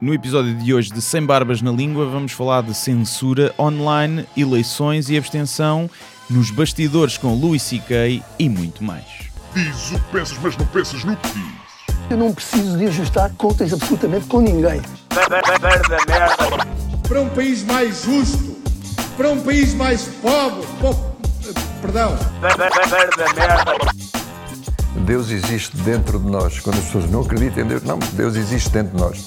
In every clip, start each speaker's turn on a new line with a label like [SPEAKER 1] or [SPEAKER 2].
[SPEAKER 1] No episódio de hoje de Sem Barbas na Língua, vamos falar de censura online, eleições e abstenção, nos bastidores com Louis C.K. e muito mais.
[SPEAKER 2] Diz o que pensas, mas não pensas no que dizes.
[SPEAKER 3] Eu não preciso de ajustar contas absolutamente com ninguém.
[SPEAKER 4] para um país mais justo, para um país mais pobre, po- perdão,
[SPEAKER 5] Deus existe dentro de nós. Quando as pessoas não acreditam em Deus, não, Deus existe dentro de nós.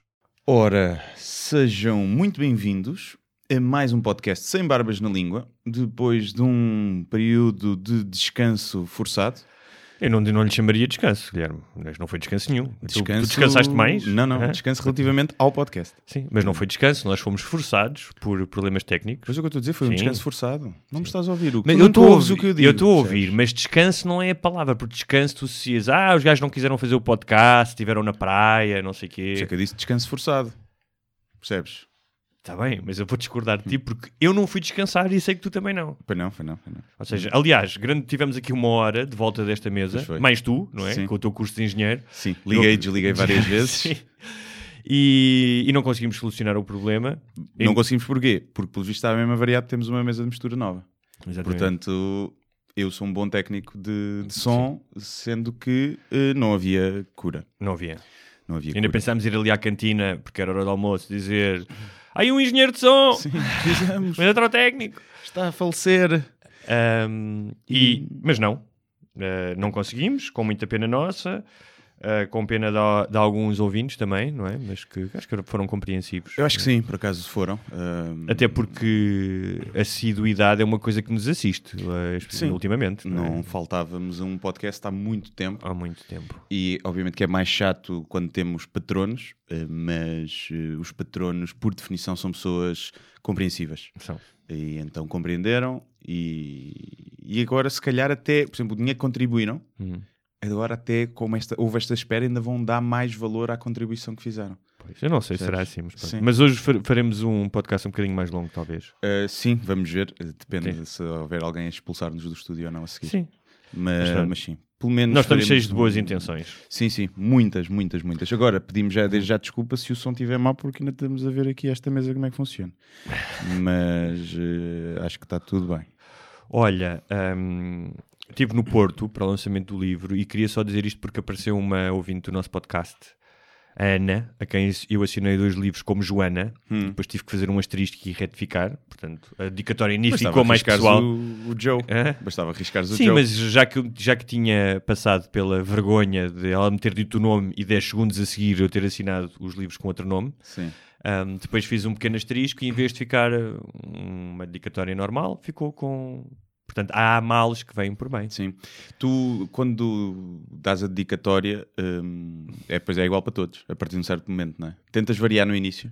[SPEAKER 1] Ora, sejam muito bem-vindos a mais um podcast Sem Barbas na Língua, depois de um período de descanso forçado.
[SPEAKER 6] Eu não, não lhe chamaria descanso, Guilherme. Mas não foi descanso nenhum. Tu-
[SPEAKER 1] Descanso...
[SPEAKER 6] Tu, descansaste mais?
[SPEAKER 1] Não, não,
[SPEAKER 6] Hã?
[SPEAKER 1] descanso relativamente ao podcast.
[SPEAKER 6] Sim, mas não foi descanso. Nós fomos forçados por problemas técnicos.
[SPEAKER 1] Mas o que eu estou a dizer foi um
[SPEAKER 6] Sim.
[SPEAKER 1] descanso forçado. Não me estás a ouvir, Hugo.
[SPEAKER 6] Mas
[SPEAKER 1] Tu
[SPEAKER 6] eu estou a ouvir,
[SPEAKER 1] o que eu digo.
[SPEAKER 6] eu estou a ouvir,
[SPEAKER 1] percebes?
[SPEAKER 6] mas descanso não é a palavra, porque descanso tu associas, ah, os gajos não quiseram fazer o podcast, estiveram na praia, não sei o
[SPEAKER 1] Por isso é
[SPEAKER 6] quê.
[SPEAKER 1] que eu disse descanso forçado. Percebes?
[SPEAKER 6] Está bem, mas eu vou discordar de ti porque eu não fui descansar e sei que tu também não.
[SPEAKER 1] Foi não, foi não, foi não.
[SPEAKER 6] Ou seja, aliás, grande, tivemos aqui uma hora de volta desta mesa, mais tu, não é?
[SPEAKER 1] Sim.
[SPEAKER 6] Com o teu curso de engenheiro.
[SPEAKER 1] Sim, liguei e desliguei várias vezes.
[SPEAKER 6] Sim. E, e não conseguimos solucionar o problema.
[SPEAKER 1] Não
[SPEAKER 6] E-
[SPEAKER 1] conseguimos porquê? Porque, pelo visto, está a mesma variável, temos uma mesa de mistura nova.
[SPEAKER 6] Exatamente.
[SPEAKER 1] Portanto, eu sou um bom técnico de, de som, sendo que eh, não havia cura.
[SPEAKER 6] Não havia.
[SPEAKER 1] Não havia
[SPEAKER 6] Ainda
[SPEAKER 1] cura.
[SPEAKER 6] pensámos ir ali à cantina, porque era hora do almoço, dizer aí um engenheiro de som,
[SPEAKER 1] Sim, fizemos.
[SPEAKER 6] um eletrotécnico.
[SPEAKER 1] Está a falecer.
[SPEAKER 6] Ahm, e, mas não, Ah, não conseguimos, com muita pena nossa, ah, com pena de, de alguns ouvintes também, não é? Mas que acho que foram compreensivos.
[SPEAKER 1] Eu acho que sim, por acaso foram. Ahm,
[SPEAKER 6] Até porque a assiduidade é uma coisa que nos assiste, ah,
[SPEAKER 1] Sim.
[SPEAKER 6] ultimamente. Não,
[SPEAKER 1] não
[SPEAKER 6] é?
[SPEAKER 1] faltávamos a um podcast há muito tempo.
[SPEAKER 6] Há muito tempo.
[SPEAKER 1] E obviamente que é mais chato quando temos patronos, mas os patronos, por definição, são pessoas compreensivas.
[SPEAKER 6] São.
[SPEAKER 1] E então compreenderam e, e agora se calhar até, por exemplo, o dinheiro que contribuíram,
[SPEAKER 6] Uhum.
[SPEAKER 1] Agora até como esta, houve esta espera ainda vão dar mais valor à contribuição que fizeram.
[SPEAKER 6] Pois, eu não sei se será assim, mas.
[SPEAKER 1] Sim.
[SPEAKER 6] mas hoje fa- faremos um podcast um bocadinho mais longo, talvez.
[SPEAKER 1] Uh, sim, vamos ver. Uh, Depende
[SPEAKER 6] Sim.
[SPEAKER 1] se houver alguém a expulsar-nos do estúdio ou não a seguir.
[SPEAKER 6] Sim.
[SPEAKER 1] Mas,
[SPEAKER 6] Mas
[SPEAKER 1] mas sim, pelo menos.
[SPEAKER 6] Nós estamos cheios de boas intenções.
[SPEAKER 1] Sim, sim, muitas, muitas, muitas. Agora pedimos já desde já desculpa se o som estiver mal, porque ainda estamos a ver aqui esta mesa como é que funciona. Mas uh, acho que está tudo bem.
[SPEAKER 6] Olha, hum, estive no Porto para o lançamento do livro e queria só dizer isto porque apareceu uma ouvinte do nosso podcast, a Ana, a quem eu assinei dois livros como Joana,
[SPEAKER 1] Hum.
[SPEAKER 6] depois tive que fazer um asterisco e retificar, portanto a dedicatória
[SPEAKER 1] Bastava
[SPEAKER 6] ficou mais pessoal.
[SPEAKER 1] O, o Joe.
[SPEAKER 6] Hã?
[SPEAKER 1] Bastava arriscares o
[SPEAKER 6] Sim,
[SPEAKER 1] Joe.
[SPEAKER 6] mas já que, já que tinha passado pela vergonha de ela me ter dito o nome e 10 segundos a seguir eu ter assinado os livros com outro nome,
[SPEAKER 1] Sim.
[SPEAKER 6] Um, depois fiz um pequeno asterisco e em vez de ficar uh, uma dedicatória normal, ficou com. Portanto, há males que vêm por bem.
[SPEAKER 1] Sim. Tu, quando dás a dedicatória, hum, é, pois é igual para todos, a partir de um certo momento, não é? Tentas variar no início.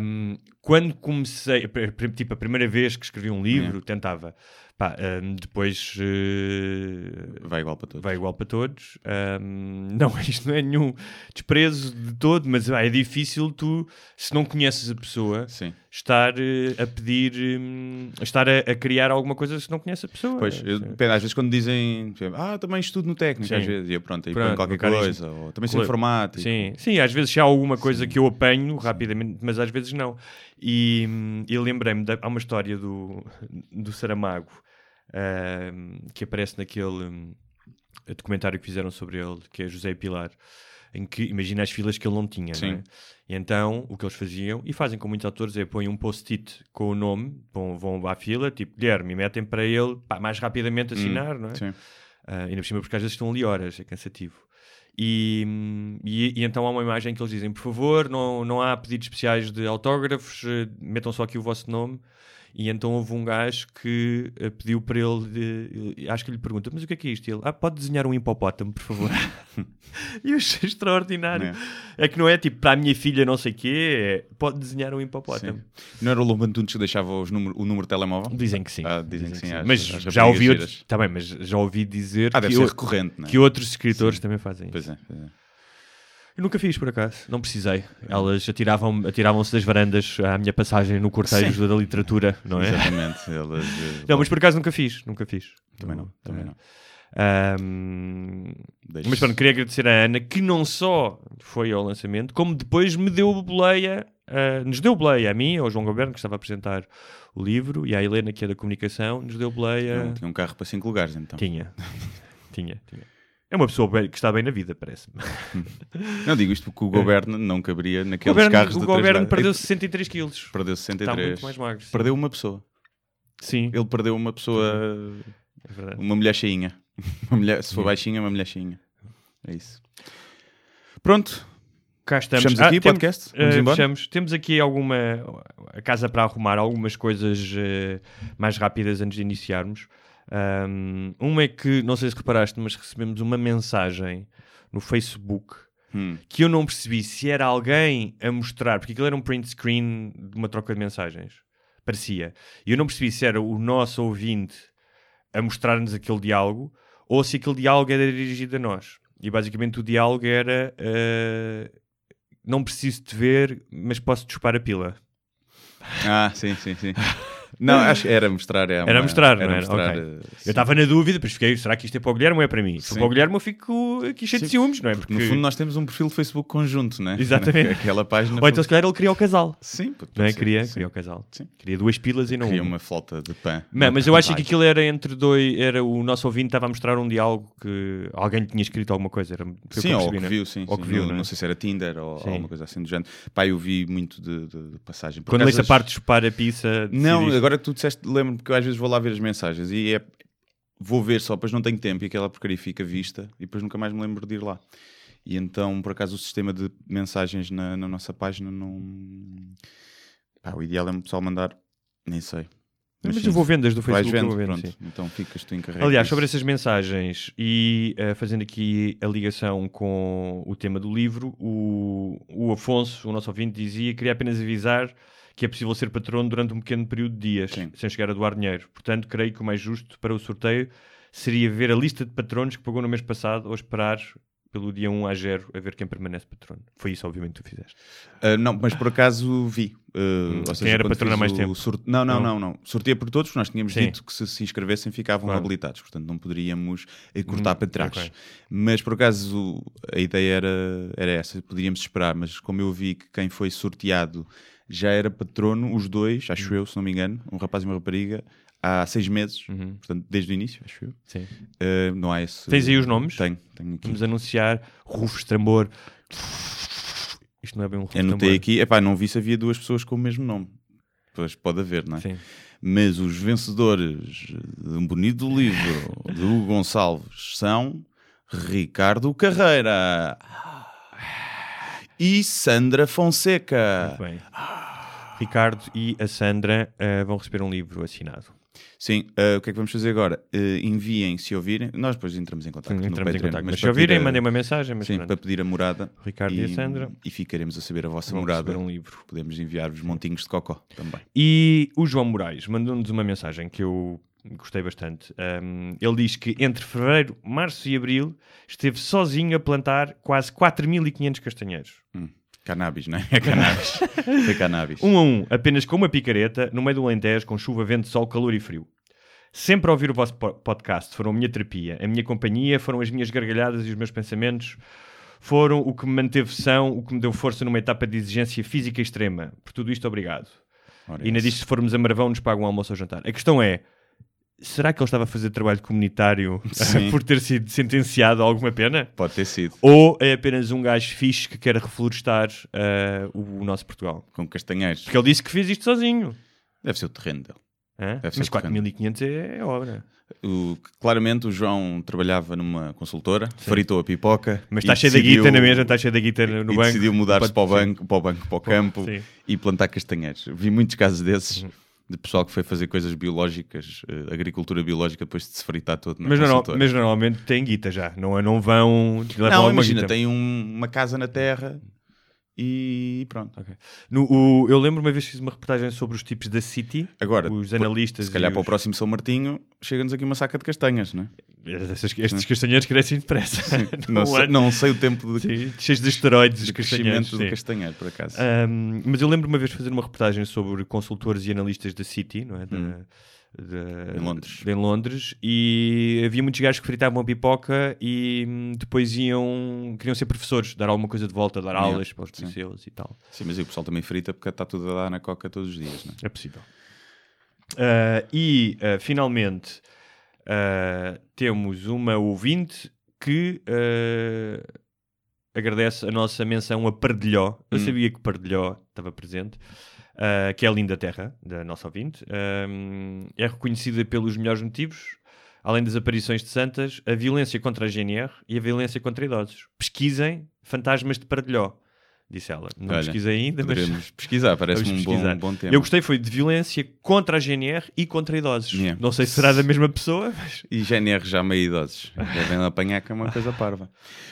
[SPEAKER 6] Um, quando comecei, tipo, a primeira vez que escrevi um livro, tentava. Pá, um, depois uh,
[SPEAKER 1] Vai igual para todos.
[SPEAKER 6] vai igual para todos. Um, não, isto não é nenhum desprezo de todo, mas ah, é difícil tu, se não conheces a pessoa,
[SPEAKER 1] Sim.
[SPEAKER 6] estar uh, a pedir, um, estar a, a criar alguma coisa se não conheces a pessoa.
[SPEAKER 1] Pois, eu,
[SPEAKER 6] Sim.
[SPEAKER 1] depende, às vezes quando dizem, ah, também estudo no técnico,
[SPEAKER 6] Sim.
[SPEAKER 1] às vezes, e eu, pronto, aí
[SPEAKER 6] Pronto,
[SPEAKER 1] qualquer coisa, ou também sou informático.
[SPEAKER 6] Sim, sim, às vezes há alguma coisa que eu apanho rapidamente, mas às vezes não. E, hum, e lembrei-me, há uma história do, do Saramago hum, que aparece naquele hum, documentário que fizeram sobre ele, que é José Pilar, em que imagina as filas que ele não tinha,
[SPEAKER 1] Sim.
[SPEAKER 6] não é? E então o que eles faziam, e fazem com muitos autores, é põem um post-it com o nome, vão, vão à fila, tipo Guilherme, e metem para ele pá, mais rapidamente assinar, não é?
[SPEAKER 1] Sim.
[SPEAKER 6] Ah, ainda por cima, porque às vezes estão ali horas, é cansativo. E, hum, e, e então há uma imagem que eles dizem: por favor, não, não há pedidos especiais de autógrafos, eh, metam só aqui o vosso nome. E então houve um gajo que eh, pediu para ele, acho que lhe pergunta, mas o que é que é isto? E ele, ah, pode desenhar um hipopótamo, por favor. e eu achei extraordinário. É. que não é tipo para a minha filha não sei o quê, é, pode desenhar um hipopótamo.
[SPEAKER 1] Sim. Não era o Lobo Antunes que deixava número, o número de telemóvel?
[SPEAKER 6] Dizem que sim.
[SPEAKER 1] Ah, dizem, que sim. às-
[SPEAKER 6] Mas
[SPEAKER 1] às
[SPEAKER 6] já ouvi, outros, tá bem, mas já ouvi dizer
[SPEAKER 1] Ah,
[SPEAKER 6] que,
[SPEAKER 1] ser
[SPEAKER 6] o-
[SPEAKER 1] recorrente, não é?
[SPEAKER 6] que outros escritores também fazem
[SPEAKER 1] Pois
[SPEAKER 6] isso.
[SPEAKER 1] é, pois é.
[SPEAKER 6] Eu nunca fiz, por acaso. Não precisei. Elas atiravam- atiravam-se das varandas à minha passagem no cortejo
[SPEAKER 1] Sim.
[SPEAKER 6] da literatura, não é?
[SPEAKER 1] Exatamente. Elas, eh,
[SPEAKER 6] Não, mas por acaso nunca fiz. Nunca fiz.
[SPEAKER 1] Também não, também não.
[SPEAKER 6] Ahm,
[SPEAKER 1] Deixa-
[SPEAKER 6] mas pronto, queria agradecer à Ana que não só foi ao lançamento, como depois me deu boleia, ah, nos deu boleia a mim, ao João Goberno, que estava a apresentar o livro, e à Helena, que é da comunicação, nos deu boleia.
[SPEAKER 1] Não, tinha um carro para 5 lugares, então.
[SPEAKER 6] Tinha. tinha, tinha. É uma pessoa bem- que está bem na vida, parece-me.
[SPEAKER 1] Não digo isto porque o governo não caberia
[SPEAKER 6] O
[SPEAKER 1] naqueles
[SPEAKER 6] governo,
[SPEAKER 1] carros
[SPEAKER 6] o
[SPEAKER 1] de
[SPEAKER 6] governo
[SPEAKER 1] três
[SPEAKER 6] perdeu
[SPEAKER 1] lugares.
[SPEAKER 6] 63 quilos.
[SPEAKER 1] Perdeu
[SPEAKER 6] Está
[SPEAKER 1] 63.
[SPEAKER 6] muito mais magro. sim.
[SPEAKER 1] Perdeu uma pessoa.
[SPEAKER 6] Sim,
[SPEAKER 1] Ele perdeu uma pessoa,
[SPEAKER 6] é verdade.
[SPEAKER 1] uma mulher cheinha. Uma mulher, se for
[SPEAKER 6] Yeah.
[SPEAKER 1] baixinha, uma mulher cheinha. É isso. Pronto.
[SPEAKER 6] Cá estamos.
[SPEAKER 1] Fechamos aqui o
[SPEAKER 6] tem-
[SPEAKER 1] podcast? Vamos
[SPEAKER 6] eh,
[SPEAKER 1] embora?
[SPEAKER 6] fechamos. Temos aqui alguma a casa para arrumar, algumas coisas eh, mais rápidas antes de iniciarmos. Ahm, uma é que, não sei se reparaste, mas recebemos uma mensagem no Facebook
[SPEAKER 1] Hum.
[SPEAKER 6] que eu não percebi se era alguém a mostrar, porque aquilo era um print screen de uma troca de mensagens. Parecia. E eu não percebi se era o nosso ouvinte a mostrar-nos aquele diálogo ou se aquele diálogo era dirigido a nós. E basicamente o diálogo era: eh, Não preciso te ver, mas posso dispar a pila.
[SPEAKER 1] Ah, sim, sim, sim. Não, acho que era mostrar. É
[SPEAKER 6] Era
[SPEAKER 1] uma-
[SPEAKER 6] mostrar, não
[SPEAKER 1] era
[SPEAKER 6] era?
[SPEAKER 1] mostrar.
[SPEAKER 6] Ok.
[SPEAKER 1] eh,
[SPEAKER 6] Eu estava na dúvida, depois fiquei: será que isto é para o Guilherme ou é para mim? Se for para o Guilherme, eu fico aqui cheio de
[SPEAKER 1] Sim.
[SPEAKER 6] ciúmes, não é?
[SPEAKER 1] Porque no fundo nós temos um perfil de Facebook conjunto, não é?
[SPEAKER 6] Exatamente.
[SPEAKER 1] Aquela página.
[SPEAKER 6] Ou então, se calhar, ele queria o casal.
[SPEAKER 1] Sim,
[SPEAKER 6] Não é?
[SPEAKER 1] ser,
[SPEAKER 6] Queria,
[SPEAKER 1] sim.
[SPEAKER 6] queria o casal.
[SPEAKER 1] Sim.
[SPEAKER 6] Queria duas pilas e não
[SPEAKER 1] Queria
[SPEAKER 6] uma.
[SPEAKER 1] flauta de pan.
[SPEAKER 6] Não, mas eu acho que aquilo era entre dois. Era o nosso ouvinte estava a mostrar um diálogo que alguém tinha escrito alguma coisa. Era, o que
[SPEAKER 1] Sim,
[SPEAKER 6] eu
[SPEAKER 1] ou que
[SPEAKER 6] né?
[SPEAKER 1] viu, sim.
[SPEAKER 6] Ou que viu,
[SPEAKER 1] não,
[SPEAKER 6] é?
[SPEAKER 1] não sei se era Tinder ou alguma coisa assim do género. Pá, eu vi muito de, de- de passagem.
[SPEAKER 6] Quando lês a parte de chupar a pizza.
[SPEAKER 1] Não, agora que tu disseste, lembro-me que eu às vezes vou lá ver as mensagens e é. Vou ver só, depois não tenho tempo e aquela porcaria fica vista e depois nunca mais me lembro de ir lá. E então, por acaso, o sistema de mensagens na, na nossa página não. Pá, o ideal é o pessoal mandar. Nem sei.
[SPEAKER 6] Mas,
[SPEAKER 1] sim,
[SPEAKER 6] eu vou vendo desde o
[SPEAKER 1] Vais
[SPEAKER 6] Facebook.
[SPEAKER 1] vendo,
[SPEAKER 6] vou vendo,
[SPEAKER 1] pronto.
[SPEAKER 6] sim.
[SPEAKER 1] Então ficas tu encarregado.
[SPEAKER 6] Aliás, sobre essas mensagens e eh, fazendo aqui a ligação com o tema do livro, o, o Afonso, o nosso ouvinte, dizia queria apenas avisar que é possível ser patrono durante um pequeno período de dias,
[SPEAKER 1] Sim.
[SPEAKER 6] sem chegar a doar dinheiro. Portanto, creio que o mais justo para o sorteio seria ver a lista de patronos que pagou no mês passado ou esperar pelo dia 1 a 0 a ver quem permanece patrono. Foi isso, obviamente, que tu fizeste.
[SPEAKER 1] Ah, não, mas por acaso vi. Uh,
[SPEAKER 6] Hum,
[SPEAKER 1] ou
[SPEAKER 6] quem
[SPEAKER 1] seja,
[SPEAKER 6] era patrono há mais tempo?
[SPEAKER 1] Não, não,
[SPEAKER 6] Não?
[SPEAKER 1] não, não. Sorteia por todos, porque nós tínhamos
[SPEAKER 6] Sim.
[SPEAKER 1] dito que se se inscrevessem ficavam
[SPEAKER 6] Claro.
[SPEAKER 1] habilitados, portanto não poderíamos eh, cortar
[SPEAKER 6] Hum,
[SPEAKER 1] para trás.
[SPEAKER 6] ok.
[SPEAKER 1] Mas por acaso a ideia era, era essa, poderíamos esperar, mas como eu vi que quem foi sorteado já era patrono, os dois, acho
[SPEAKER 6] Hum.
[SPEAKER 1] eu, se não me engano, um rapaz e uma rapariga, há seis meses,
[SPEAKER 6] Uhum.
[SPEAKER 1] portanto desde o início, acho eu.
[SPEAKER 6] Sim.
[SPEAKER 1] Uh, não há esse.
[SPEAKER 6] Tens aí os nomes?
[SPEAKER 1] Tenho, tenho aqui.
[SPEAKER 6] Vamos anunciar Rufus Trambor. Isto não é bem um Rufus
[SPEAKER 1] Anotei
[SPEAKER 6] Trambor.
[SPEAKER 1] aqui, epá, não vi se havia duas pessoas com o mesmo nome. Pois pode haver, não é?
[SPEAKER 6] Sim.
[SPEAKER 1] Mas os vencedores de um bonito livro de Hugo Gonçalves são Ricardo Carreira e Sandra Fonseca.
[SPEAKER 6] Muito bem. Ricardo e a Sandra eh, vão receber um livro assinado.
[SPEAKER 1] Sim, eh, o que é que vamos fazer agora? Eh, enviem, se ouvirem, nós depois entramos em contato. no
[SPEAKER 6] Entramos em
[SPEAKER 1] Patreon,
[SPEAKER 6] contato. Mas se
[SPEAKER 1] para
[SPEAKER 6] ouvirem,
[SPEAKER 1] a-
[SPEAKER 6] mandem uma mensagem. Mas
[SPEAKER 1] Sim,
[SPEAKER 6] pronto.
[SPEAKER 1] para pedir a morada.
[SPEAKER 6] Ricardo e a Sandra
[SPEAKER 1] E ficaremos a saber a vossa
[SPEAKER 6] vão
[SPEAKER 1] morada.
[SPEAKER 6] um livro.
[SPEAKER 1] Podemos enviar-vos montinhos de cocó também.
[SPEAKER 6] E o João Moraes mandou-nos uma mensagem que eu gostei bastante. Um, ele diz que entre fevereiro, março e abril esteve sozinho a plantar quase 4.500 castanheiros.
[SPEAKER 1] Cannabis, não é? É cannabis. Foi cannabis.
[SPEAKER 6] Um a um, apenas com uma picareta, no meio do Alentejo, com chuva, vento, sol, calor e frio. Sempre a ouvir o vosso po- podcast foram a minha terapia, a minha companhia, foram as minhas gargalhadas e os meus pensamentos, foram o que me manteve são, o que me deu força numa etapa de exigência física extrema. Por tudo isto, obrigado.
[SPEAKER 1] Ora,
[SPEAKER 6] E ainda que se formos a Marvão nos pagam um almoço ou jantar. A questão é, será que ele estava a fazer trabalho comunitário
[SPEAKER 1] Sim.
[SPEAKER 6] por ter sido sentenciado a alguma pena?
[SPEAKER 1] Pode ter sido.
[SPEAKER 6] Ou é apenas um gajo fixe que quer reflorestar eh, o, o nosso Portugal?
[SPEAKER 1] Com castanheiros.
[SPEAKER 6] Porque ele disse que fez isto sozinho.
[SPEAKER 1] Deve ser o terreno dele.
[SPEAKER 6] Hã?
[SPEAKER 1] Deve ser
[SPEAKER 6] Mas
[SPEAKER 1] correto.
[SPEAKER 6] 4.500 é, é obra.
[SPEAKER 1] O- claramente o João trabalhava numa consultora, fritou a pipoca.
[SPEAKER 6] Mas está cheio da guita na mesma, está cheio da guita no
[SPEAKER 1] e
[SPEAKER 6] banco.
[SPEAKER 1] decidiu mudar-se para o
[SPEAKER 6] sim.
[SPEAKER 1] banco, para o banco, para o campo
[SPEAKER 6] Sim.
[SPEAKER 1] e plantar castanheiros. Vi muitos casos desses. De pessoal que foi fazer coisas biológicas, eh, agricultura biológica, depois de se fritar todo
[SPEAKER 6] Mas,
[SPEAKER 1] consultora.
[SPEAKER 6] mas normalmente tem guita já, não, é- não vão.
[SPEAKER 1] Não, imagina, tem um- uma casa na terra e pronto.
[SPEAKER 6] No- o- eu lembro uma vez que fiz uma reportagem sobre os tipos da City,
[SPEAKER 1] Agora,
[SPEAKER 6] os analistas.
[SPEAKER 1] Se calhar
[SPEAKER 6] e
[SPEAKER 1] para o
[SPEAKER 6] os-
[SPEAKER 1] próximo São Martinho, chega-nos aqui uma saca de castanhas, não é?
[SPEAKER 6] Essas- estes castanheiros crescem depressa.
[SPEAKER 1] Não,
[SPEAKER 6] Num
[SPEAKER 1] sei,
[SPEAKER 6] ano.
[SPEAKER 1] não sei o tempo de,
[SPEAKER 6] Sim, cheios de esteroides, os
[SPEAKER 1] de crescimento do
[SPEAKER 6] sim.
[SPEAKER 1] castanheiro, por acaso.
[SPEAKER 6] Ahm, mas eu lembro uma vez de fazer uma reportagem sobre consultores e analistas da City, não é? Da-
[SPEAKER 1] Hum.
[SPEAKER 6] Da-
[SPEAKER 1] Em Londres.
[SPEAKER 6] de- em Londres, e havia muitos gajos que fritavam pipoca e hum, depois iam, queriam ser professores, dar alguma coisa de volta, dar
[SPEAKER 1] Yeah,
[SPEAKER 6] aulas para os liceus e tal.
[SPEAKER 1] Sim, mas o pessoal também frita porque está tudo a dar na coca todos os dias, não é?
[SPEAKER 6] É possível. Ah, e ah, finalmente ah, temos uma ouvinte que agradece a nossa menção a Pardilhó. Eu
[SPEAKER 1] Hum.
[SPEAKER 6] sabia que Pardilhó estava presente. Ah, que é a linda terra da nossa ouvinte. Ahm, é reconhecida pelos melhores motivos, além das aparições de santas, a violência contra a GNR e a violência contra idosos. Pesquisem fantasmas de Pardilhó, disse ela. Não
[SPEAKER 1] Olha,
[SPEAKER 6] pesquisei ainda, mas
[SPEAKER 1] pesquisar, parece-me um bom,
[SPEAKER 6] pesquisar.
[SPEAKER 1] bom tema.
[SPEAKER 6] eu gostei foi de violência contra a GNR e contra idosos.
[SPEAKER 1] Yeah.
[SPEAKER 6] Não sei se será da mesma pessoa, mas
[SPEAKER 1] E GNR já meio idosos. Devem apanhar que é uma coisa parva.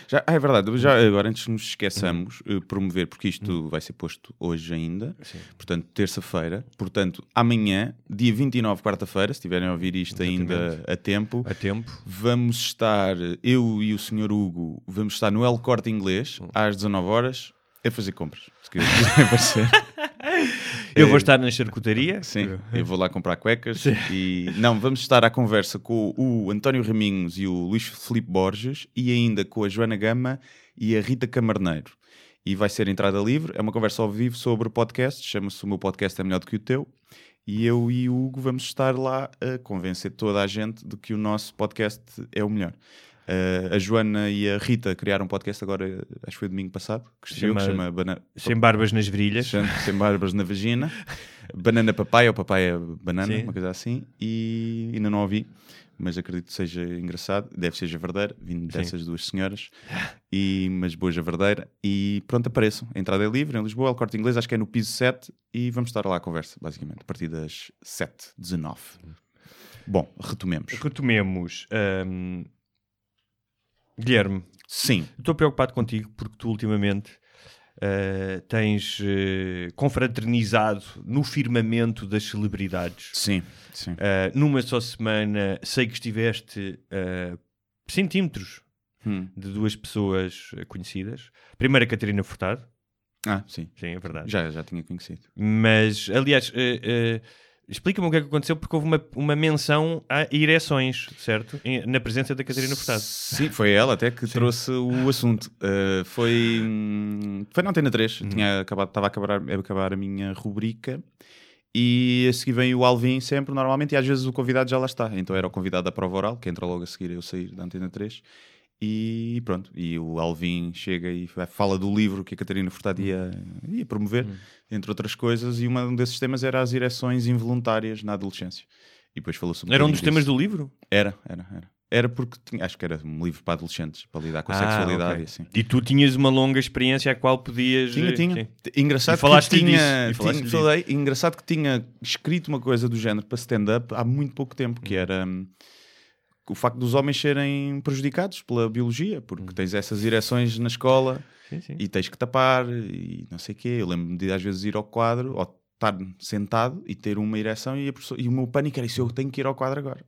[SPEAKER 1] Já, ah, é verdade, já agora antes de nos esqueçamos, eh, promover, porque isto vai ser posto hoje ainda, portanto, terça-feira. Portanto, amanhã, dia 29, quarta-feira, se estiverem a ouvir isto ainda a tempo,
[SPEAKER 6] a tempo.
[SPEAKER 1] vamos estar, eu e o Sr. Hugo, vamos estar no El Corte Inglês, às 19 horas, a fazer compras. Se aparecer.
[SPEAKER 6] Eu
[SPEAKER 1] É.
[SPEAKER 6] vou estar na charcutaria.
[SPEAKER 1] Sim, eu vou lá comprar cuecas e não, vamos estar à conversa com o António Raminhos e o Luís Filipe Borges e ainda com a Joana Gama e a Rita Camarneiro. E vai ser entrada livre, é uma conversa ao vivo sobre podcasts, chama-se O Meu Podcast é Melhor do que o Teu. E eu e o Hugo vamos estar lá a convencer toda a gente de que o nosso podcast é o melhor. Uh, a Joana e a Rita criaram um podcast agora, acho que foi domingo passado, que estreou, que
[SPEAKER 6] Chama-
[SPEAKER 1] chama Bana...
[SPEAKER 6] Sem barbas nas virilhas.
[SPEAKER 1] Sem, sem barbas na vagina. Banana papai ou papai banana,
[SPEAKER 6] Sim.
[SPEAKER 1] uma coisa assim. E ainda não ouvi, mas acredito que seja engraçado. Deve ser javardeira, vindo dessas duas senhoras. E, mas boa javardeira. E pronto, apareçam. A entrada é livre em Lisboa, o corte inglês, acho que é no piso 7. E vamos estar lá à conversa, basicamente, a partir das 7h19. Bom, retomemos.
[SPEAKER 6] Retomemos. ahm, Guilherme,
[SPEAKER 1] Sim,
[SPEAKER 6] estou preocupado contigo porque tu ultimamente ah, tens eh, confraternizado no firmamento das celebridades.
[SPEAKER 1] sim, sim.
[SPEAKER 6] Ah, numa só semana, sei que estiveste a centímetros
[SPEAKER 1] Hum.
[SPEAKER 6] de duas pessoas conhecidas. Primeiro a Catarina Furtado,
[SPEAKER 1] Ah, sim.
[SPEAKER 6] sim, é verdade.
[SPEAKER 1] Já, já tinha conhecido.
[SPEAKER 6] Mas, aliás, eh, explica-me o que é que aconteceu, porque houve uma, uma menção a ereções, certo? Na presença da Catarina Furtado.
[SPEAKER 1] Sim, foi ela até que trouxe o assunto. Uh, foi, foi na Antena 3.
[SPEAKER 6] Uhum.
[SPEAKER 1] Tinha acabado, estava a acabar, a acabar a minha rubrica. E a seguir vem o Alvin sempre, normalmente, e às vezes o convidado já lá está. Então era o convidado da prova oral, que entra logo a seguir eu sair da Antena 3. E pronto, e o Alvin chega e fa- fala do livro que a Catarina Furtado ia, ia promover,
[SPEAKER 6] Uhum.
[SPEAKER 1] entre outras coisas, e um desses temas era as ereções involuntárias na adolescência. E depois falou sobre
[SPEAKER 6] Era um dos temas
[SPEAKER 1] disso.
[SPEAKER 6] do livro?
[SPEAKER 1] Era, era, era. Era porque tinha, acho que era um livro para adolescentes, para lidar com a
[SPEAKER 6] Ah,
[SPEAKER 1] sexualidade
[SPEAKER 6] ok.
[SPEAKER 1] e assim.
[SPEAKER 6] E tu tinhas uma longa experiência a qual podias.
[SPEAKER 1] Tinha,
[SPEAKER 6] eh,
[SPEAKER 1] tinha.
[SPEAKER 6] sim.
[SPEAKER 1] Engraçado
[SPEAKER 6] falaste
[SPEAKER 1] que tinha,
[SPEAKER 6] disso,
[SPEAKER 1] tinha- falei, engraçado que tinha escrito uma coisa do género para stand-up há muito pouco tempo,
[SPEAKER 6] Hum.
[SPEAKER 1] que era hum, o facto dos homens serem prejudicados pela biologia, porque tens essas ereções na escola.
[SPEAKER 6] Sim, sim.
[SPEAKER 1] e tens que tapar e não sei o quê. Eu lembro-me de às vezes ir ao quadro ou estar sentado e ter uma ereção e, e o meu pânico era isso, eu tenho que ir ao quadro agora.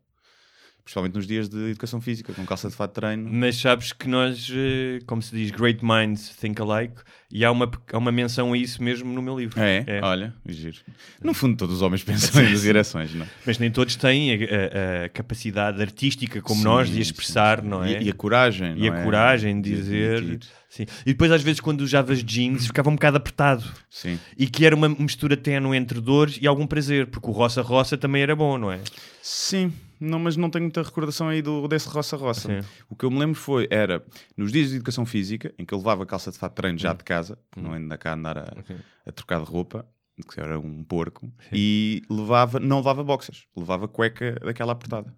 [SPEAKER 1] Principalmente nos dias de educação física, com calça de fato de treino.
[SPEAKER 6] Mas sabes que nós, eh, como se diz, great minds think alike, e há uma, há uma menção a isso mesmo no meu livro.
[SPEAKER 1] É,
[SPEAKER 6] É.
[SPEAKER 1] olha, giro. No fundo, todos os homens pensam nas direções, não é?
[SPEAKER 6] Mas nem todos têm a, a- a capacidade artística como
[SPEAKER 1] Sim,
[SPEAKER 6] nós de
[SPEAKER 1] sim,
[SPEAKER 6] expressar,
[SPEAKER 1] sim.
[SPEAKER 6] não é?
[SPEAKER 1] E, e a coragem,
[SPEAKER 6] E a
[SPEAKER 1] é?
[SPEAKER 6] coragem de dizer.
[SPEAKER 1] admitir.
[SPEAKER 6] Sim. E depois, às vezes, quando usavas jeans, ficava um bocado apertado.
[SPEAKER 1] Sim.
[SPEAKER 6] E que era uma mistura ténue entre dores e algum prazer, porque o roça-roça também era bom, não é?
[SPEAKER 1] Sim, não, mas não tenho muita recordação aí do, desse roça-roça.
[SPEAKER 6] Sim.
[SPEAKER 1] O que eu me lembro foi, era nos dias de educação física, em que eu levava calça de fato de treino já
[SPEAKER 6] Hum.
[SPEAKER 1] de casa, não anda cá a andar a, a trocar de roupa, que era um porco, e levava, não levava boxers, levava cueca daquela apertada.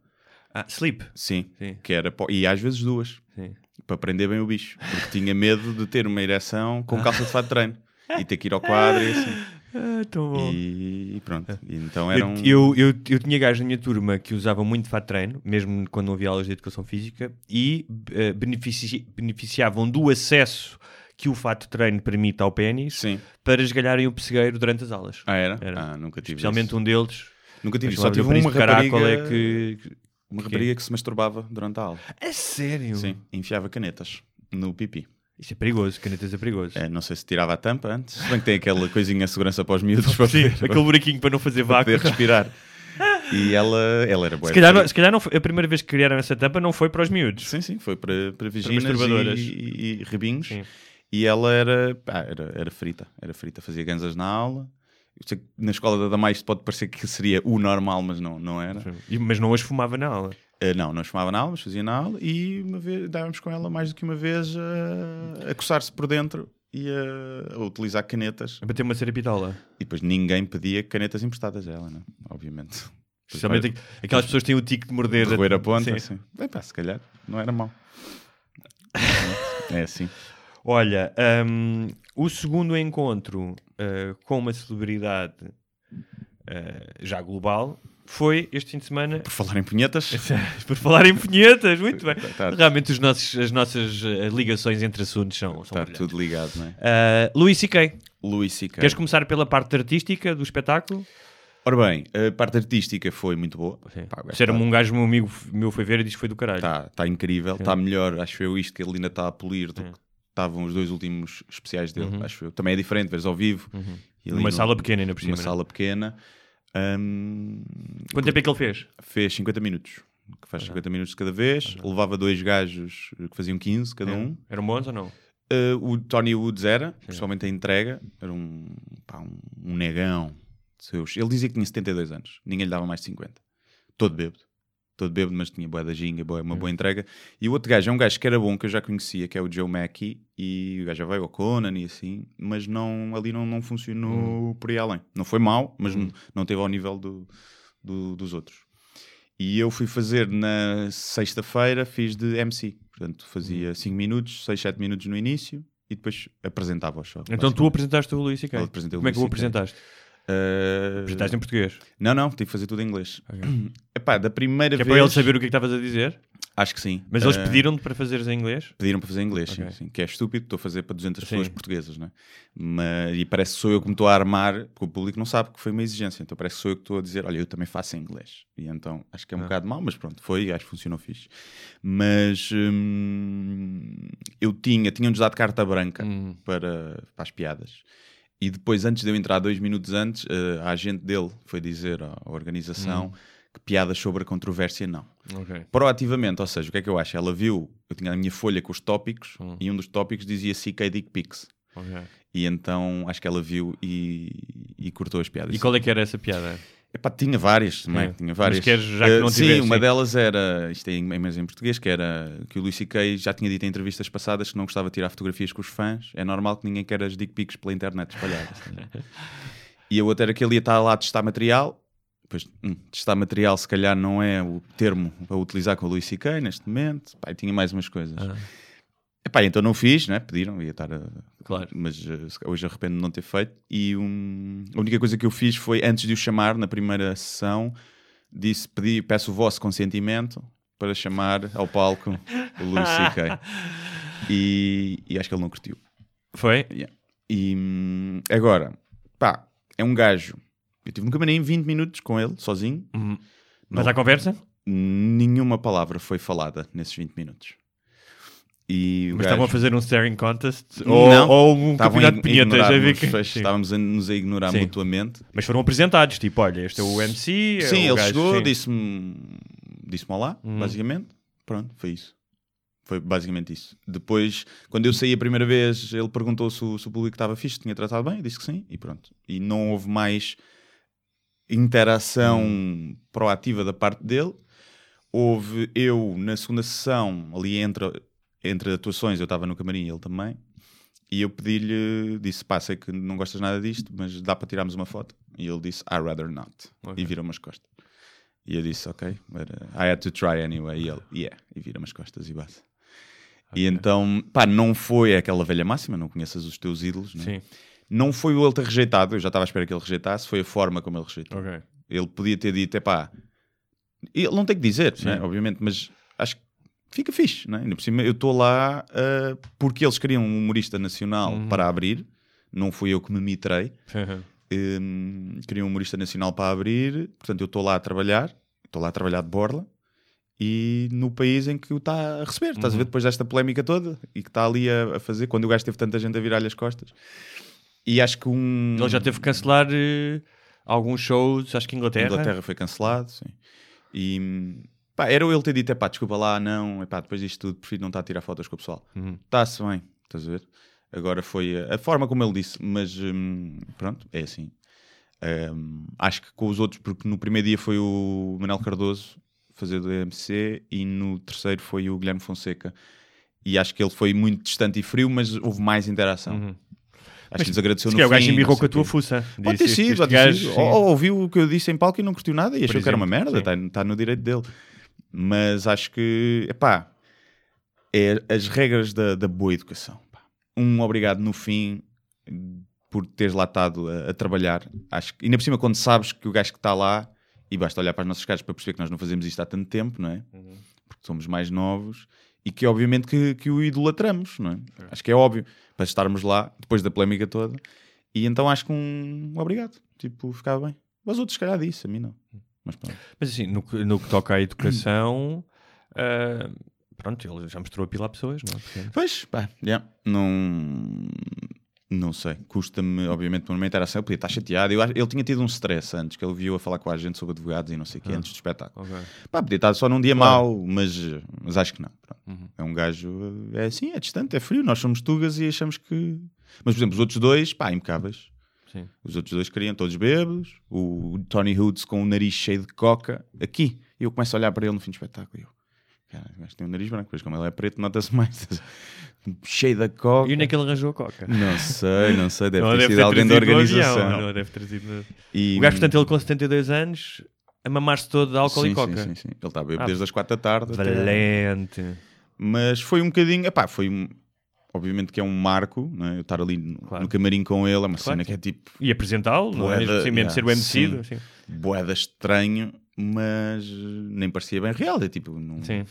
[SPEAKER 6] Ah, sleep.
[SPEAKER 1] Sim,
[SPEAKER 6] Sim.
[SPEAKER 1] que era, e às vezes duas,
[SPEAKER 6] Sim.
[SPEAKER 1] para prender bem o bicho, porque tinha medo de ter uma ereção com calça de fato de treino e ter que ir ao quadro e assim.
[SPEAKER 6] Ah, tão bom.
[SPEAKER 1] E, pronto. Então era
[SPEAKER 6] Eu, eu, eu, tinha gajos na minha turma que usavam muito fato treino, mesmo quando não havia aulas de educação física, e eh, benefici- beneficiavam do acesso que o fato de treino permite ao pênis para esgalharem o pessegueiro durante as aulas.
[SPEAKER 1] Ah, era?
[SPEAKER 6] Era.
[SPEAKER 1] Ah, nunca tive
[SPEAKER 6] Especialmente
[SPEAKER 1] isso.
[SPEAKER 6] um deles.
[SPEAKER 1] Nunca tive. Só tive uma rapariga...
[SPEAKER 6] É que...
[SPEAKER 1] Uma rapariga que se masturbava durante a aula.
[SPEAKER 6] É sério?
[SPEAKER 1] Sim. Enfiava canetas no pipi.
[SPEAKER 6] Isso é perigoso, canetas é perigoso.
[SPEAKER 1] É, não sei se tirava a tampa antes. Se bem que tem aquela coisinha de segurança para os miúdos para
[SPEAKER 6] Sim,
[SPEAKER 1] poder,
[SPEAKER 6] aquele buraquinho para não fazer
[SPEAKER 1] para
[SPEAKER 6] vácuo.
[SPEAKER 1] poder respirar. E ela, ela era boa.
[SPEAKER 6] Se calhar, não- se calhar não foi- a primeira vez que criaram essa tampa não foi para os miúdos.
[SPEAKER 1] Sim, sim, foi para, para vaginas
[SPEAKER 6] masturbadoras.
[SPEAKER 1] e, e, e rabinhos.
[SPEAKER 6] Sim.
[SPEAKER 1] E ela era, era, era frita, era frita, fazia ganzas na aula. Na escola da Damais pode parecer que seria o normal, mas não, não era.
[SPEAKER 6] Mas não as fumava na aula.
[SPEAKER 1] Eh, não, não fumava na aula, mas fazia na aula e uma vez dávamos com ela mais do que uma vez a, a coçar-se por dentro e a, a utilizar canetas.
[SPEAKER 6] A bater uma serapitola.
[SPEAKER 1] E depois ninguém pedia canetas emprestadas a ela, né? obviamente.
[SPEAKER 6] Especialmente aqu- aquelas pessoas que têm o tique de morder.
[SPEAKER 1] De roer a ponta,
[SPEAKER 6] Sim.
[SPEAKER 1] assim. Bem, pá, se calhar, não era mau. É assim.
[SPEAKER 6] Olha, hum, o segundo encontro uh, com uma celebridade uh, já global foi este fim de semana.
[SPEAKER 1] Por falar em punhetas,
[SPEAKER 6] Por falar em punhetas, muito bem.
[SPEAKER 1] Tá-
[SPEAKER 6] Realmente os nossos, as nossas uh, ligações entre assuntos são,
[SPEAKER 1] está tudo ligado, não é?
[SPEAKER 6] Uh, Louis C.K.
[SPEAKER 1] Louis C.K.
[SPEAKER 6] Queres começar pela parte artística do espetáculo?
[SPEAKER 1] Ora bem, a parte artística foi muito boa. Gajo
[SPEAKER 6] Disseram-me
[SPEAKER 1] tá-
[SPEAKER 6] um gajo, meu amigo meu foi ver e disse que foi do caralho.
[SPEAKER 1] Está tá incrível, está melhor, acho eu, isto que ele ainda está a polir do que estavam os dois últimos especiais dele, acho eu. Também é diferente, vês ao vivo. Ali
[SPEAKER 6] Numa
[SPEAKER 1] no-
[SPEAKER 6] sala pequena ainda por
[SPEAKER 1] Numa
[SPEAKER 6] cima,
[SPEAKER 1] sala pequena. Hum,
[SPEAKER 6] Quanto tempo é que ele fez?
[SPEAKER 1] fez 50 minutos, que faz 50 minutos cada vez. Levava dois gajos que faziam 15 cada um.
[SPEAKER 6] Eram bons ou não?
[SPEAKER 1] Uh, o Tony Woods era, principalmente a entrega, era um, pá, um, um negão. Seus. Ele dizia que tinha 72 anos, ninguém lhe dava mais de 50. Todo bêbado. Todo bêbado, mas tinha boa da ginga, boa, uma boa entrega. E o outro gajo é um gajo que era bom, que eu já conhecia, que é o Joe Mackey, e o gajo já veio ao Conan e assim, mas não, ali não, não funcionou por aí além. Não foi mau, mas não, não teve ao nível do, do- dos outros. E eu fui fazer na sexta-feira, fiz de MC. Portanto, fazia 5 minutos, 6, 7 minutos no início e depois apresentava o show.
[SPEAKER 6] Então tu apresentaste o
[SPEAKER 1] apresentei o
[SPEAKER 6] Como é que o apresentaste?
[SPEAKER 1] Uh,
[SPEAKER 6] Apresentaste em português.
[SPEAKER 1] Não, não, tive que fazer tudo em inglês. Epá, da primeira
[SPEAKER 6] Que é
[SPEAKER 1] vez.
[SPEAKER 6] para ele saber o que é que estavas a dizer.
[SPEAKER 1] Acho que sim.
[SPEAKER 6] Mas eles
[SPEAKER 1] Uh,
[SPEAKER 6] pediram-te para fazeres em inglês?
[SPEAKER 1] Pediram para fazer em inglês, sim,
[SPEAKER 6] Ok.
[SPEAKER 1] sim, que é estúpido, estou a fazer para 200
[SPEAKER 6] Sim.
[SPEAKER 1] pessoas portuguesas, não é? Mas, e parece que sou eu que me estou a armar, porque o público não sabe que foi uma exigência, então parece que sou eu que estou a dizer, olha, eu também faço em inglês. E então acho que é um
[SPEAKER 6] Ah.
[SPEAKER 1] bocado mau, mas pronto, foi, acho que funcionou fixe. Mas hum, eu tinha, tinham-nos dado carta branca
[SPEAKER 6] Hum.
[SPEAKER 1] para, para as piadas. E depois, antes de eu entrar, dois minutos antes, eh, a agente dele foi dizer à organização que piadas sobre a controvérsia não
[SPEAKER 6] Ok.
[SPEAKER 1] proativamente, ou seja, o que é que eu acho? Ela viu, eu tinha a minha folha com os tópicos e um dos tópicos dizia CK Dick Pics.
[SPEAKER 6] ok.
[SPEAKER 1] E então acho que ela viu e, e cortou as piadas.
[SPEAKER 6] E qual é que era essa piada?
[SPEAKER 1] Epá, tinha várias também,
[SPEAKER 6] É.
[SPEAKER 1] tinha várias.
[SPEAKER 6] Mas queres, já que
[SPEAKER 1] Eh,
[SPEAKER 6] não
[SPEAKER 1] sim,
[SPEAKER 6] tivesse,
[SPEAKER 1] uma
[SPEAKER 6] sim.
[SPEAKER 1] delas era, isto é em, mas em português, que era que o Luís C.K. já tinha dito em entrevistas passadas que não gostava de tirar fotografias com os fãs. É normal que ninguém queira as dick pics pela internet espalhadas. e a outra era que ele ia estar lá a testar material. Pois, hum, testar material se calhar não é o termo a utilizar com o Luís C.K. neste momento. Pá, tinha mais umas coisas.
[SPEAKER 6] Ah.
[SPEAKER 1] Epá, então não fiz, né? pediram, ia estar a...
[SPEAKER 6] Claro.
[SPEAKER 1] mas eh, hoje arrependo de não ter feito. E um, a única coisa que eu fiz foi, antes de o chamar, na primeira sessão, disse, pedi, peço o vosso consentimento para chamar ao palco o C.K. E, e acho que ele não curtiu.
[SPEAKER 6] Foi?
[SPEAKER 1] Yeah. E hum, agora, pá, é um gajo. Eu tive um camarim 20 minutos com ele, sozinho.
[SPEAKER 6] Mas
[SPEAKER 1] Não.
[SPEAKER 6] à conversa?
[SPEAKER 1] Nenhuma palavra foi falada nesses 20 minutos. E
[SPEAKER 6] Mas
[SPEAKER 1] gajo-
[SPEAKER 6] estavam a fazer um staring contest?
[SPEAKER 1] Não.
[SPEAKER 6] Ou, ou um campeonato de pinhetas? A ver que...
[SPEAKER 1] Estávamos a nos a ignorar
[SPEAKER 6] Sim.
[SPEAKER 1] mutuamente.
[SPEAKER 6] Mas foram apresentados, tipo, olha, este é o MC. é
[SPEAKER 1] Sim,
[SPEAKER 6] o
[SPEAKER 1] ele
[SPEAKER 6] gajo,
[SPEAKER 1] chegou, disse-me disse olá, basicamente. Pronto, foi isso. Foi basicamente isso. Depois, quando eu saí a primeira vez, ele perguntou se o, se o público estava fixe, tinha tratado bem, eu disse que sim, e pronto. E não houve mais interação
[SPEAKER 6] Uhum.
[SPEAKER 1] proativa da parte dele. Houve eu, na segunda sessão, ali entre, entre atuações, eu estava no camarim e ele também. E eu pedi-lhe, disse, pá, sei que não gostas nada disto, mas dá para tirarmos uma foto? E ele disse, I rather not.
[SPEAKER 6] Ok.
[SPEAKER 1] E virou-me as costas. E eu disse, ok, but, uh, I had to try anyway. E ele, yeah, e vira-me as costas e base. E então, pá, não foi aquela velha máxima, não conheças os teus ídolos, né?
[SPEAKER 6] Sim.
[SPEAKER 1] Não foi o ele ter rejeitado, eu já estava à espera que ele rejeitasse, foi a forma como ele rejeitou.
[SPEAKER 6] Ok.
[SPEAKER 1] Ele podia ter dito, epá, ele não tem que dizer, né, obviamente, mas fica fixe, né? Ainda por cima, eu estou lá ah, porque eles queriam um humorista nacional
[SPEAKER 6] Uhum.
[SPEAKER 1] para abrir, não fui eu que me mitrei. Hum, queria um humorista nacional para abrir, portanto eu estou lá a trabalhar, estou lá a trabalhar de borla e no país em que o está a receber, estás a ver depois desta polémica toda e que está ali a, a fazer, quando o gajo teve tanta gente a virar-lhe as costas. E acho que um.
[SPEAKER 6] Ele já teve que cancelar eh, alguns shows, acho que Inglaterra.
[SPEAKER 1] Inglaterra foi cancelado, sim. E hum, pá, era ele ter dito: pá, desculpa lá, não, epá, depois disto tudo, prefiro não estar a tirar fotos com o pessoal.
[SPEAKER 6] Uhum.
[SPEAKER 1] Está-se bem, estás a ver? Agora foi a, a forma como ele disse, mas hum, pronto, é assim. Hum, acho que com os outros, porque no primeiro dia foi o Manuel Cardoso fazer do EMC e no terceiro foi o Guilherme Fonseca. E acho que ele foi muito distante e frio, mas houve mais interação. Acho que lhes agradeceu no
[SPEAKER 6] calhar o gajo
[SPEAKER 1] fim,
[SPEAKER 6] embirrou com a tua fuça.
[SPEAKER 1] Pode ter sido, pode ter sido. Ou, ou ouviu o que eu disse em palco e não curtiu nada e achou que era uma
[SPEAKER 6] exemplo,
[SPEAKER 1] merda, está no direito dele. Mas acho que, epá, é as regras da, da boa educação. pá. Um obrigado no fim por teres lá estado a, a trabalhar. Acho que, ainda por cima, quando sabes que o gajo que está lá, e basta olhar para as nossas caras para perceber que nós não fazemos isto há tanto tempo, não é? Porque somos mais novos e que, obviamente, que, que o idolatramos, não é? Acho que é óbvio para estarmos lá depois da polémica toda. E então acho que um obrigado, tipo, ficava bem. Mas outros, se calhar, disse, a mim não. Mas pronto.
[SPEAKER 6] Mas assim, no, que- no que toca à educação, ah, pronto, ele já mostrou a pila a pessoas, não é? Portanto,
[SPEAKER 1] Pois, pá, yeah, não. Não sei, custa-me, obviamente, uma interação. Eu podia estar chateado. Eu, ele tinha tido um stress antes, que ele viu a falar com a gente sobre advogados e não sei o que, antes do espetáculo.
[SPEAKER 6] ok.
[SPEAKER 1] Pá, podia estar só num dia mau, mas, mas acho que não.
[SPEAKER 6] Uhum.
[SPEAKER 1] É um gajo, é assim, é distante, é frio. Nós somos tugas e achamos que. Mas, por exemplo, os outros dois, pá, impecáveis.
[SPEAKER 6] Sim.
[SPEAKER 1] Os outros dois queriam todos bêbados. O Tony Hoods com o nariz cheio de coca, aqui. E eu começo a olhar para ele no fim do espetáculo. E eu, cara, gajo tem um nariz branco, pois como ele é preto, nota-se mais. cheio da coca.
[SPEAKER 6] E onde é que ele arranjou a coca?
[SPEAKER 1] Não sei, não sei, deve
[SPEAKER 6] Não
[SPEAKER 1] ter
[SPEAKER 6] deve
[SPEAKER 1] sido
[SPEAKER 6] ter
[SPEAKER 1] alguém da
[SPEAKER 6] no avião,
[SPEAKER 1] organização.
[SPEAKER 6] não deve ter trazido.
[SPEAKER 1] E-
[SPEAKER 6] O gajo, portanto, ele com 72 anos, a mamar-se todo de álcool
[SPEAKER 1] sim,
[SPEAKER 6] e coca.
[SPEAKER 1] Sim, sim, sim. Ele está bêbado
[SPEAKER 6] Ah,
[SPEAKER 1] desde as quatro da tarde. até-
[SPEAKER 6] Valente.
[SPEAKER 1] Mas foi um bocadinho, epá, foi um- obviamente que é um marco, não é? eu estar ali no,
[SPEAKER 6] Claro.
[SPEAKER 1] no camarim com ele, é uma
[SPEAKER 6] Claro
[SPEAKER 1] cena
[SPEAKER 6] que
[SPEAKER 1] é tipo
[SPEAKER 6] E apresentá-lo, não é? Mesmo, assim, mesmo
[SPEAKER 1] yeah,
[SPEAKER 6] ser o MC.
[SPEAKER 1] sim.
[SPEAKER 6] Assim.
[SPEAKER 1] boeda estranho, mas nem parecia bem real, é tipo, não-
[SPEAKER 6] Sim.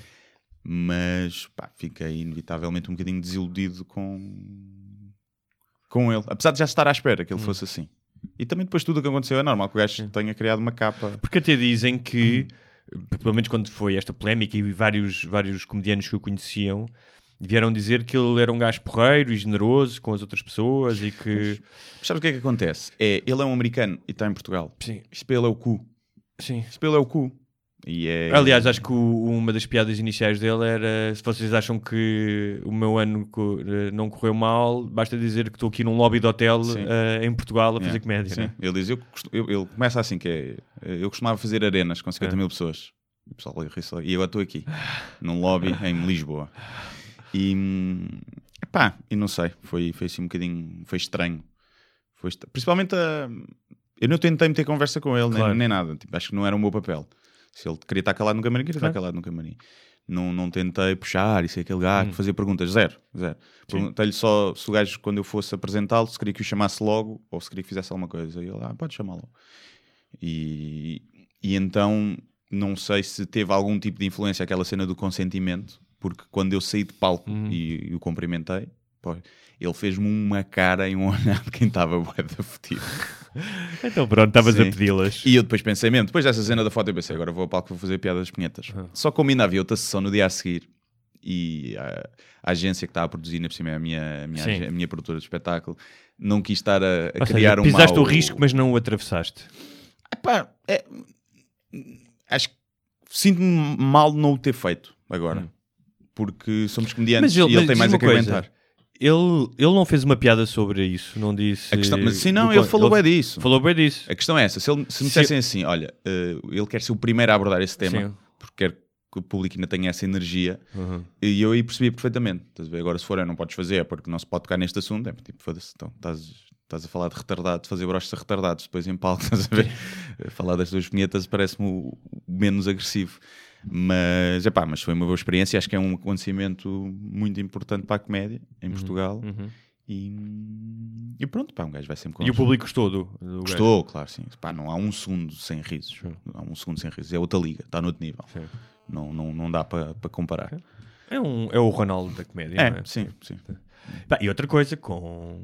[SPEAKER 1] mas pá, fiquei inevitavelmente um bocadinho desiludido com com ele, apesar de já estar à espera que ele
[SPEAKER 6] Hum.
[SPEAKER 1] fosse assim. E também depois tudo o que aconteceu é normal que o gajo tenha criado uma capa.
[SPEAKER 6] Porque até dizem que, pelo menos quando foi esta polémica e vários, vários comediantes que o conheciam vieram dizer que ele era um gajo porreiro e generoso com as outras pessoas e que.
[SPEAKER 1] Mas sabes o que é que acontece? É, ele é um americano e está em Portugal.
[SPEAKER 6] Sim.
[SPEAKER 1] Isto é o cu.
[SPEAKER 6] Sim.
[SPEAKER 1] Isto é o cu. E é...
[SPEAKER 6] Aliás, acho que o- uma das piadas iniciais dele era: se vocês acham que o meu ano co- eh, não correu mal, basta dizer que estou aqui num lobby de hotel eh, em Portugal a fazer
[SPEAKER 1] Yeah,
[SPEAKER 6] comédia.
[SPEAKER 1] sim.
[SPEAKER 6] né?
[SPEAKER 1] Ele diz, eu, eu- ele começa assim, que é, eu costumava fazer arenas com 50
[SPEAKER 6] É.
[SPEAKER 1] mil pessoas. E pessoal só. E agora estou aqui, num lobby em Lisboa. E, hum, pá, e não sei, foi, foi assim um bocadinho, foi estranho. Foi est- Principalmente a... Eu não tentei meter conversa com ele, nem-
[SPEAKER 6] Claro.
[SPEAKER 1] nem, nada. Tipo, acho que não era o meu papel. Se ele queria estar calado no camarim, queria
[SPEAKER 6] Claro.
[SPEAKER 1] estar calado no camarim. Não, não tentei puxar e ser aquele gajo,
[SPEAKER 6] Hum.
[SPEAKER 1] fazer perguntas, zero. zero. Perguntei-lhe só se o gajo, quando eu fosse apresentá-lo, se queria que o chamasse logo ou se queria que fizesse alguma coisa. E ele, ah, pode chamá-lo. E, e então, não sei se teve algum tipo de influência aquela cena do consentimento, porque quando eu saí de palco
[SPEAKER 6] Uhum.
[SPEAKER 1] e, e o cumprimentei, pô, ele fez-me uma cara e um olhar de quem estava bué da fodido.
[SPEAKER 6] Então pronto, estavas a pedi-las.
[SPEAKER 1] E eu depois pensei mesmo, depois dessa cena da foto, eu pensei, agora vou ao palco vou fazer piadas das punhetas. Só como ainda havia outra sessão no dia a seguir e a, a agência que estava a produzir, ainda por cima é a minha, a minha, a minha produtora de espetáculo, não quis estar a, a
[SPEAKER 6] Ou seja,
[SPEAKER 1] criar um
[SPEAKER 6] pisaste o risco, mas não o atravessaste.
[SPEAKER 1] Epá, é- acho que sinto-me mal de não o ter feito agora. Porque somos comediantes.
[SPEAKER 6] Mas ele-
[SPEAKER 1] e ele tem mais a que
[SPEAKER 6] coisa.
[SPEAKER 1] aguentar.
[SPEAKER 6] Ele, ele não fez uma piada sobre isso, não disse.
[SPEAKER 1] A questão- mas sim, não, ele falou bem disso.
[SPEAKER 6] Falou bem disso.
[SPEAKER 1] A questão é essa: se, ele, se me
[SPEAKER 6] Se-
[SPEAKER 1] dissessem assim, olha, eh, ele quer ser o primeiro a abordar esse tema,
[SPEAKER 6] Sim.
[SPEAKER 1] porque quer que o público ainda tenha essa energia,
[SPEAKER 6] Uhum.
[SPEAKER 1] e eu aí percebi perfeitamente. Agora, se for, "Ah, não podes fazer, é porque não se pode tocar neste assunto, é tipo, foda-se, então estás, estás a falar de retardado, de fazer broches a retardados, depois em palco, estás a ver? falar das duas vinhetas parece-me o menos agressivo. Mas, epá, mas foi uma boa experiência, acho que é um acontecimento muito importante para a comédia em Portugal.
[SPEAKER 6] Uhum.
[SPEAKER 1] E, e pronto, pá, um gajo vai sempre com
[SPEAKER 6] E o público gostou do, do gajo?
[SPEAKER 1] Gostou, claro, sim. Pá, não há um segundo sem risos. Não há um segundo sem risos. É outra liga, está no outro nível.
[SPEAKER 6] Sim.
[SPEAKER 1] Não, não, não dá para para comparar.
[SPEAKER 6] É, um, é o Ronaldo da comédia,
[SPEAKER 1] É,
[SPEAKER 6] não é?
[SPEAKER 1] sim, sim.
[SPEAKER 6] Pá, e outra coisa, com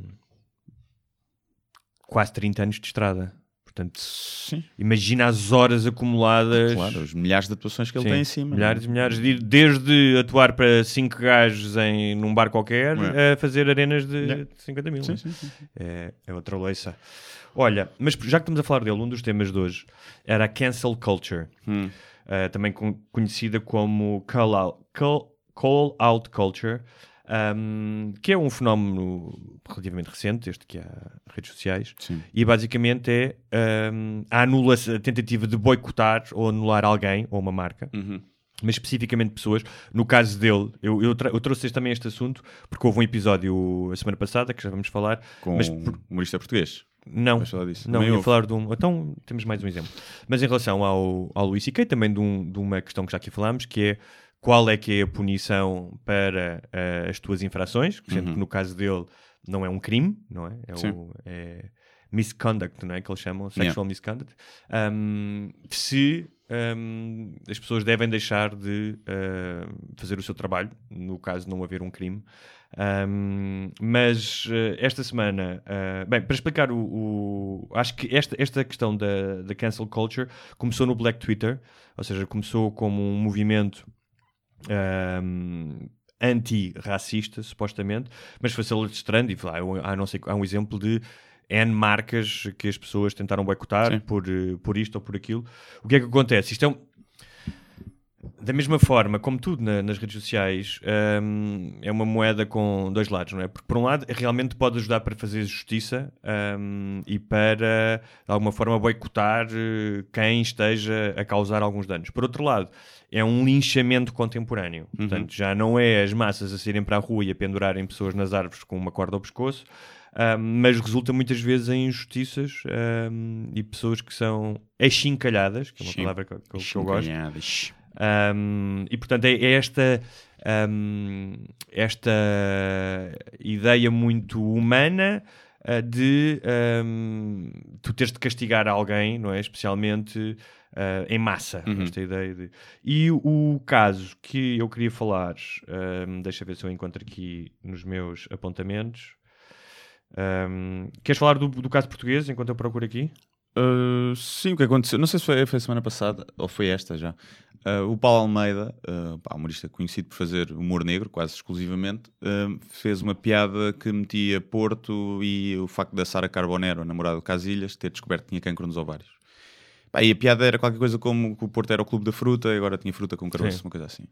[SPEAKER 6] quase 30 anos de estrada. Portanto,
[SPEAKER 1] Sim,
[SPEAKER 6] imagina as horas acumuladas.
[SPEAKER 1] claro, os milhares de atuações que ele
[SPEAKER 6] Sim,
[SPEAKER 1] tem em cima.
[SPEAKER 6] Milhares e milhares de desde atuar para 5 gajos em, num bar qualquer
[SPEAKER 1] É.
[SPEAKER 6] a fazer arenas de
[SPEAKER 1] É.
[SPEAKER 6] 50 mil.
[SPEAKER 1] Sim,
[SPEAKER 6] né?
[SPEAKER 1] sim.
[SPEAKER 6] É, é outra loiça. Olha, mas já que estamos a falar dele, um dos temas de hoje era a cancel culture,
[SPEAKER 1] Hum.
[SPEAKER 6] eh, também con- conhecida como call out, call, call out culture, um, que é um fenómeno relativamente recente, desde que há redes sociais,
[SPEAKER 1] Sim.
[SPEAKER 6] e basicamente é um, a, anulação, a tentativa de boicotar ou anular alguém ou uma marca
[SPEAKER 1] Uhum.
[SPEAKER 6] mas especificamente pessoas. No caso dele, eu, eu, eu trouxe também este assunto porque houve um episódio a semana passada que já vamos falar.
[SPEAKER 1] Com
[SPEAKER 6] mas
[SPEAKER 1] um humorista português.
[SPEAKER 6] não, não, ia falar de um. Então temos mais um exemplo. Mas em relação ao, ao Luís C.K., também de, um- de uma questão que já aqui falámos, que é qual é que é a punição para eh, as tuas infrações, sendo que no caso dele não é um crime, não é? É,
[SPEAKER 1] Uhum.
[SPEAKER 6] O, é misconduct, não é? Que eles chamam, sexual misconduct. Um, se um, as pessoas devem deixar de uh, fazer o seu trabalho, no caso de não haver um crime. Um, mas uh, esta semana, uh, bem, para explicar o, o- acho que esta, esta questão da, da cancel culture começou no Black Twitter, ou seja, começou como um movimento um, anti-racista, supostamente, mas foi-se alastrando e há, há, não sei, há um exemplo de N marcas que as pessoas tentaram boicotar
[SPEAKER 1] Sim.
[SPEAKER 6] por, eh, por isto ou por aquilo. O que é que acontece? Isto é um, da mesma forma, como tudo na- nas redes sociais, hum, é uma moeda com dois lados, não é? Porque, por um lado, realmente pode ajudar para fazer justiça hum, e para, de alguma forma, boicotar eh, quem esteja a causar alguns danos. Por outro lado, é um linchamento contemporâneo. Portanto, já não é as massas a saírem para a rua e a pendurarem pessoas nas árvores com uma corda ao pescoço, hum, mas resulta muitas vezes em injustiças hum, e pessoas que são achincalhadas, que é uma palavra que, que que eu gosto. Um, e portanto é, é esta um, esta ideia muito humana uh, de um, tu teres de castigar alguém, não é? Especialmente uh, em massa.
[SPEAKER 1] Uhum.
[SPEAKER 6] Esta ideia de... E o caso que eu queria falar, um, deixa ver se eu encontro aqui nos meus apontamentos. Queres falar do, do caso português enquanto eu procuro aqui?
[SPEAKER 1] Uh, sim, o que aconteceu, não sei se foi, foi semana passada ou foi esta já. Uh, o Paulo Almeida, uh, pá, humorista conhecido por fazer humor negro, quase exclusivamente, uh, fez uma piada que metia Porto e o facto da Sara Carbonero, a namorada do Casilhas, ter descoberto que tinha cancro nos ovários. Pá, e a piada era qualquer coisa como que o Porto era o clube da fruta e agora tinha fruta com caroço, uma coisa assim.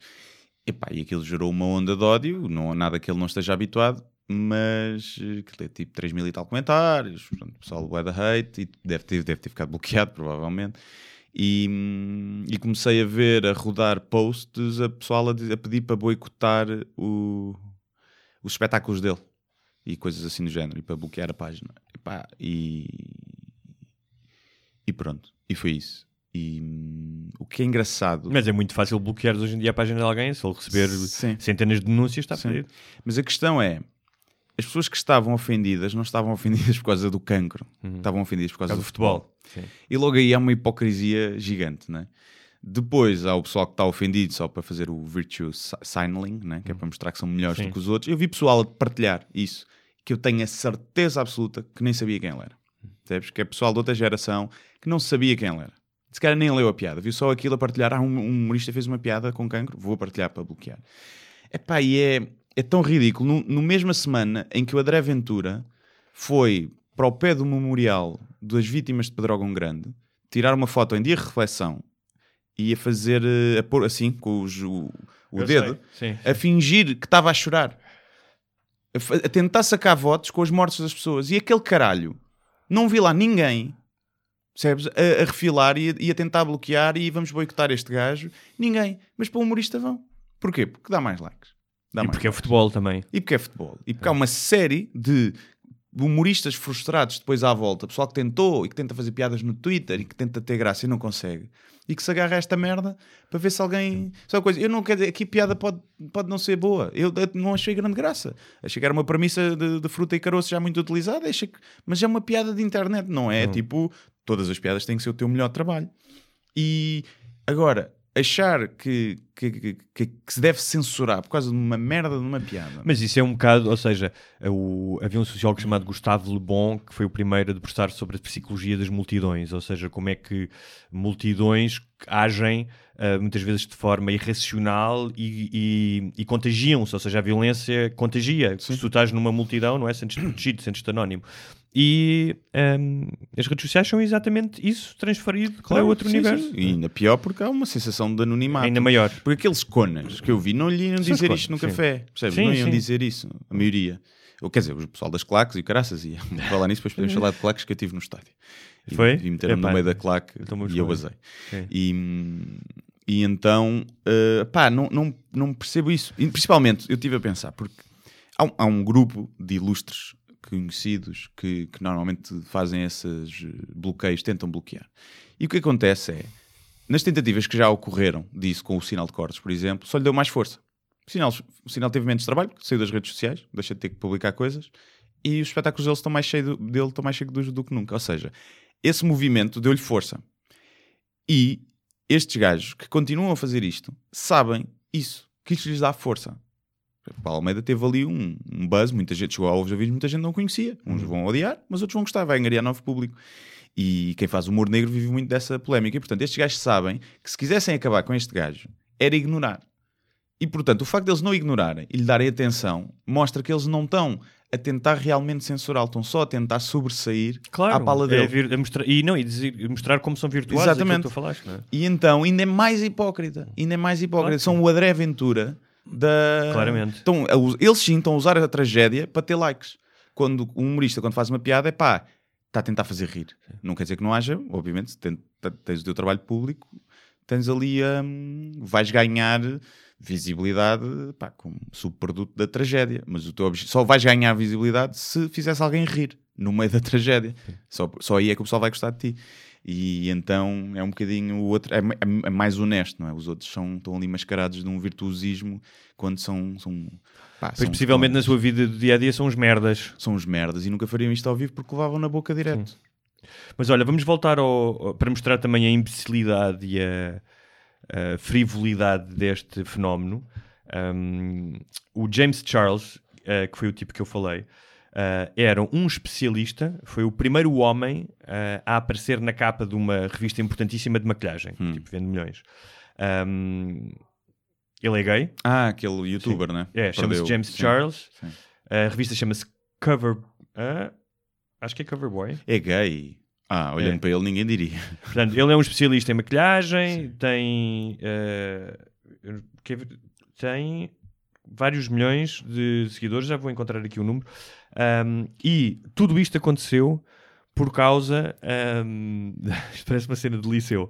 [SPEAKER 1] E, pá, e aquilo gerou uma onda de ódio, não, nada que ele não esteja habituado, mas eh, aquilo é tipo 3 mil e tal comentários, portanto, o pessoal bué da hate e deve ter, deve ter ficado bloqueado, provavelmente. E, e comecei a ver, a rodar posts, a pessoal a, a pedir para boicotar o, os espetáculos dele e coisas assim do género, e para bloquear a página. Epá, e, e pronto, e foi isso. E hum, o que é engraçado.
[SPEAKER 6] Mas é muito fácil bloquear hoje em dia a página de alguém, se ele receber
[SPEAKER 1] Sim.
[SPEAKER 6] centenas de denúncias, está perdido.
[SPEAKER 1] Mas a questão é: as pessoas que estavam ofendidas não estavam ofendidas por causa do cancro, estavam ofendidas por causa,
[SPEAKER 6] Por
[SPEAKER 1] do
[SPEAKER 6] causa do futebol.
[SPEAKER 1] futebol.
[SPEAKER 6] Sim.
[SPEAKER 1] E logo aí há uma hipocrisia gigante, né? Depois há o pessoal que está ofendido só para fazer o virtue si- signaling, né? que é para mostrar que são melhores
[SPEAKER 6] Sim.
[SPEAKER 1] do que os outros. Eu vi pessoal a partilhar isso, que eu tenho a certeza absoluta que nem sabia quem ele era. Percebes? Que é pessoal de outra geração que não sabia quem ele era. Se calhar nem leu a piada, viu só aquilo a partilhar. Ah, um, um humorista fez uma piada com cancro, vou partilhar para bloquear. Epá, e é, é tão ridículo. No, no mesma semana em que o André Ventura foi para o pé do memorial das vítimas de Pedrógão Grande tirar uma foto em dia de reflexão e a fazer, eh, a pôr assim, com os- o, o dedo,
[SPEAKER 6] sei, sim.
[SPEAKER 1] a fingir que estava a chorar. A, a tentar sacar votos com as mortes das pessoas. E aquele caralho, não vi lá ninguém, percebes? A, a refilar e a, e a tentar bloquear e vamos boicotar este gajo. Ninguém. Mas para o humorista vão. Porquê? Porque dá mais likes. Dá
[SPEAKER 6] E
[SPEAKER 1] mais
[SPEAKER 6] porque é futebol também.
[SPEAKER 1] E porque é futebol. E porque há uma série de humoristas frustrados depois à volta, pessoal que tentou e que tenta fazer piadas no Twitter e que tenta ter graça e não consegue, e que se agarra a esta merda para ver se alguém. Só uma coisa, eu não quero dizer, aqui piada pode, pode não ser boa, eu, eu não achei grande graça. Achei que era uma premissa de, de fruta e caroço já muito utilizada, achei que, mas é uma piada de internet, não é? Tipo, todas as piadas têm que ser o teu melhor trabalho. E agora, achar que, que, que, que- se deve censurar por causa de uma merda de uma piada.
[SPEAKER 6] Mas isso é um bocado, ou seja, o- havia um sociólogo chamado Gustavo Le Bon que foi o primeiro a debruçar sobre a psicologia das multidões, ou seja, como é que multidões agem ah, muitas vezes de forma irracional e, e- e contagiam-se, ou seja, a violência contagia. Se tu estás numa multidão, não é? Sentes-te protegido, sentes-te anónimo. E ahm, as redes sociais são exatamente isso, transferido para outro
[SPEAKER 1] sim,
[SPEAKER 6] universo.
[SPEAKER 1] sim. E ainda pior porque há uma sensação de anonimato.
[SPEAKER 6] Ainda maior.
[SPEAKER 1] Porque aqueles conas que eu vi não lhe iam dizer isto no
[SPEAKER 6] sim.
[SPEAKER 1] café. Percebes? Não iam dizer isso, a maioria. Ou, quer dizer, o pessoal das claques e caraças ia falar nisso, depois podemos falar de claques que eu tive no estádio. E,
[SPEAKER 6] Foi?
[SPEAKER 1] E meteram no meio da claque
[SPEAKER 6] então
[SPEAKER 1] e eu basei.
[SPEAKER 6] Sim.
[SPEAKER 1] E, e então, eh, pá, não, não, não percebo isso. E, principalmente, eu estive a pensar, porque há um, há um grupo de ilustres conhecidos que, que normalmente fazem esses bloqueios, tentam bloquear. E o que acontece é, nas tentativas que já ocorreram disso com o sinal de cortes, por exemplo, só lhe deu mais força. O sinal, o sinal teve menos trabalho, saiu das redes sociais, deixa de ter que publicar coisas, e os espetáculos dele estão mais cheios dele estão mais cheios do, do que nunca. Ou seja, esse movimento deu-lhe força. E estes gajos que continuam a fazer isto sabem isso, que isto lhes dá força. Paulo Almeida teve ali um, um buzz, muita gente chegou a ouvir, muita gente não conhecia. Uns vão odiar, mas outros vão gostar, vai angariar novo público. E quem faz humor negro vive muito dessa polémica. E portanto, estes gajos sabem que se quisessem acabar com este gajo, era ignorar. E portanto, o facto deles não ignorarem e lhe darem atenção mostra que eles não estão a tentar realmente censurá-lo, estão só a tentar sobressair
[SPEAKER 6] Claro,
[SPEAKER 1] à pala dele.
[SPEAKER 6] é vir- mostrar, e não, e dizer- mostrar como são virtuosos,
[SPEAKER 1] Exatamente.
[SPEAKER 6] aquilo que tu falaste, não é?
[SPEAKER 1] E então ainda é mais hipócrita. Ainda é mais hipócrita.
[SPEAKER 6] Claro.
[SPEAKER 1] São o André Ventura da.
[SPEAKER 6] Claramente.
[SPEAKER 1] Estão a us- eles sim estão a usar a tragédia para ter likes. Quando um humorista, quando faz uma piada, é pá, está a tentar fazer rir. Não quer dizer que não haja, obviamente, ten- te- tens o teu trabalho público, tens ali hum, vais ganhar visibilidade pá, como subproduto da tragédia. Mas o teu só vais ganhar visibilidade se fizesse alguém rir no meio da tragédia. Só, só aí é que o pessoal vai gostar de ti. E então é um bocadinho o outro, é, ma- é mais honesto, não é? Os outros são, estão ali mascarados de um virtuosismo quando são. são pá,
[SPEAKER 6] Pois
[SPEAKER 1] são
[SPEAKER 6] possivelmente na sua vida do dia a dia são os merdas.
[SPEAKER 1] São os merdas e nunca fariam isto ao vivo porque levavam na boca direto.
[SPEAKER 6] Mas olha, vamos voltar ao, ao- para mostrar também a imbecilidade e a, a frivolidade deste fenómeno. Um, o James Charles, uh, que foi o tipo que eu falei, uh, era um especialista, foi o primeiro homem uh, a aparecer na capa de uma revista importantíssima de maquilhagem, tipo vende milhões. Um, ele é gay,
[SPEAKER 1] Ah, aquele youtuber, né?
[SPEAKER 6] é, chama-se. James
[SPEAKER 1] Sim.
[SPEAKER 6] Charles.
[SPEAKER 1] sim.
[SPEAKER 6] A revista chama-se Cover. ah, acho que é Cover Boy.
[SPEAKER 1] É gay. Ah, olhando
[SPEAKER 6] É.
[SPEAKER 1] para ele, ninguém diria.
[SPEAKER 6] Portanto, ele é um especialista em maquilhagem, tem, eh, tem vários milhões de seguidores, já vou encontrar aqui o número. Ahm, e tudo isto aconteceu por causa. isto parece uma cena de liceu.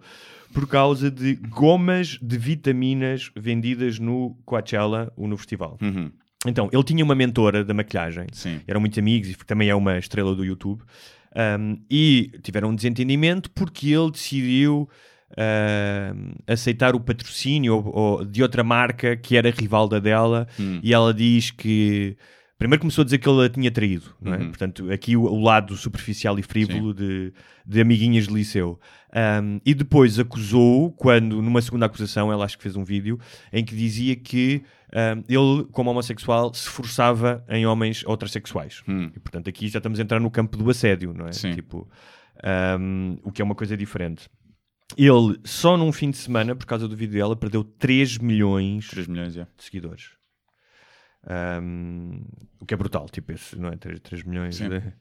[SPEAKER 6] Por causa de gomas de vitaminas vendidas no Coachella, ou no festival.
[SPEAKER 1] Uhum,
[SPEAKER 6] Então, ele tinha uma mentora da maquilhagem
[SPEAKER 1] Sim.
[SPEAKER 6] eram muitos amigos e também é uma estrela do YouTube. Um, e tiveram um desentendimento porque ele decidiu um, aceitar o patrocínio ou- ou de outra marca que era rival da dela
[SPEAKER 1] Hum.
[SPEAKER 6] e ela diz que primeiro começou a dizer que ele a tinha traído, não é?
[SPEAKER 1] Uhum.
[SPEAKER 6] Portanto, aqui o, o lado superficial e frívolo de, de amiguinhas de liceu. Um, e depois acusou, quando numa segunda acusação, ela acho que fez um vídeo em que dizia que um, ele, como homossexual, se forçava em homens heterossexuais.
[SPEAKER 1] Hum.
[SPEAKER 6] E portanto, aqui já estamos a entrar no campo do assédio, não é?
[SPEAKER 1] Sim.
[SPEAKER 6] Tipo, um, o que é uma coisa diferente. Ele, só num fim de semana, por causa do vídeo dela, perdeu 3 milhões
[SPEAKER 1] 3 milhões, já.
[SPEAKER 6] de seguidores. Um, o que é brutal, tipo esse, não é? 3, 3 milhões. De-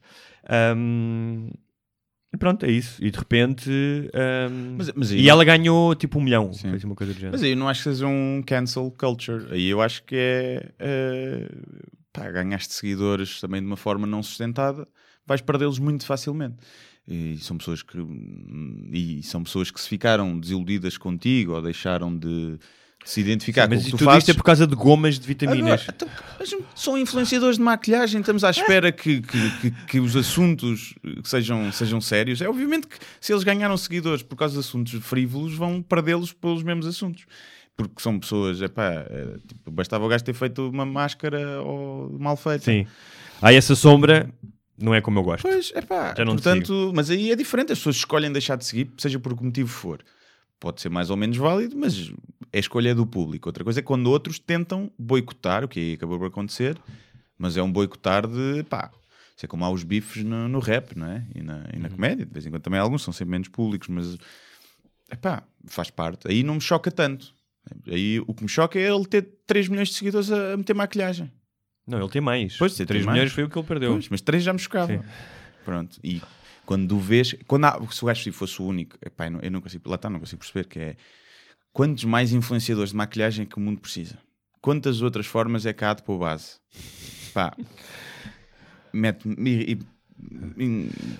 [SPEAKER 6] Um, e pronto, é isso. E de repente. um,
[SPEAKER 1] Mas- mas
[SPEAKER 6] e
[SPEAKER 1] não-
[SPEAKER 6] ela ganhou tipo um milhão.
[SPEAKER 1] Sim.
[SPEAKER 6] Assim uma coisa do género.
[SPEAKER 1] Mas aí eu não acho que seja um cancel culture. Aí eu acho que é. eh, pá, ganhaste seguidores também de uma forma não sustentada, vais perdê-los muito facilmente. E são pessoas que. E são pessoas que se ficaram desiludidas contigo ou deixaram de. Se identificar
[SPEAKER 6] Mas
[SPEAKER 1] com o que tu
[SPEAKER 6] tudo
[SPEAKER 1] fazes.
[SPEAKER 6] isto é por causa de gomas de vitaminas.
[SPEAKER 1] Agora, então, mas são influenciadores de maquilhagem, estamos à espera que, que, que, que os assuntos sejam, sejam sérios. É obviamente que se eles ganharam seguidores por causa de assuntos frívolos, vão perdê-los pelos mesmos assuntos. Porque são pessoas, epá, é, tipo, bastava o gajo ter feito uma máscara ou mal feita.
[SPEAKER 6] Sim. Há essa sombra, não é como eu gosto.
[SPEAKER 1] Pois, é pá, portanto, mas aí é diferente, as pessoas escolhem deixar de seguir, seja por que motivo for. Pode ser mais ou menos válido, mas é a escolha do público. Outra coisa é quando outros tentam boicotar, o que aí acabou por acontecer, mas é um boicotar de pá. Isso é como há os bifes no, no rap, não é? E na, e na comédia, de vez em quando também alguns são sempre menos públicos, mas é pá, faz parte. Aí não me choca tanto. Aí o que me choca é ele ter 3 milhões de seguidores a, a meter maquilhagem.
[SPEAKER 6] Não, ele tem mais.
[SPEAKER 1] Pois, tem
[SPEAKER 6] 3
[SPEAKER 1] mais.
[SPEAKER 6] milhões foi o que ele perdeu.
[SPEAKER 1] Pois, mas três já me chocava.
[SPEAKER 6] Sim.
[SPEAKER 1] Pronto. E quando tu vês, quando há, se o gajo fosse o único, epá, eu, não, eu não consigo, lá está, não consigo perceber que é quantos mais influenciadores de maquilhagem que o mundo precisa? Quantas outras formas é que há de pôr base? Pá, mete-me.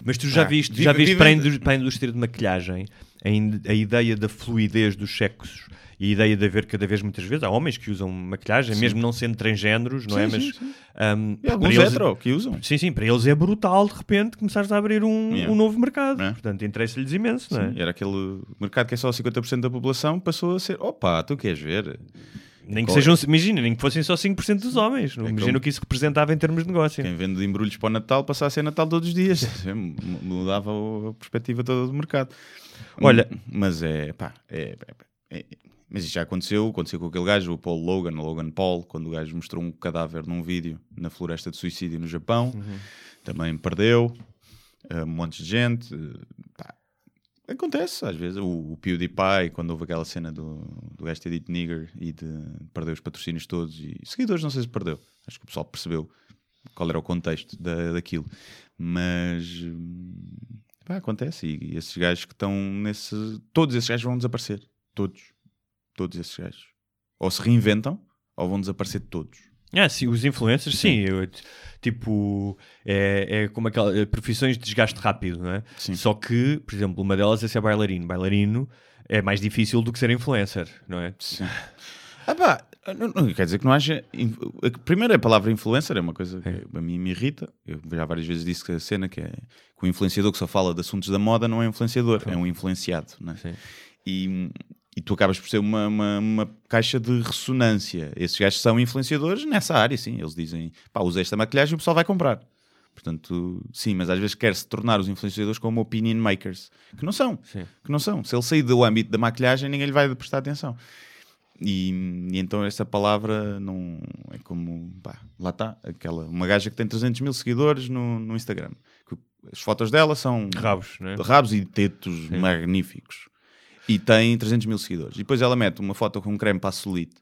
[SPEAKER 6] Mas tu já
[SPEAKER 1] pá,
[SPEAKER 6] viste,
[SPEAKER 1] vive-
[SPEAKER 6] já viste
[SPEAKER 1] vive-
[SPEAKER 6] para, a indú- para a indústria de maquilhagem a, in- a ideia da fluidez dos sexos e a ideia de haver cada vez muitas vezes há homens que usam maquilhagem, mesmo não sendo transgéneros, não
[SPEAKER 1] Sim,
[SPEAKER 6] é?
[SPEAKER 1] sim,
[SPEAKER 6] Mas
[SPEAKER 1] sim.
[SPEAKER 6] um,
[SPEAKER 1] E alguns
[SPEAKER 6] eles-
[SPEAKER 1] hetero que usam.
[SPEAKER 6] Sim, sim, para eles é brutal de repente começares a abrir um,
[SPEAKER 1] Yeah.
[SPEAKER 6] um novo mercado.
[SPEAKER 1] É.
[SPEAKER 6] Portanto, interessa-lhes imenso, não é?
[SPEAKER 1] Sim, era aquele mercado que é só 50% da população, passou a ser, opa, tu queres ver?
[SPEAKER 6] Nem que
[SPEAKER 1] é?
[SPEAKER 6] sejam, imagina, nem que fossem só 5% dos homens. Não imagina o que isso representava em termos de negócio.
[SPEAKER 1] Quem vende embrulhos para o Natal passa a ser Natal todos os dias. M- Mudava a perspectiva toda do mercado.
[SPEAKER 6] Olha-
[SPEAKER 1] mas é, pá, é, é- é- mas isso já aconteceu, aconteceu com aquele gajo, o Paul Logan, o Logan Paul, quando o gajo mostrou um cadáver num vídeo na floresta de suicídio no Japão, também perdeu, uh, um monte de gente, pá, acontece às vezes, o, o PewDiePie, quando houve aquela cena do, do gajo ter dito nigger e de perder os patrocínios todos e seguidores, não sei se perdeu, acho que o pessoal percebeu qual era o contexto da, daquilo, mas hum, pá, acontece. E, e esses gajos que estão nesse, todos esses gajos vão desaparecer, todos, todos esses gajos, ou se reinventam ou vão desaparecer todos.
[SPEAKER 6] Ah, sim, os influencers, sim. eu- tipo, é, é como aquelas é, profissões de desgaste rápido, não é?
[SPEAKER 1] Sim.
[SPEAKER 6] Só que, por exemplo, uma delas é ser bailarino. Bailarino é mais difícil do que ser influencer, não é?
[SPEAKER 1] Sim. Ah pá, não, não quer dizer que não haja. Primeiro, a palavra influencer é uma coisa que a mim me irrita. Eu já várias vezes disse que a cena que é que o influenciador que só fala de assuntos da moda não é influenciador, é um influenciado. Não é?
[SPEAKER 6] Sim.
[SPEAKER 1] E, e tu acabas por ser uma, uma, uma caixa de ressonância. Esses gajos são influenciadores nessa área, sim. Eles dizem, pá, usa esta maquilhagem e o pessoal vai comprar. Portanto, sim, mas às vezes quer-se tornar os influenciadores como opinion makers, que não são.
[SPEAKER 6] Sim.
[SPEAKER 1] Que não são. Se ele sair do âmbito da maquilhagem, ninguém lhe vai prestar atenção. E, e então essa palavra não é como pá, lá está, aquela uma gaja que tem 300 mil seguidores no, no Instagram. Que As fotos dela são
[SPEAKER 6] Rabos, não é?
[SPEAKER 1] rabos e tetos magníficos e tem 300 mil seguidores. E depois ela mete uma foto com um creme para a celulite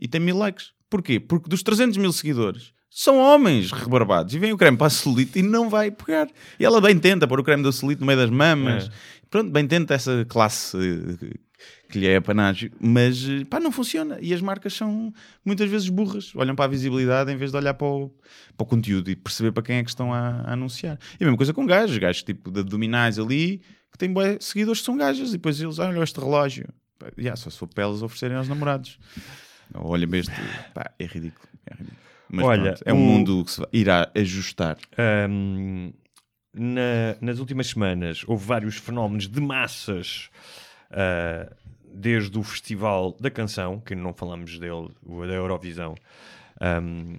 [SPEAKER 1] e tem mil likes. Porquê? Porque dos 300 mil seguidores são homens rebarbados e vem o creme para a celulite e não vai pegar. E ela bem tenta pôr o creme da celulite no meio das mamas.
[SPEAKER 6] É.
[SPEAKER 1] Pronto, bem tenta essa classe que lhe é apanágio, mas pá, não funciona. E as marcas são muitas vezes burras. Olham para a visibilidade em vez de olhar para o, para o conteúdo e perceber para quem é que estão a, a anunciar. E a mesma coisa com gajos, gajos tipo de abdominais ali, que têm bué seguidores que são gajas, e depois eles olham este relógio. Pá, yeah, só se for para elas oferecerem aos namorados. Ou Olha-me este, pá, é ridículo. É ridículo. Mas
[SPEAKER 6] Olha,
[SPEAKER 1] pronto, é um
[SPEAKER 6] o-
[SPEAKER 1] mundo que se irá ajustar.
[SPEAKER 6] Ahm, na- nas últimas semanas houve vários fenómenos de massas, ah, desde o Festival da Canção, que não falamos dele, o da Eurovisão, ahm,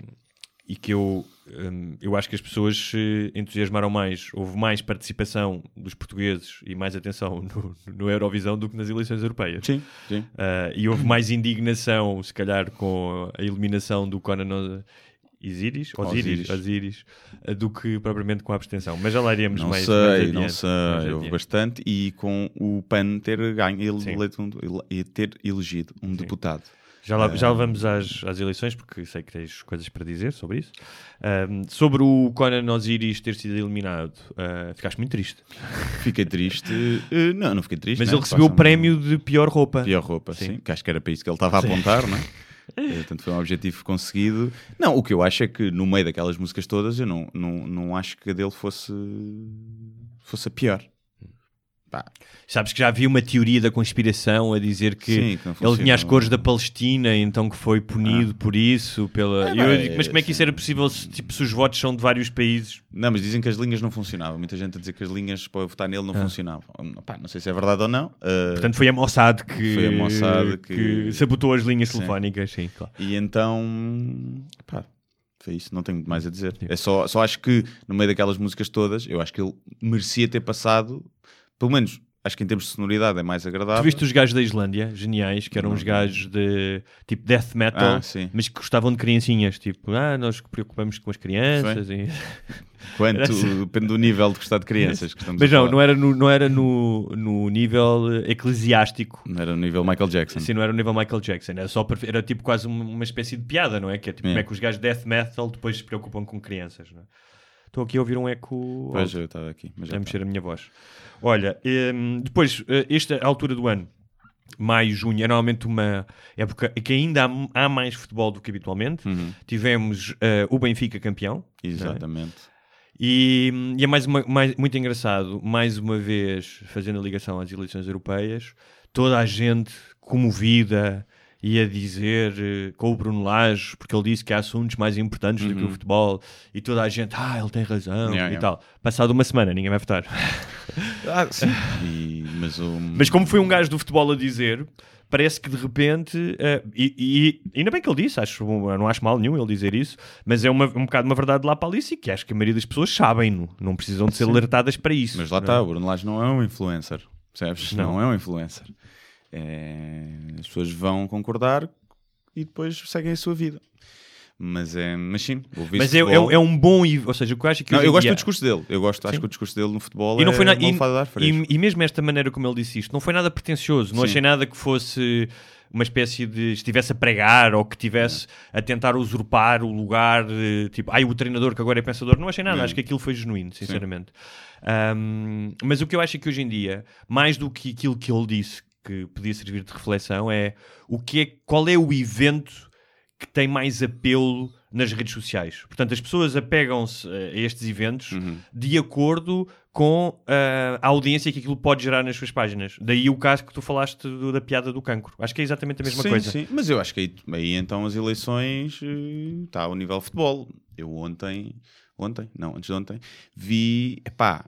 [SPEAKER 6] e que eu, ahm, eu acho que as pessoas se entusiasmaram mais. Houve mais participação dos portugueses e mais atenção no, no Eurovisão do que nas eleições europeias.
[SPEAKER 1] Sim, sim.
[SPEAKER 6] Uh, e houve mais indignação, se calhar, com a eliminação do Conan Osiris, Osiris,
[SPEAKER 1] Osiris.
[SPEAKER 6] Osiris, uh, do que propriamente com a abstenção. Mas já lá iremos
[SPEAKER 1] Não
[SPEAKER 6] mais,
[SPEAKER 1] sei,
[SPEAKER 6] mais adiante,
[SPEAKER 1] não
[SPEAKER 6] mais
[SPEAKER 1] sei. Houve bastante. E com o PAN ter ganho, ele,
[SPEAKER 6] Sim.
[SPEAKER 1] eleito um, ele- ter elegido um deputado.
[SPEAKER 6] Já, lá,
[SPEAKER 1] Ah.
[SPEAKER 6] já vamos às, às eleições, porque sei que tens coisas para dizer sobre isso. Um, sobre o Conan Osiris ter sido eliminado, uh, ficaste muito triste.
[SPEAKER 1] Fiquei triste. Eh, não, não fiquei triste.
[SPEAKER 6] Mas
[SPEAKER 1] né?
[SPEAKER 6] ele recebeu o prémio de pior roupa.
[SPEAKER 1] Pior roupa,
[SPEAKER 6] Sim.
[SPEAKER 1] sim. Que acho que era para isso que ele estava a apontar, não é? Eh, Portanto, foi um objetivo conseguido. Não, o que eu acho é que no meio daquelas músicas todas, eu não, não, não acho que a dele fosse, fosse a pior. Pá,
[SPEAKER 6] Sabes que já havia uma teoria da conspiração a dizer que,
[SPEAKER 1] Sim, que
[SPEAKER 6] ele tinha as cores da Palestina, então que foi punido por isso. Pela...
[SPEAKER 1] É,
[SPEAKER 6] eu
[SPEAKER 1] bem,
[SPEAKER 6] digo, mas como é que isso era possível se, tipo, se os votos são de vários países?
[SPEAKER 1] Não, mas dizem que as linhas não funcionavam. Muita gente a dizer que as linhas para votar nele não funcionavam. Pá, não sei se é verdade ou não. Uh,
[SPEAKER 6] Portanto, foi a Mossad que,
[SPEAKER 1] Foi a Mossad que-
[SPEAKER 6] sabotou as linhas
[SPEAKER 1] Sim.
[SPEAKER 6] telefónicas. Sim, claro.
[SPEAKER 1] E então, pá, foi isso. Não tenho muito mais a dizer. É só, só acho que no meio daquelas músicas todas, eu acho que ele merecia ter passado, pelo menos, acho que em termos de sonoridade é mais agradável.
[SPEAKER 6] Tu viste os gajos da Islândia, geniais, que eram uns gajos de tipo death metal,
[SPEAKER 1] Ah, sim.
[SPEAKER 6] mas que gostavam de criancinhas. Tipo, ah, nós preocupamos com as crianças. E...
[SPEAKER 1] Quanto,
[SPEAKER 6] assim.
[SPEAKER 1] depende do nível de gostar de crianças que estamos
[SPEAKER 6] Mas
[SPEAKER 1] a
[SPEAKER 6] não, não era no, não era no, no nível eclesiástico.
[SPEAKER 1] Não era no nível Michael Jackson.
[SPEAKER 6] Assim, não era o nível Michael Jackson, era, só era tipo quase uma, espécie de piada, não é? Que é tipo, como é que os gajos de death metal depois se preocupam com crianças, não é? Estou aqui a ouvir um eco
[SPEAKER 1] Pois eu estava aqui. Mas
[SPEAKER 6] a
[SPEAKER 1] tá.
[SPEAKER 6] mexer a minha voz. Olha, hum, depois, eh, esta altura do ano, maio, junho, é normalmente uma época em que ainda há, há mais futebol do que habitualmente.
[SPEAKER 1] Uhum.
[SPEAKER 6] Tivemos eh, o Benfica campeão. é?
[SPEAKER 1] Exatamente.
[SPEAKER 6] E, e é mais, uma, mais- muito engraçado, mais uma vez, fazendo a ligação às eleições europeias, toda a gente comovida e a dizer eh, com o Bruno Lage, porque ele disse que há assuntos mais importantes do que o futebol, e toda a gente, ah, ele tem razão
[SPEAKER 1] Uhum. Yeah,
[SPEAKER 6] e
[SPEAKER 1] yeah.
[SPEAKER 6] tal. Passado uma semana, ninguém vai votar.
[SPEAKER 1] Ah, sim. E- mas o...
[SPEAKER 6] Mas como foi um gajo do futebol a dizer, parece que de repente, eh, e, e ainda bem que ele disse, acho, não acho mal nenhum ele dizer isso, mas é uma, um bocado uma verdade lá para ali, sim, que acho que a maioria das pessoas sabem, não, precisam de ser alertadas para isso.
[SPEAKER 1] Mas lá
[SPEAKER 6] não é?
[SPEAKER 1] está, o Bruno Lage não é um influencer. Percebes?
[SPEAKER 6] Não.
[SPEAKER 1] Não, é um influencer. É, As pessoas vão concordar e depois seguem a sua vida. Mas, é, mas sim,
[SPEAKER 6] Mas é, é, é um bom, ou seja, o que eu acho é que
[SPEAKER 1] Não, eu gosto
[SPEAKER 6] dia-
[SPEAKER 1] do discurso dele. Eu gosto, acho que o discurso dele no futebol
[SPEAKER 6] E não
[SPEAKER 1] é
[SPEAKER 6] foi nada,
[SPEAKER 1] uma
[SPEAKER 6] e, e, e mesmo esta maneira como ele disse isto, não foi nada pretencioso. Não
[SPEAKER 1] Sim.
[SPEAKER 6] achei nada que fosse uma espécie de estivesse a pregar ou que estivesse a tentar usurpar o lugar de tipo, ai, o treinador que agora é pensador. Não achei nada, acho que aquilo foi genuíno, sinceramente. Ahm, mas o que eu acho é que hoje em dia, mais do que aquilo que ele disse que podia servir de reflexão, é o que é, qual é o evento que tem mais apelo nas redes sociais. Portanto, as pessoas apegam-se eh, a estes eventos
[SPEAKER 1] Uhum.
[SPEAKER 6] de acordo com eh, a audiência que aquilo pode gerar nas suas páginas. Daí o caso que tu falaste do- da piada do cancro. Acho que é exatamente a mesma
[SPEAKER 1] sim,
[SPEAKER 6] coisa.
[SPEAKER 1] Sim, mas eu acho que aí, aí então as eleições está ao nível de futebol. Eu ontem, ontem, não, antes de ontem, vi, epá,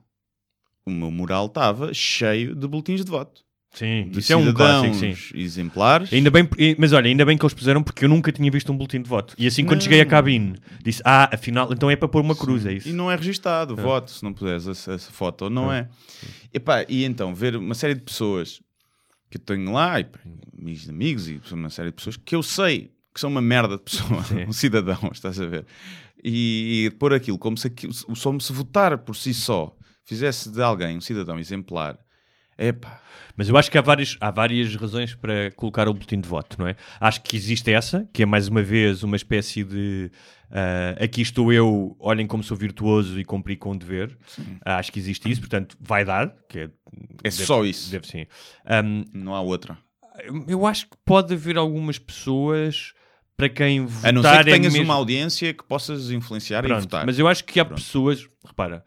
[SPEAKER 1] o meu mural estava cheio de boletins de voto.
[SPEAKER 6] Sim, isso é um clássico, sim.
[SPEAKER 1] exemplares.
[SPEAKER 6] Ainda bem, mas olha, ainda bem que eles puseram porque eu nunca tinha visto um boletim de voto. E assim quando
[SPEAKER 1] Não.
[SPEAKER 6] cheguei à cabine, disse: Ah, afinal, então é para pôr uma cruz, é isso.
[SPEAKER 1] E não é registado o voto, se não puseres essa, essa foto, não é. Epá, e então, ver uma série de pessoas que eu tenho lá, e, amigos de amigos, e uma série de pessoas que eu sei que são uma merda de pessoa, um cidadão, estás a ver? E, e pôr aquilo como se, aquilo, só se votar por si só fizesse de alguém um cidadão exemplar, epá,
[SPEAKER 6] Mas eu acho que há várias, há várias razões para colocar o boletim de voto, não é? Acho que existe essa, que é mais uma vez uma espécie de ah, aqui estou eu, olhem como sou virtuoso e cumpri com o dever. Ah, acho que existe isso, portanto, vai dar, que é,
[SPEAKER 1] é
[SPEAKER 6] deve-
[SPEAKER 1] só isso,
[SPEAKER 6] Deve sim. Ahm,
[SPEAKER 1] não há outra.
[SPEAKER 6] eu acho que pode haver algumas pessoas para quem votar
[SPEAKER 1] A não ser que
[SPEAKER 6] é
[SPEAKER 1] tenhas
[SPEAKER 6] mesmo...
[SPEAKER 1] uma audiência que possas influenciar e
[SPEAKER 6] Pronto,
[SPEAKER 1] votar.
[SPEAKER 6] Mas eu acho que há
[SPEAKER 1] Pronto.
[SPEAKER 6] pessoas, repara,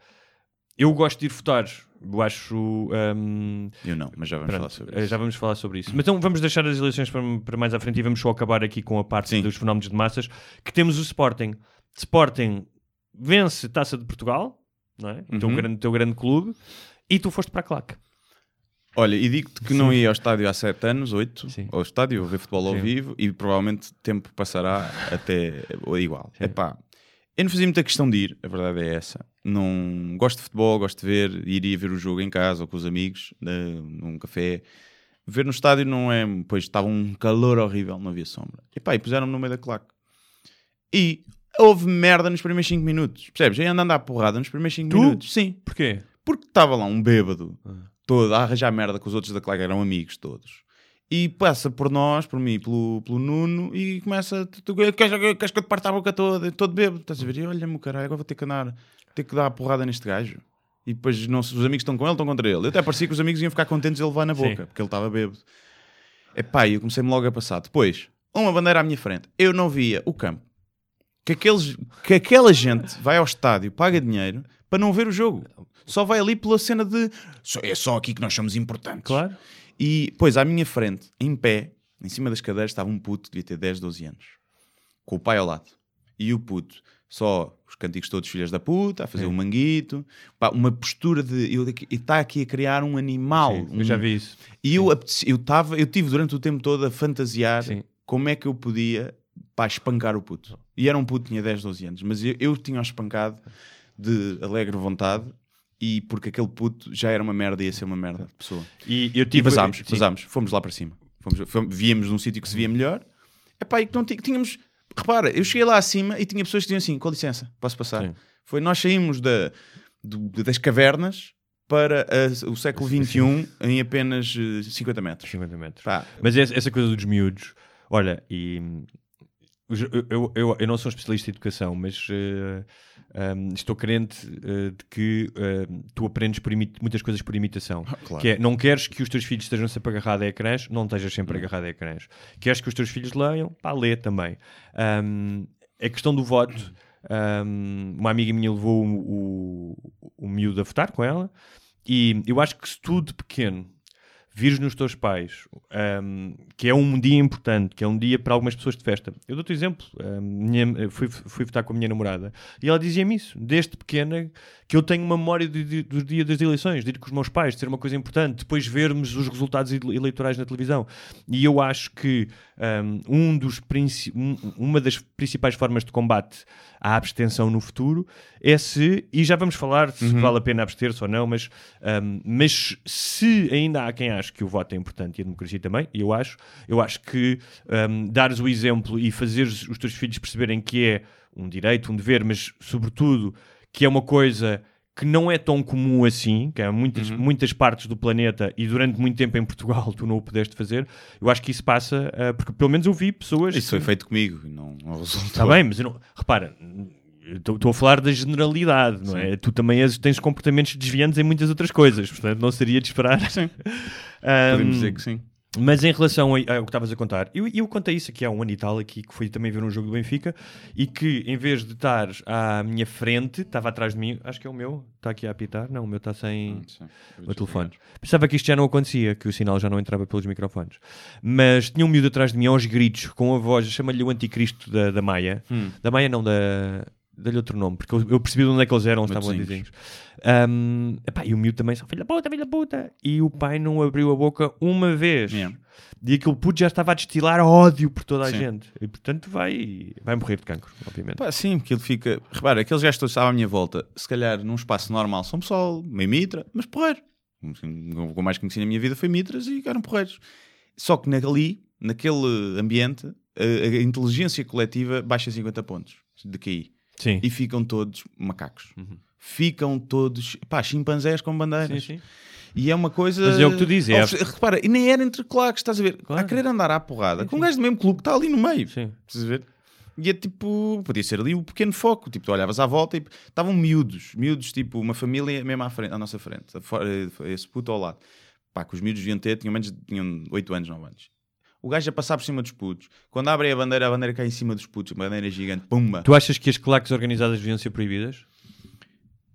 [SPEAKER 6] eu gosto de ir votar. Eu acho. ahm,
[SPEAKER 1] Eu não, mas já vamos
[SPEAKER 6] Pronto,
[SPEAKER 1] falar sobre
[SPEAKER 6] eh,
[SPEAKER 1] isso.
[SPEAKER 6] Já vamos falar sobre isso. Mas então vamos deixar as eleições para, para mais à frente e vamos só acabar aqui com a parte
[SPEAKER 1] Sim.
[SPEAKER 6] dos fenómenos de massas. Que temos o Sporting. Sporting vence Taça de Portugal, não é? O teu
[SPEAKER 1] Uhum.
[SPEAKER 6] grande, teu grande clube, e tu foste para a claque.
[SPEAKER 1] Olha, e digo-te que não ia ao estádio há 7 anos, 8,
[SPEAKER 6] Sim.
[SPEAKER 1] ao estádio, ver futebol ao
[SPEAKER 6] Sim.
[SPEAKER 1] vivo, e provavelmente tempo passará até igual. Epá, eu não fazia muita questão de ir, a verdade é essa. Não gosto de futebol, gosto de ver, iria ver o jogo em casa ou com os amigos, né, num café. Ver no estádio não é. Pois estava um calor horrível, não havia sombra. Epá, e puseram-me no meio da claque. E houve merda nos primeiros 5 minutos. Percebes? Aí andando à porrada nos primeiros 5
[SPEAKER 6] Tu?
[SPEAKER 1] minutos. Sim.
[SPEAKER 6] Porquê?
[SPEAKER 1] Porque estava lá um bêbado
[SPEAKER 6] Ah.
[SPEAKER 1] todo a arranjar merda com os outros da claque, eram amigos todos. E passa por nós, por mim, pelo, pelo Nuno, e começa: tu, queres, queres que eu te parta a boca toda? Todo bêbado, estás a ver? Olha-me, caralho, agora vou ter que andar, ter que dar a porrada neste gajo. E depois não, os amigos estão com ele, estão contra ele. Eu até parecia que os amigos iam ficar contentes de ele levar na
[SPEAKER 6] Sim.
[SPEAKER 1] boca, porque ele estava bêbado. Epá, e eu comecei-me logo a passar. Depois, uma bandeira à minha frente, eu não via o campo. Que, aqueles, que aquela gente vai ao estádio, paga dinheiro para não ver o jogo. Só vai ali pela cena de "Só- é só aqui que nós somos importantes.
[SPEAKER 6] Claro.
[SPEAKER 1] E, pois, à minha frente, em pé, em cima das cadeiras, estava um puto, devia ter 10, 12 anos, com o pai ao lado. E o puto, só os cantigos todos filhas da puta, a fazer um manguito, pá, uma postura de. Eu está aqui a criar um animal.
[SPEAKER 6] Sim, eu já
[SPEAKER 1] um-
[SPEAKER 6] vi isso.
[SPEAKER 1] E eu, eu, tava, eu tive durante o tempo todo a fantasiar
[SPEAKER 6] Sim.
[SPEAKER 1] como é que eu podia pá, espancar o puto. E era um puto que tinha 10, 12 anos, mas eu, eu tinha-o espancado de alegre vontade e porque aquele puto já era uma merda e ia ser uma merda de pessoa.
[SPEAKER 6] E eu
[SPEAKER 1] E
[SPEAKER 6] tive.
[SPEAKER 1] vazámos,
[SPEAKER 6] sim.
[SPEAKER 1] vazámos, fomos lá para cima. Fomos, fomos- víamos num sítio que se via melhor. Epá, e que não tínhamos. Repara, eu cheguei lá acima e tinha pessoas que diziam assim: com licença, posso passar?
[SPEAKER 6] Sim.
[SPEAKER 1] Foi nós saímos da, do- das cavernas para a- o século XXI em apenas eh, 50 metros.
[SPEAKER 6] 50 metros.
[SPEAKER 1] Pá,
[SPEAKER 6] Mas essa, coisa dos miúdos, olha, e hum, os- eu, eu, eu, eu não sou um especialista em educação, mas eh, hum, estou crente eh, de que hum, tu aprendes muitas coisas por imitação.
[SPEAKER 1] claro.
[SPEAKER 6] Que é, não queres que os teus filhos estejam sempre agarrados a ecrãs, não estejas sempre agarrado a ecrãs. Queres que os teus filhos leiam, pá, lê também. Hum, a questão do voto, hum, uma amiga minha levou o, o, o miúdo a votar com ela, e eu acho que se tu de pequeno vires nos teus pais hum, que é um dia importante, que é um dia para algumas pessoas de festa. Eu dou-te um exemplo. hum, minha- fui, fui votar com a minha namorada e ela dizia-me isso, desde pequena, que eu tenho memória do, dia das eleições, de ir com os meus pais, de ser uma coisa importante, depois vermos os resultados ele- eleitorais na televisão. E eu acho que um um- uma das principais formas de combate à abstenção no futuro. É se, e já vamos falar se vale a pena abster-se ou não, mas, hum, mas se ainda há quem ache que o voto é importante e a democracia também, e eu acho, eu acho que hum, dares o exemplo e fazeres os teus filhos perceberem que é um direito, um dever, mas sobretudo que é uma coisa que não é tão comum assim, que há muitas, muitas partes do planeta e durante muito tempo em Portugal tu não o pudeste fazer, eu acho que isso passa, ah, porque pelo menos eu vi pessoas...
[SPEAKER 1] Isso foi
[SPEAKER 6] que-
[SPEAKER 1] feito comigo e não, não resultou.
[SPEAKER 6] Está bem, mas eu não... repara, estou a falar da generalidade, não é? Tu também és- tens comportamentos desviantes em muitas outras coisas, portanto não seria de esperar.
[SPEAKER 1] Sim.
[SPEAKER 6] Ahm,
[SPEAKER 1] Podemos dizer que sim.
[SPEAKER 6] Mas em relação ao que estavas a contar, eu, eu contei isso aqui há um ano e tal, aqui, que fui também ver um jogo do Benfica, e que em vez de estar à minha frente, estava atrás de mim, acho que é o meu, está aqui a apitar, não, o meu está sem
[SPEAKER 1] Sim.
[SPEAKER 6] o telefone. Pensava que isto já não acontecia, que o sinal já não entrava pelos microfones. Mas tinha um miúdo atrás de mim aos gritos, com a voz, chama-lhe o anticristo da, da Maia.
[SPEAKER 1] Hum.
[SPEAKER 6] Da Maia não, da... Dá-lhe outro nome, porque eu, eu percebi de onde é que eles eram, eles estavam vizinhos. Um, epá, e o miúdo também só, filha da puta, filha da puta. E o pai não abriu a boca uma vez.
[SPEAKER 1] Yeah.
[SPEAKER 6] E aquele puto já estava a destilar ódio por toda a
[SPEAKER 1] Sim.
[SPEAKER 6] gente. E portanto vai, vai morrer de cancro, obviamente.
[SPEAKER 1] Pá, sim, porque ele fica. Repara, aqueles gajos todos que estavam à minha volta, se calhar num espaço normal são pessoal, meio mitra, mas porreiro. O que eu mais conheci na minha vida foi mitras e eram porreiros. Só que ali, naquele ambiente, a, a inteligência coletiva baixa 50 pontos de QI.
[SPEAKER 6] Sim.
[SPEAKER 1] E ficam todos macacos. Ficam todos, pá, chimpanzés com bandeiras.
[SPEAKER 6] Sim, sim.
[SPEAKER 1] E é uma coisa.
[SPEAKER 6] Mas é o que tu dizes, é
[SPEAKER 1] Repara, e nem era entre claques, estás a ver?
[SPEAKER 6] Claro.
[SPEAKER 1] A querer andar à porrada com um gajo do mesmo clube que está ali no meio.
[SPEAKER 6] Sim.
[SPEAKER 1] Estás a ver? E é tipo, podia ser ali o pequeno foco. Tipo, tu olhavas à volta e estavam miúdos, miúdos, tipo, uma família mesmo à, frente, à nossa frente, esse puto ao lado. Pá, que os miúdos deviam ter, tinham menos, tinham 8 anos, 9 anos. O gajo a passar por cima dos putos. Quando abrem a bandeira, a bandeira cai em cima dos putos, uma bandeira gigante, pumba.
[SPEAKER 6] Tu achas que as claques organizadas deviam ser proibidas?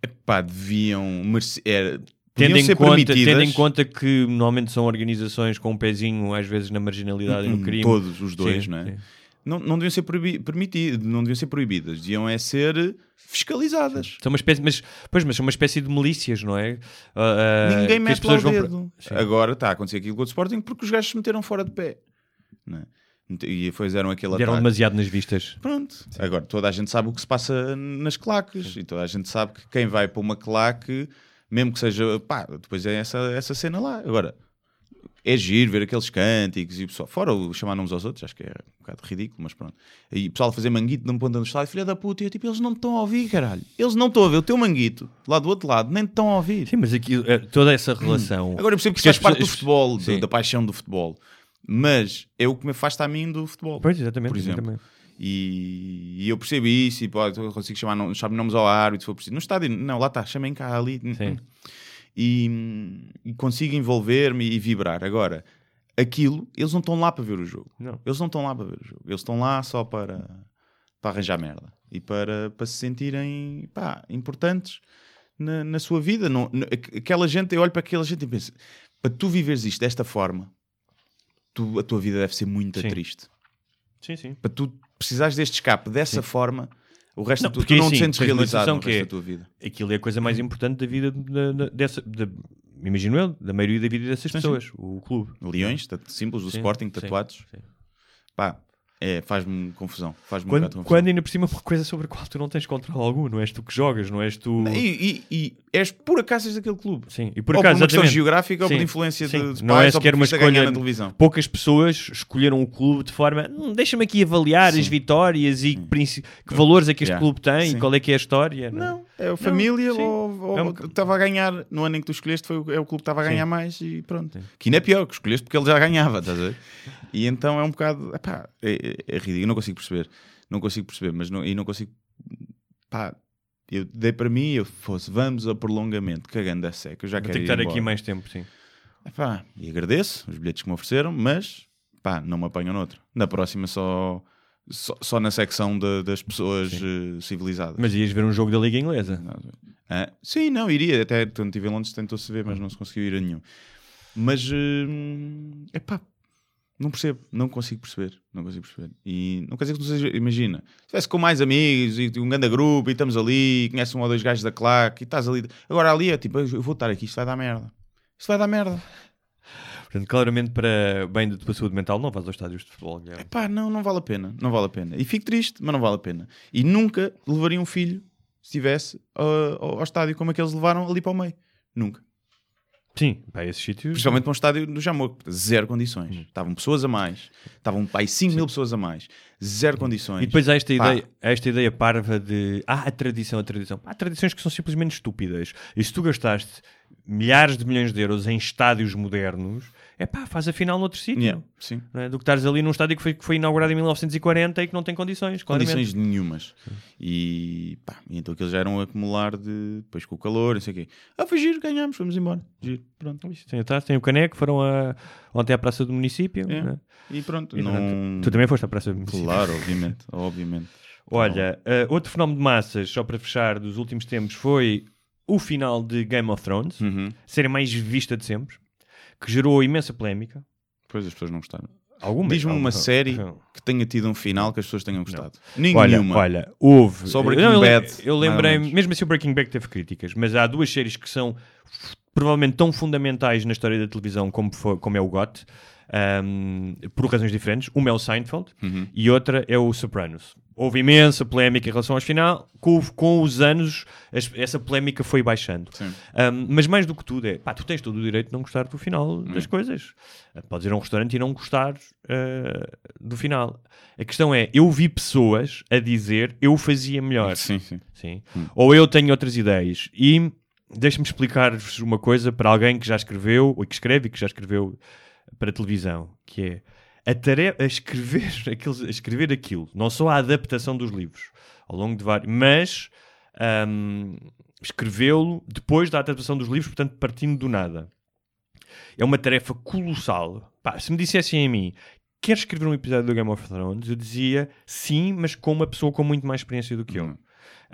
[SPEAKER 1] Epá, deviam merece- era,
[SPEAKER 6] Tendo em, conta, tendo em conta que normalmente são organizações com um pezinho, às vezes, na marginalidade e no
[SPEAKER 1] Hum,
[SPEAKER 6] crime.
[SPEAKER 1] Todos os dois,
[SPEAKER 6] Sim,
[SPEAKER 1] não é?
[SPEAKER 6] sim.
[SPEAKER 1] Não, não deviam ser permitidas, não deviam ser proibidas, deviam é ser fiscalizadas.
[SPEAKER 6] São uma espécie, mas, pois, mas são uma espécie de milícias, não é? Ah,
[SPEAKER 1] Ninguém mete lá o
[SPEAKER 6] vão
[SPEAKER 1] dedo. Agora está a acontecer aquilo com o Sporting porque os gajos se meteram fora de pé. Não é? E fizeram aquele
[SPEAKER 6] Deram
[SPEAKER 1] ataque.
[SPEAKER 6] demasiado nas vistas.
[SPEAKER 1] Pronto. Agora toda a gente sabe o que se passa nas claques e toda a gente sabe que quem vai para uma claque, mesmo que seja, pá, depois é essa, essa cena lá. Agora, é giro ver aqueles cânticos e o pessoal, fora o chamar uns aos outros, acho que é um bocado ridículo, mas pronto. E o pessoal fazer manguito numa ponta do estádio, filha da puta, e eu tipo, eles não estão a ouvir, caralho. Eles não estão a ver o teu manguito lá do outro lado, nem te estão a ouvir.
[SPEAKER 6] Sim, mas aqui, eh, toda essa relação.
[SPEAKER 1] Agora eu percebo que isso faz parte do futebol,
[SPEAKER 6] Sim.
[SPEAKER 1] do- da paixão do futebol. Mas é o que me afasta a mim do futebol.
[SPEAKER 6] Pois, exatamente.
[SPEAKER 1] por exemplo.
[SPEAKER 6] exatamente.
[SPEAKER 1] E, e eu percebo isso e eu consigo chamar chamo nomes ao árbitro se for preciso. No estádio, não, lá está, chamem cá ali. E, e consigo envolver-me e vibrar. Agora, aquilo, eles não estão lá para ver o jogo.
[SPEAKER 6] Não.
[SPEAKER 1] Eles não estão lá para ver o jogo. Eles estão lá só para, para arranjar merda. E para, para se sentirem pá, importantes na, na sua vida. Não, aquela gente, eu olho para aquela gente e penso: para tu viveres isto desta forma, tu- a tua vida deve ser muito
[SPEAKER 6] Sim.
[SPEAKER 1] triste.
[SPEAKER 6] Sim, sim.
[SPEAKER 1] Para tu precisares deste escape dessa forma, o resto
[SPEAKER 6] Não,
[SPEAKER 1] tu,
[SPEAKER 6] porque
[SPEAKER 1] tu não
[SPEAKER 6] assim,
[SPEAKER 1] te sentes
[SPEAKER 6] tens uma
[SPEAKER 1] realizado no resto
[SPEAKER 6] é-
[SPEAKER 1] da tua vida.
[SPEAKER 6] Aquilo é a coisa mais importante da vida da- da- dessa. da- imagino eu, da maioria da vida dessas
[SPEAKER 1] Sim,
[SPEAKER 6] pessoas, o clube.
[SPEAKER 1] Leões, tanto simples, o
[SPEAKER 6] Sim,
[SPEAKER 1] Sporting,
[SPEAKER 6] sim,
[SPEAKER 1] tatuados.
[SPEAKER 6] sim.
[SPEAKER 1] Pá, é, faz-me confusão. Faz-me
[SPEAKER 6] Quando,
[SPEAKER 1] confusão.
[SPEAKER 6] quando ainda por cima é uma coisa sobre a qual tu não tens controle algum, não és tu que jogas, não és tu.
[SPEAKER 1] E, e, e és por acaso és daquele clube.
[SPEAKER 6] Sim, e por
[SPEAKER 1] ou
[SPEAKER 6] acaso,
[SPEAKER 1] por uma questão geográfica ou por
[SPEAKER 6] Sim,
[SPEAKER 1] influência
[SPEAKER 6] sim.
[SPEAKER 1] de, de
[SPEAKER 6] não é
[SPEAKER 1] ou
[SPEAKER 6] sequer
[SPEAKER 1] por
[SPEAKER 6] uma escolha.
[SPEAKER 1] na televisão.
[SPEAKER 6] Poucas pessoas escolheram o clube de forma. "Hum, Deixa-me aqui avaliar as vitórias e que, valores é que este
[SPEAKER 1] Yeah.
[SPEAKER 6] clube tem
[SPEAKER 1] Sim.
[SPEAKER 6] e qual é que é a história. não é?
[SPEAKER 1] Não, é a família
[SPEAKER 6] sim.
[SPEAKER 1] ou, ou
[SPEAKER 6] É um-
[SPEAKER 1] estava a ganhar no ano em que tu escolheste, foi, o- é o clube que estava a ganhar
[SPEAKER 6] Sim.
[SPEAKER 1] mais e pronto. Que ainda é pior, que escolheste porque ele já ganhava, estás a ver? E então é um bocado, epá, é, é, ridículo, eu não consigo perceber, não consigo perceber, mas não, e não consigo, pá, eu dei para mim, eu fosse, vamos ao prolongamento, cagando a seca, eu já
[SPEAKER 6] Vou
[SPEAKER 1] quero
[SPEAKER 6] ter que estar aqui mais tempo, sim.
[SPEAKER 1] Epá, e agradeço os bilhetes que me ofereceram, mas pá, não me apanham noutra. Na próxima só, só, só na secção de- das pessoas eh, civilizadas.
[SPEAKER 6] Mas ias ver um jogo da Liga Inglesa.
[SPEAKER 1] Ah, sim, não, iria. Até quando estive em Londres tentou-se ver, mas não se conseguiu ir a nenhum. Mas, é pá, não percebo, não consigo perceber, não consigo perceber. E não quer dizer que não seja, imagina, se estivesse com mais amigos e um grande grupo e estamos ali, e conheces um ou dois gajos da claque e estás ali. Agora ali é tipo, eu vou estar aqui, isto vai dar merda. Isto vai dar merda.
[SPEAKER 6] Portanto, claramente, para bem da tua saúde mental, não vais aos estádios de futebol. Guilherme.
[SPEAKER 1] Pá, não, não vale a pena, não vale a pena. E fico triste, mas não vale a pena. E nunca levaria um filho, se estivesse, ao, ao- ao estádio como aqueles levaram ali para o meio. Nunca.
[SPEAKER 6] Sim, para esses sítios.
[SPEAKER 1] Principalmente para um estádio do Jamor, zero condições.
[SPEAKER 6] Hum.
[SPEAKER 1] Estavam pessoas a mais, estavam pai 5 mil pessoas a mais, zero condições.
[SPEAKER 6] E depois há esta,
[SPEAKER 1] Pá.
[SPEAKER 6] ideia, há esta ideia parva de ah, a tradição, a tradição. Há tradições que são simplesmente estúpidas. E se tu gastaste milhares de milhões de euros em estádios modernos, é pá, faz a final noutro sítio.
[SPEAKER 1] Yeah, sim.
[SPEAKER 6] é? Do que estares ali num estádio que foi, que foi inaugurado em 1940 e que não tem condições. claramente.
[SPEAKER 1] Condições nenhumas. E pá, então aqueles já eram a acumular de depois com o calor, não sei o quê. Ah, foi giro, ganhámos, fomos embora. Giro, pronto.
[SPEAKER 6] Isto Tem atrás, tem o caneco, foram a, ontem à Praça do Município.
[SPEAKER 1] É.
[SPEAKER 6] não é?
[SPEAKER 1] E pronto,
[SPEAKER 6] E
[SPEAKER 1] não...
[SPEAKER 6] Tu também foste à Praça do Município.
[SPEAKER 1] Claro, obviamente, obviamente.
[SPEAKER 6] Olha, eh, outro fenómeno de massas, só para fechar, dos últimos tempos, foi o final de Game of Thrones,
[SPEAKER 1] Uhum.
[SPEAKER 6] série mais vista de sempre, que gerou imensa polémica.
[SPEAKER 1] Pois as pessoas não gostaram.
[SPEAKER 6] Algumas,
[SPEAKER 1] Diz-me uma série que tenha tido um final que as pessoas tenham gostado.
[SPEAKER 6] Olha,
[SPEAKER 1] Nenhuma.
[SPEAKER 6] olha, houve.
[SPEAKER 1] Só Breaking
[SPEAKER 6] eu,
[SPEAKER 1] Bad,
[SPEAKER 6] Eu
[SPEAKER 1] ou
[SPEAKER 6] lembrei, mesmo assim o Breaking Bad teve críticas, mas há duas séries que são provavelmente tão fundamentais na história da televisão como, fo- como é o GOT, ahm, por razões diferentes. Uma é o Seinfeld
[SPEAKER 1] Uhum.
[SPEAKER 6] e outra é o Sopranos. Houve imensa polémica em relação ao final, com, com os anos as- essa polémica foi baixando. Um, mas mais do que tudo é, pá, tu tens todo o direito de não gostar do final
[SPEAKER 1] Hum.
[SPEAKER 6] das coisas. Uh, Podes ir a um restaurante e não gostar uh, do final. A questão é, eu vi pessoas a dizer eu fazia melhor.
[SPEAKER 1] Sim, sim.
[SPEAKER 6] Sim. Ou eu tenho outras ideias. E deixa-me explicar-vos uma coisa para alguém que já escreveu, ou que escreve e que já escreveu para televisão, que é a tarefa, a escrever, aqueles, a escrever aquilo, não só a adaptação dos livros, ao longo de vários, mas ahm, escrevê-lo depois da adaptação dos livros, portanto, partindo do nada. É uma tarefa colossal. Pá, se me dissessem a mim, queres escrever um episódio do Game of Thrones? Eu dizia sim, mas com uma pessoa com muito mais experiência do que eu.
[SPEAKER 1] Hum.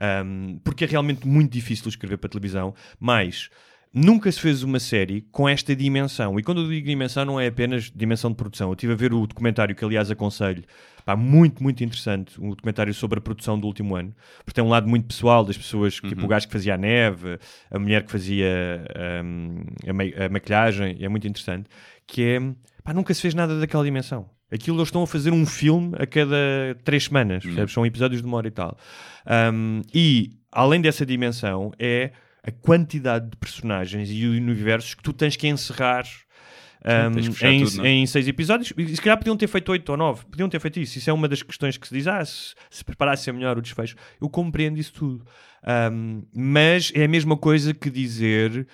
[SPEAKER 6] Um, porque é realmente muito difícil escrever para televisão, mas nunca se fez uma série com esta dimensão. E quando eu digo dimensão, não é apenas dimensão de produção. Eu estive a ver o documentário que, aliás, aconselho, pá, muito, muito interessante, um documentário sobre a produção do último ano, porque tem um lado muito pessoal das pessoas, tipo o gajo que fazia a neve, a mulher que fazia um, a, ma- a maquilhagem, é muito interessante, que é, pá, nunca se fez nada daquela dimensão. Aquilo eles estão a fazer um filme a cada três semanas, percebes? São episódios de uma hora e tal. Um, e, além dessa dimensão, é a quantidade de personagens e universos que tu tens que encerrar um,
[SPEAKER 1] que
[SPEAKER 6] em,
[SPEAKER 1] tudo, é?
[SPEAKER 6] em seis episódios. E se calhar podiam ter feito oito ou nove. Podiam ter feito isso. Isso é uma das questões que se diz. Ah, se, se preparasse melhor o desfecho. Eu compreendo isso tudo. Um, mas é a mesma coisa que dizer...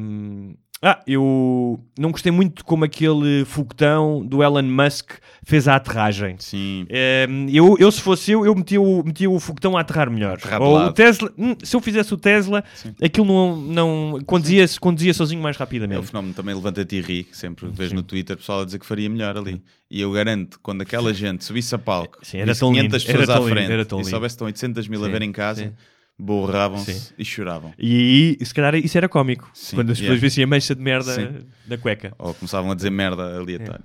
[SPEAKER 6] um, ah, eu não gostei muito como aquele foguetão do Elon Musk fez a aterragem.
[SPEAKER 1] Sim.
[SPEAKER 6] Um, eu, eu, se fosse eu, eu metia o, metia o foguetão a aterrar melhor.
[SPEAKER 1] Aterrar
[SPEAKER 6] Ou o. Tesla, hum, se eu fizesse o Tesla, aquilo não, não conduzia, conduzia sozinho mais
[SPEAKER 1] É o
[SPEAKER 6] rapidamente.
[SPEAKER 1] fenómeno também levanta-te e ri, sempre vês no Twitter o pessoal a dizer que faria melhor ali. E eu garanto, quando aquela gente subisse a palco,
[SPEAKER 6] Sim, era
[SPEAKER 1] visse
[SPEAKER 6] tão
[SPEAKER 1] 500
[SPEAKER 6] lindo, era
[SPEAKER 1] pessoas à
[SPEAKER 6] tão lindo,
[SPEAKER 1] frente
[SPEAKER 6] era
[SPEAKER 1] e soubesse que estão 800 mil a
[SPEAKER 6] Sim,
[SPEAKER 1] ver em casa,
[SPEAKER 6] sim.
[SPEAKER 1] Borravam-se e choravam.
[SPEAKER 6] E aí, se calhar, isso era cómico.
[SPEAKER 1] Sim,
[SPEAKER 6] quando as pessoas
[SPEAKER 1] yeah.
[SPEAKER 6] vissem a mancha de merda
[SPEAKER 1] Sim.
[SPEAKER 6] na cueca.
[SPEAKER 1] Ou começavam a dizer merda aleatória.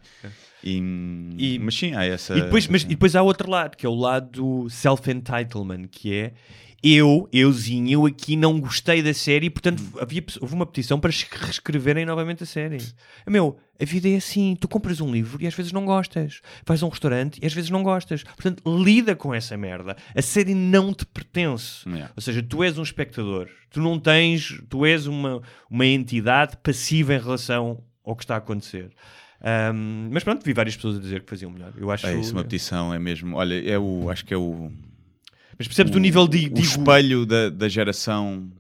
[SPEAKER 1] E,
[SPEAKER 6] E-
[SPEAKER 1] mas sim, há essa.
[SPEAKER 6] E depois, mas,
[SPEAKER 1] essa-
[SPEAKER 6] e depois há outro lado, que é o lado do self-entitlement, que é eu, euzinho, eu aqui não gostei da série, portanto havia, pe- houve uma petição para es- reescreverem novamente a série. Meu, a vida é assim, tu compras um livro e às vezes não gostas, vais a um restaurante e às vezes não gostas, portanto lida com essa merda. A série não te pertence.
[SPEAKER 1] Yeah.
[SPEAKER 6] Ou seja, tu és um espectador, tu não tens, tu és uma, uma entidade passiva em relação ao que está a acontecer. Ahm, mas pronto, vi várias pessoas a dizer que faziam melhor. Eu acho
[SPEAKER 1] É isso, uma petição é mesmo. Olha, é o, acho que é o,
[SPEAKER 6] Mas percebes o, nível de.
[SPEAKER 1] o
[SPEAKER 6] digo-
[SPEAKER 1] espelho da, da geração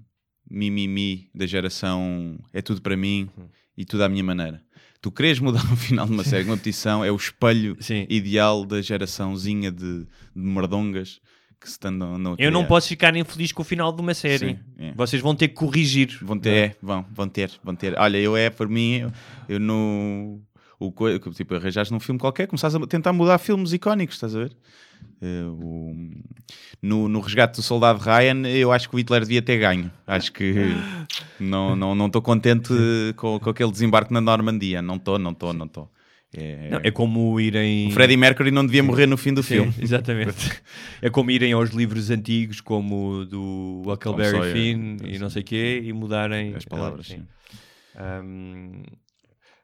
[SPEAKER 1] mimimi, da geração é tudo para mim
[SPEAKER 6] Uhum.
[SPEAKER 1] e tudo à minha maneira. Tu queres mudar o final de uma série, uma petição é o espelho
[SPEAKER 6] Sim.
[SPEAKER 1] ideal da geraçãozinha de, de merdongas que se andam, andam a
[SPEAKER 6] Eu não posso ficar infeliz com o final de uma série.
[SPEAKER 1] Sim, é.
[SPEAKER 6] Vocês vão ter que corrigir.
[SPEAKER 1] Vão ter, é, vão, vão ter, vão ter. Olha, eu é, por mim, eu, eu no. O, tipo, arranjaste num filme qualquer, começaste a tentar mudar filmes icónicos, estás a ver? Eh, o- no, no resgate do soldado Ryan, eu acho que o Hitler devia ter ganho. Acho que não estou não, não contente com, com aquele desembarque na Normandia. Não estou, não estou, não estou. É,
[SPEAKER 6] Não, é como irem.
[SPEAKER 1] O Freddie Mercury não devia morrer no fim do
[SPEAKER 6] Sim,
[SPEAKER 1] filme.
[SPEAKER 6] exatamente. é como irem aos livros antigos, como do Huckleberry
[SPEAKER 1] Sawyer,
[SPEAKER 6] Finn e não sei o quê, e mudarem
[SPEAKER 1] As palavras,
[SPEAKER 6] Ah,
[SPEAKER 1] sim.
[SPEAKER 6] Ahm,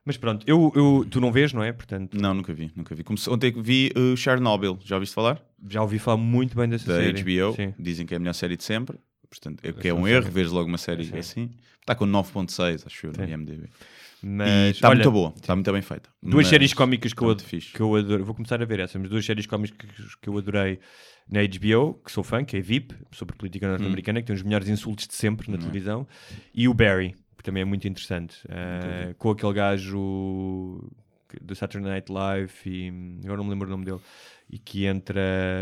[SPEAKER 6] mas pronto, eu, eu- tu não vês, não é? Portanto,
[SPEAKER 1] Não, nunca vi, nunca vi. Comecei, ontem vi uh, Chernobyl, já ouviste falar?
[SPEAKER 6] já ouvi falar muito bem dessa
[SPEAKER 1] da
[SPEAKER 6] série.
[SPEAKER 1] HBO,
[SPEAKER 6] Sim.
[SPEAKER 1] dizem que é a melhor série de sempre. Portanto, é, que é um erro, vês logo uma série
[SPEAKER 6] Sim.
[SPEAKER 1] assim. Está com 9.6, acho eu, no. IMDb. E
[SPEAKER 6] Mas,
[SPEAKER 1] está muito boa, está muito bem feita.
[SPEAKER 6] Duas
[SPEAKER 1] Mas
[SPEAKER 6] séries cómicas que eu, que eu adoro. Vou começar a ver essas, mas duas séries cómicas que, eu adorei na HBO, que sou fã, que é VIP, sobre política
[SPEAKER 1] Hum.
[SPEAKER 6] norte-americana, que tem os melhores insultos de sempre na televisão, e o Barry, que também é muito interessante, eh, com aquele gajo do Saturday Night Live, e agora não me lembro o nome dele, e que entra.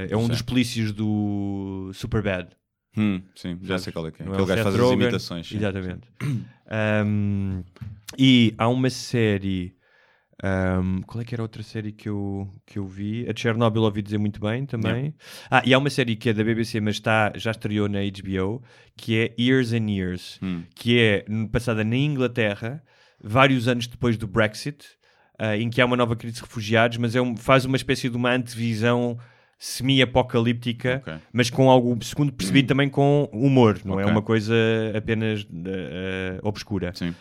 [SPEAKER 6] É um dos polícias do Superbad.
[SPEAKER 1] Hum, sim, já sei qual é que é.
[SPEAKER 6] Não é
[SPEAKER 1] Aquele gajo faz as imitações. sim.
[SPEAKER 6] Exatamente. Um, e há uma série. Um, qual é que era outra série que eu, que eu vi? A Chernobyl ouvi dizer muito bem também. Ah, e há uma série que é da BBC, mas está, já estreou na HBO, que é Years and Years,
[SPEAKER 1] Hum.
[SPEAKER 6] que é passada na Inglaterra, vários anos depois do Brexit, ah, em que há uma nova crise de refugiados, mas é um- faz uma espécie de uma antevisão semi-apocalíptica,
[SPEAKER 1] Ok.
[SPEAKER 6] mas com algo, segundo percebi, também com humor, não é
[SPEAKER 1] Ok.
[SPEAKER 6] uma coisa apenas eh, eh, obscura.
[SPEAKER 1] Sim.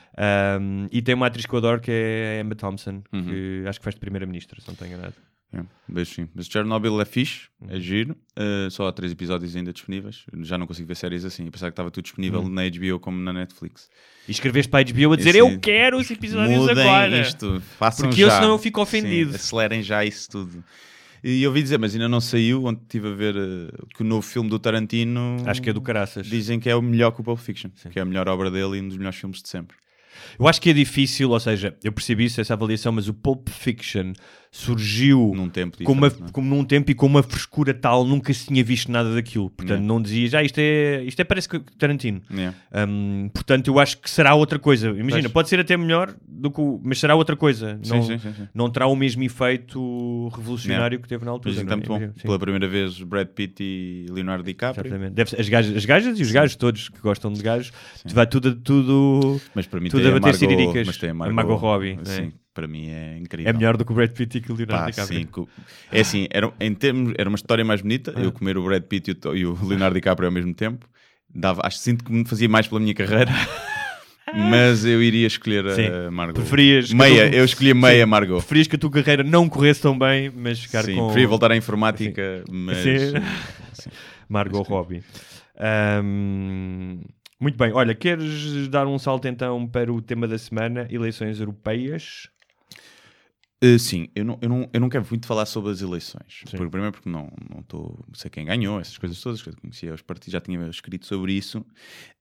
[SPEAKER 6] Um, e tem uma atriz que eu adoro que é a Emma Thompson,
[SPEAKER 1] Uhum.
[SPEAKER 6] que acho que faz de primeira-ministra, se não estou enganado.
[SPEAKER 1] É, beijo sim. Mas Chernobyl é fixe,
[SPEAKER 6] Uhum.
[SPEAKER 1] é giro. Uh, só há três episódios ainda disponíveis. Já não consigo ver séries assim. Eu pensava que estava tudo disponível
[SPEAKER 6] Uhum.
[SPEAKER 1] na HBO como na Netflix.
[SPEAKER 6] E escreveste para a HBO a dizer
[SPEAKER 1] Esse-
[SPEAKER 6] eu quero os episódios
[SPEAKER 1] Mudem
[SPEAKER 6] agora.
[SPEAKER 1] isto, façam
[SPEAKER 6] Porque eu
[SPEAKER 1] já.
[SPEAKER 6] senão eu fico ofendido.
[SPEAKER 1] Sim, acelerem já isso tudo. E eu ouvi dizer, mas ainda não saiu, onde estive a ver uh, que o novo filme do Tarantino
[SPEAKER 6] Acho que é do caraças.
[SPEAKER 1] dizem que é o melhor que o Pulp Fiction, que é a melhor obra dele e um dos melhores filmes de sempre.
[SPEAKER 6] Eu acho que é difícil, ou seja, eu percebi isso, essa avaliação, mas o Pulp Fiction surgiu
[SPEAKER 1] Num tempo
[SPEAKER 6] com uma,
[SPEAKER 1] não é?
[SPEAKER 6] como num tempo e com uma frescura tal, nunca se tinha visto nada daquilo. Portanto,
[SPEAKER 1] Yeah.
[SPEAKER 6] não dizia, já isto é, isto é parece que Tarantino. Hum, portanto, eu acho que será outra coisa. Imagina,
[SPEAKER 1] Pois.
[SPEAKER 6] pode ser até melhor do que o, mas será outra coisa.
[SPEAKER 1] Sim,
[SPEAKER 6] não,
[SPEAKER 1] sim, sim,
[SPEAKER 6] não terá o mesmo efeito revolucionário que teve na altura.
[SPEAKER 1] Mas
[SPEAKER 6] não é?
[SPEAKER 1] muito bom. Pela primeira vez, Brad Pitt e Leonardo DiCaprio.
[SPEAKER 6] Ser- as, gajas, as gajas e os gajos todos que gostam de gajos, vai tudo, tudo,
[SPEAKER 1] Mas para mim
[SPEAKER 6] tudo a bater
[SPEAKER 1] Margot,
[SPEAKER 6] ciriricas.
[SPEAKER 1] Mas tem a
[SPEAKER 6] A
[SPEAKER 1] Margot,
[SPEAKER 6] Margot Robbie,
[SPEAKER 1] Sim,
[SPEAKER 6] né?
[SPEAKER 1] Para mim é incrível.
[SPEAKER 6] é melhor do que o Brad Pitt e que o Leonardo
[SPEAKER 1] Pá,
[SPEAKER 6] DiCaprio.
[SPEAKER 1] sim, co- é assim, era, em termos, era uma história mais bonita,
[SPEAKER 6] Ah.
[SPEAKER 1] eu comer o Brad Pitt e o, e o Leonardo DiCaprio ao mesmo tempo, dava, acho que sinto que me fazia mais pela minha carreira, mas eu iria escolher
[SPEAKER 6] Sim.
[SPEAKER 1] a Margot.
[SPEAKER 6] Preferias
[SPEAKER 1] Meia,
[SPEAKER 6] tu-
[SPEAKER 1] eu escolhi meia
[SPEAKER 6] Sim.
[SPEAKER 1] Margot.
[SPEAKER 6] Preferias que a tua carreira não corresse tão bem, mas ficar
[SPEAKER 1] Sim,
[SPEAKER 6] com
[SPEAKER 1] preferia voltar à informática, mas
[SPEAKER 6] Sim. Margot Robbie. Ahm, muito bem, olha, queres dar um salto então para o tema da semana, eleições europeias?
[SPEAKER 1] Uh, sim, eu não, eu, não, eu não quero muito falar sobre as eleições. Porque, primeiro porque não, não tô, sei quem ganhou, essas coisas todas, que eu conhecia os partidos, já tinha escrito sobre isso.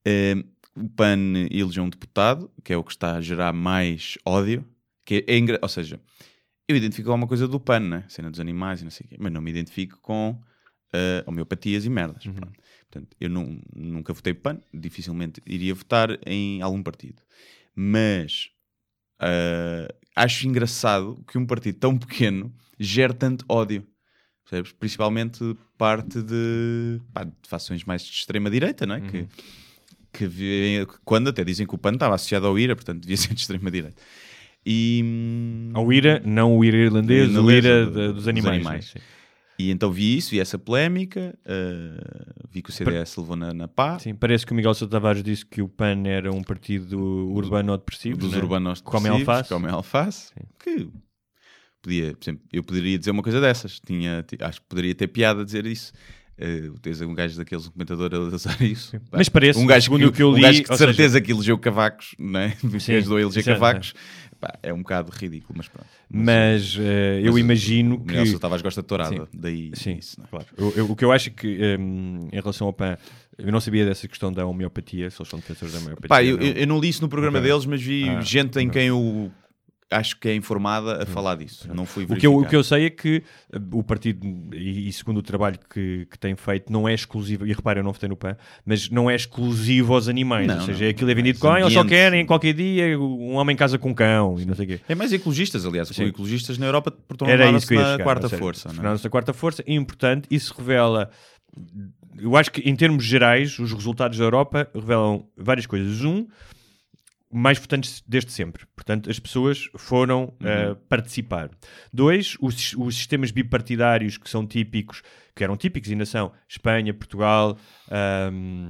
[SPEAKER 1] Uh, o PAN elegeu um deputado, que é o que está a gerar mais ódio, que é, engra- ou seja, eu identifico alguma coisa do PAN, né? cena dos animais e não sei o quê, mas não me identifico com uh, homeopatias e merdas. pronto. Portanto, eu não, nunca votei PAN, dificilmente iria votar em algum partido. Mas uh, acho engraçado que um partido tão pequeno gere tanto ódio. percebes? Principalmente parte de, pá, de fações mais de extrema-direita, não é? Que, que vê- quando até dizem que o PAN estava associado ao IRA, portanto devia ser de extrema-direita. E, hum,
[SPEAKER 6] Ao IRA, não o IRA irlandês, o IRA
[SPEAKER 1] do-
[SPEAKER 6] de- dos
[SPEAKER 1] dos
[SPEAKER 6] animais.
[SPEAKER 1] animais.
[SPEAKER 6] Sim.
[SPEAKER 1] e então vi isso, vi essa polémica, eh, vi que o CDS levou na, na pá,
[SPEAKER 6] Sim, parece que o Miguel Sousa Tavares disse que o PAN era um partido urbano ou depressivo.
[SPEAKER 1] dos
[SPEAKER 6] né?
[SPEAKER 1] urbanos depressivos,
[SPEAKER 6] alface.
[SPEAKER 1] que comem alface, que podia, por exemplo, eu poderia dizer uma coisa dessas, tinha, ti- acho que poderia ter piada dizer isso. Uh, tens um gajo daqueles, um comentador a usar isso. Pá,
[SPEAKER 6] Mas parece,
[SPEAKER 1] um gajo
[SPEAKER 6] segundo
[SPEAKER 1] que,
[SPEAKER 6] o que eu
[SPEAKER 1] um
[SPEAKER 6] li,
[SPEAKER 1] gajo que de
[SPEAKER 6] ou seja-
[SPEAKER 1] certeza que elegeu cavacos, não é?
[SPEAKER 6] Sim,
[SPEAKER 1] ajudou a eleger cavacos. Pá, é um bocado ridículo, mas pronto.
[SPEAKER 6] Mas eh, eu
[SPEAKER 1] Mas o-
[SPEAKER 6] imagino
[SPEAKER 1] o
[SPEAKER 6] que.
[SPEAKER 1] Miguel Sousa Tavares gosta de tourada,
[SPEAKER 6] Sim.
[SPEAKER 1] daí
[SPEAKER 6] Sim,
[SPEAKER 1] isso, não é?
[SPEAKER 6] claro. Eu- eu- o que eu acho é que, hum, em relação ao PAN, eu não sabia dessa questão da homeopatia, se eles são defensores da homeopatia.
[SPEAKER 1] Pá, eu,
[SPEAKER 6] não.
[SPEAKER 1] eu- não li isso no programa deles, mas vi
[SPEAKER 6] Ah,
[SPEAKER 1] gente em
[SPEAKER 6] ok.
[SPEAKER 1] quem eu acho que é informada a falar disso. Não fui
[SPEAKER 6] O que, eu, o que eu sei é que uh, o partido, e, e segundo o trabalho que, que tem feito, não é exclusivo, e repara, eu não votei no PAN, mas não é exclusivo aos animais.
[SPEAKER 1] Não,
[SPEAKER 6] ou seja,
[SPEAKER 1] não.
[SPEAKER 6] aquilo é vendido com, ah, eles só querem qualquer dia um homem casa com um cão e não sei o quê.
[SPEAKER 1] É mais ecologistas, aliás.
[SPEAKER 6] Sim.
[SPEAKER 1] Ecologistas na Europa
[SPEAKER 6] isso
[SPEAKER 1] tornaram-se na
[SPEAKER 6] chegar,
[SPEAKER 1] quarta
[SPEAKER 6] seja,
[SPEAKER 1] força. é?
[SPEAKER 6] tornaram-se na quarta força, e importante, isso revela. Eu acho que em termos gerais, os resultados da Europa revelam várias coisas. Um, mais votantes desde sempre. Portanto, as pessoas foram
[SPEAKER 1] Uhum.
[SPEAKER 6] uh, participar. Dois, os, os sistemas bipartidários que são típicos, que eram típicos ainda são Espanha, Portugal, ahm,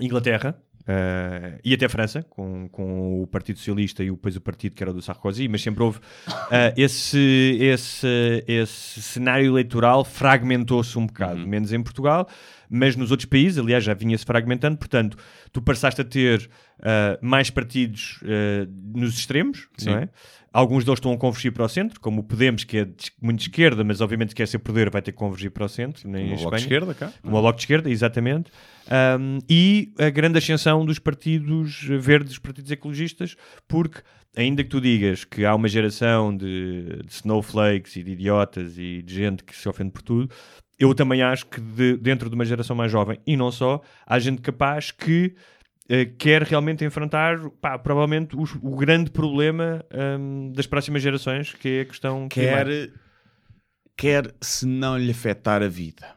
[SPEAKER 6] Inglaterra. Uh, e até França, com, com o Partido Socialista e depois o partido que era do Sarkozy, mas sempre houve uh, esse, esse, esse cenário eleitoral fragmentou-se um bocado,
[SPEAKER 1] Uhum.
[SPEAKER 6] menos em Portugal, mas nos outros países, aliás, já vinha-se fragmentando, portanto, tu passaste a ter uh, mais partidos nos extremos,
[SPEAKER 1] Sim.
[SPEAKER 6] não é? Alguns deles estão a convergir para o centro, como o Podemos, que é muito de esquerda, mas obviamente quer ser poder, vai ter que convergir para o centro, nem em
[SPEAKER 1] O Bloco de esquerda cá.
[SPEAKER 6] Como o Bloco de Esquerda, exatamente. Um, e a grande ascensão dos partidos verdes, dos partidos ecologistas, porque ainda que tu digas que há uma geração de, de snowflakes e de idiotas e de gente que se ofende por tudo, eu também acho que de- dentro de uma geração mais jovem, e não só, há gente capaz que eh, quer realmente enfrentar, pá, provavelmente, os- o grande problema hum, das próximas gerações, que é a questão
[SPEAKER 1] Quer,
[SPEAKER 6] climática.
[SPEAKER 1] quer se não lhe afetar a vida.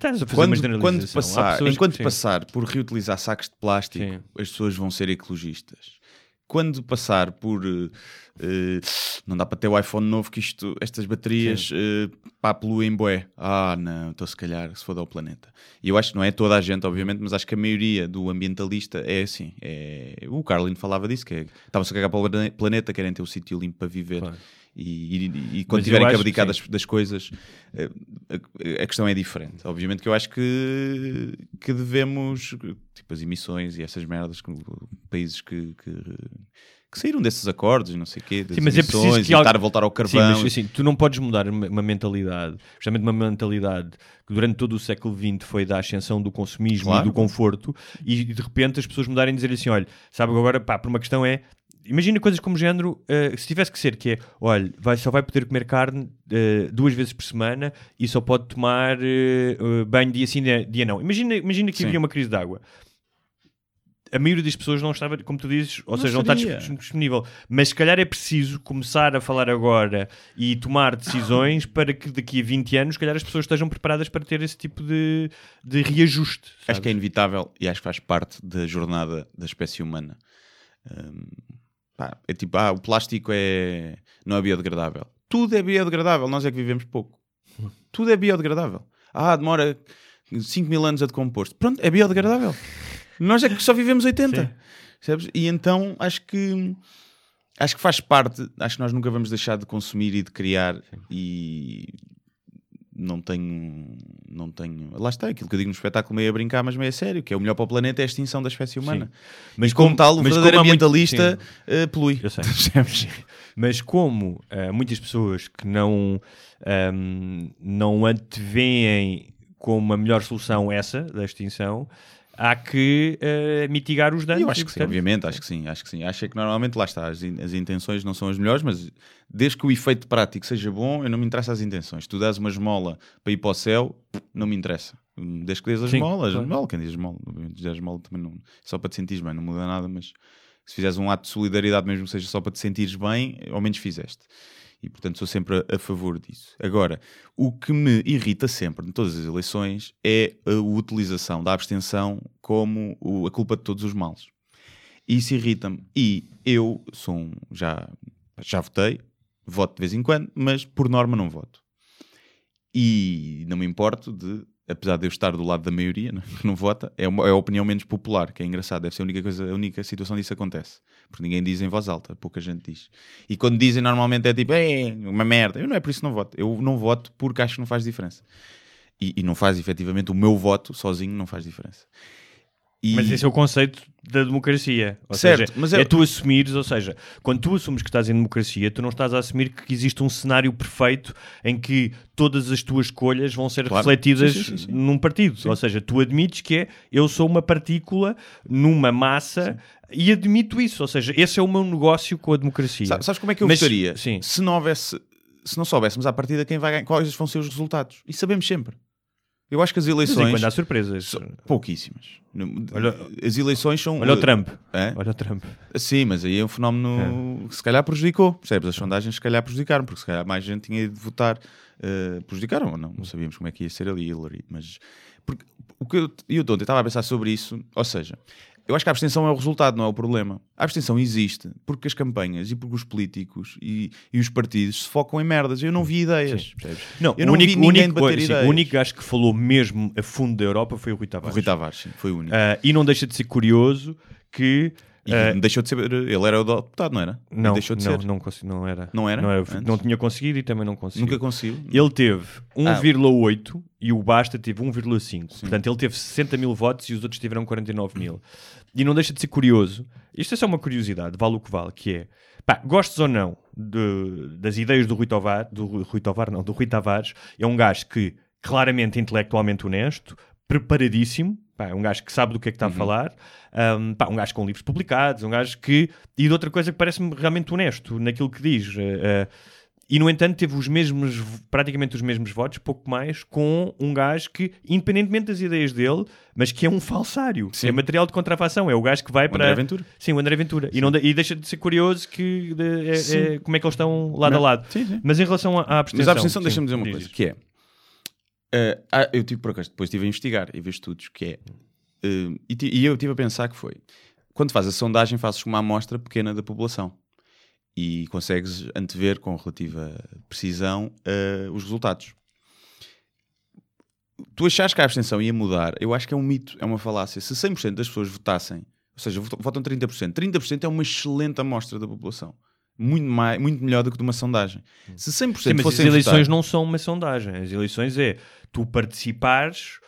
[SPEAKER 6] Estás a fazer
[SPEAKER 1] Quando, quando passar,
[SPEAKER 6] que-
[SPEAKER 1] enquanto
[SPEAKER 6] sim.
[SPEAKER 1] passar por reutilizar sacos de plástico,
[SPEAKER 6] Sim.
[SPEAKER 1] as pessoas vão ser ecologistas. Quando passar por eh, não dá para ter o iPhone novo que isto, estas baterias eh, pá, poluem bué. Ah, não, então se calhar se foda ao planeta. E eu acho que não é toda a gente, obviamente, mas acho que a maioria do ambientalista é assim. É... O Carlin falava disso, que é, estavam-se a cagar para o plane- planeta, querem ter um sítio limpo para viver.
[SPEAKER 6] Claro.
[SPEAKER 1] E, e- e quando
[SPEAKER 6] Mas
[SPEAKER 1] tiverem que
[SPEAKER 6] que
[SPEAKER 1] abdicar
[SPEAKER 6] sim.
[SPEAKER 1] das, das coisas, eh, a, a questão é diferente. Obviamente que eu acho que, que devemos, tipo as emissões e essas merdas, que, países que, que, que saíram desses acordos, não sei o quê, das
[SPEAKER 6] Sim, mas é preciso que algo-
[SPEAKER 1] estar a voltar ao
[SPEAKER 6] Sim,
[SPEAKER 1] carvão.
[SPEAKER 6] mas assim, tu não podes mudar uma, mentalidade, justamente uma mentalidade que durante todo o século XX foi da ascensão do consumismo
[SPEAKER 1] Claro.
[SPEAKER 6] e do conforto, e de repente as pessoas mudarem e dizer assim: olha, sabe, agora, pá, por uma questão é. Imagina coisas como género, eh, se tivesse que ser, que é, olha, vai, só vai poder comer carne eh, duas vezes por semana e só pode tomar eh, banho dia sim, dia, não. Imagina, imagina que
[SPEAKER 1] Sim.
[SPEAKER 6] havia uma crise de água. A maioria das pessoas não estava, como tu dizes, ou
[SPEAKER 1] Não
[SPEAKER 6] seja, não está
[SPEAKER 1] seria.
[SPEAKER 6] dis- disponível. Mas se calhar é preciso começar a falar agora e tomar decisões para que daqui a 20 anos, se calhar as pessoas estejam preparadas para ter esse tipo de, de reajuste.
[SPEAKER 1] Acho que é inevitável e acho que faz parte da jornada da espécie humana. Hum, pá, é tipo, ah, o plástico é, não é biodegradável. Tudo é biodegradável, nós é que vivemos pouco. Tudo é biodegradável. Ah, demora 5 mil anos a decompor-se. Pronto, é biodegradável. Nós é que só vivemos 80. Percebes? E então acho que acho que faz parte, acho que nós nunca vamos deixar de consumir e de criar e não tenho, não tenho. Lá está, aquilo que eu digo no espetáculo meio a brincar, mas meio a sério, que é o melhor para o planeta é a extinção da espécie humana.
[SPEAKER 6] Mas
[SPEAKER 1] e como,
[SPEAKER 6] como-
[SPEAKER 1] tal, o
[SPEAKER 6] mas
[SPEAKER 1] verdadeiro
[SPEAKER 6] como há muito-
[SPEAKER 1] ambientalista eh, polui.
[SPEAKER 6] Eu sei. Mas como eh, muitas pessoas que não, ahm, não antevêem como a melhor solução essa, da extinção, há que eh, mitigar os danos.
[SPEAKER 1] Eu acho que sim, obviamente, acho que sim, acho que sim. Acho é que normalmente lá está, as, in- as intenções não são as melhores, mas desde que o efeito prático seja bom, eu não me interessa as intenções. Tu dás uma esmola para ir para o céu, não me interessa. Desde que dês a esmola, a esmola, quem diz esmola, dizer a esmola também não, só para te sentires bem, não muda nada, mas se fizeres um ato de solidariedade, mesmo que seja só para te sentires bem, ao menos fizeste. E, portanto, sou sempre a, a favor disso. Agora, o que me irrita sempre em todas as eleições é a utilização da abstenção como o- a culpa de todos os males. Isso irrita-me. E eu sou um, já, já votei, voto de vez em quando, mas por norma não voto. E não me importo de, apesar de eu estar do lado da maioria, não- que não vota, é, uma, é a opinião menos popular, que é engraçado. Deve ser a única, coisa, a única situação disso acontece. Porque ninguém diz em voz alta, pouca gente diz. E quando dizem normalmente é tipo, é uma merda. Eu não é por isso que não voto. Eu não voto porque acho que não faz diferença. E, e não faz efetivamente o meu voto sozinho, não faz diferença. E-
[SPEAKER 6] Mas esse é o conceito da democracia. Ou
[SPEAKER 1] Certo,
[SPEAKER 6] seja,
[SPEAKER 1] mas
[SPEAKER 6] é...
[SPEAKER 1] é-
[SPEAKER 6] tu assumires, ou seja, quando tu assumes que estás em democracia, tu não estás a assumir que existe um cenário perfeito em que todas as tuas escolhas vão ser
[SPEAKER 1] Claro.
[SPEAKER 6] refletidas
[SPEAKER 1] Sim, sim, sim,
[SPEAKER 6] num partido. Ou seja, tu admites que é eu sou uma partícula numa massa e admito isso. Ou seja, esse é o meu negócio com a democracia.
[SPEAKER 1] Sa- Sabes como é que eu
[SPEAKER 6] Mas-? Sim.
[SPEAKER 1] Se não houvesse, se não soubéssemos à partida quem vai ganhar, quais vão ser os resultados. E sabemos sempre. Eu acho que as
[SPEAKER 6] Mas
[SPEAKER 1] eleições.
[SPEAKER 6] quando há surpresas.
[SPEAKER 1] pouquíssimas.
[SPEAKER 6] Olha-
[SPEAKER 1] as eleições são.
[SPEAKER 6] Olha o Trump.
[SPEAKER 1] Hã?
[SPEAKER 6] Olha o Trump.
[SPEAKER 1] Sim, mas aí é um fenómeno que se calhar prejudicou. Percebes? As sondagens se calhar prejudicaram, porque se calhar mais gente tinha ido votar. eh, prejudicaram ou não? Não sabíamos como é que ia ser ali Hillary. Mas porque, o que eu, eu ontem estava a pensar sobre isso, ou seja, eu acho que a abstenção é o resultado, não é o problema. A abstenção existe porque as campanhas e porque os políticos e, e os partidos se focam em merdas. Eu não vi ideias. percebes?
[SPEAKER 6] Não,
[SPEAKER 1] eu
[SPEAKER 6] o
[SPEAKER 1] não
[SPEAKER 6] único,
[SPEAKER 1] vi ninguém
[SPEAKER 6] único,
[SPEAKER 1] debater
[SPEAKER 6] sim,
[SPEAKER 1] ideias.
[SPEAKER 6] o único gajo que falou mesmo a fundo da Europa foi o Rui
[SPEAKER 1] O
[SPEAKER 6] Tavares.
[SPEAKER 1] Rui Tavares, sim, foi o único.
[SPEAKER 6] Ah, e não deixa de ser curioso que.
[SPEAKER 1] E
[SPEAKER 6] ah,
[SPEAKER 1] deixou de ser. Ele era o deputado, não era?
[SPEAKER 6] Não,
[SPEAKER 1] deixou de
[SPEAKER 6] não,
[SPEAKER 1] ser.
[SPEAKER 6] não, consegui- não era.
[SPEAKER 1] Não era?
[SPEAKER 6] Não,
[SPEAKER 1] Antes?
[SPEAKER 6] não tinha conseguido e também não conseguiu.
[SPEAKER 1] Nunca conseguiu.
[SPEAKER 6] Ele teve
[SPEAKER 1] Ah.
[SPEAKER 6] 1,8 e o Basta teve 1,5. Portanto, ele teve 60 mil votos e os outros tiveram 49 mil. E não deixa de ser curioso. Isto é só uma curiosidade, vale o que vale, que é, pá, gostes ou não de- das ideias do Rui Tovar, do Rui- Tovar, não, do Rui Tavares, é um gajo que claramente é intelectualmente honesto, preparadíssimo, pá, é um gajo que sabe do que é que está a falar, um, pá, um gajo com livros publicados, um gajo que. E de outra coisa que parece-me realmente honesto naquilo que diz. eh, eh, e no entanto teve os mesmos, praticamente os mesmos votos, pouco mais, com um gajo que, independentemente das ideias dele, mas que é um falsário,
[SPEAKER 1] Sim.
[SPEAKER 6] é material de contrafação, é o gajo que vai
[SPEAKER 1] O
[SPEAKER 6] para.
[SPEAKER 1] André Ventura.
[SPEAKER 6] Sim, o André Ventura. E, não e deixa de ser curioso que de- é- é- como é que eles estão lado a
[SPEAKER 1] Não.
[SPEAKER 6] lado.
[SPEAKER 1] Sim.
[SPEAKER 6] Mas em relação à, à abstenção.
[SPEAKER 1] Mas a abstenção, deixa-me dizer uma
[SPEAKER 6] diz
[SPEAKER 1] coisa, que é... eh, ah, eu tive por acaso, depois estive a investigar e ver estudos, que é... eh, e, e eu estive a pensar que foi... Quando fazes a sondagem, fazes uma amostra pequena da população. E consegues antever com relativa precisão eh, os resultados. Tu achas que a abstenção ia mudar? Eu acho que é um mito, é uma falácia. Se 100% das pessoas votassem, ou seja, votam votam 30%, 30% é uma excelente amostra da população. Muito, mais, muito melhor do que de uma sondagem. Se 100%
[SPEAKER 6] Sim, mas as
[SPEAKER 1] fossem
[SPEAKER 6] eleições
[SPEAKER 1] votar-
[SPEAKER 6] não são uma sondagem. As eleições é tu participares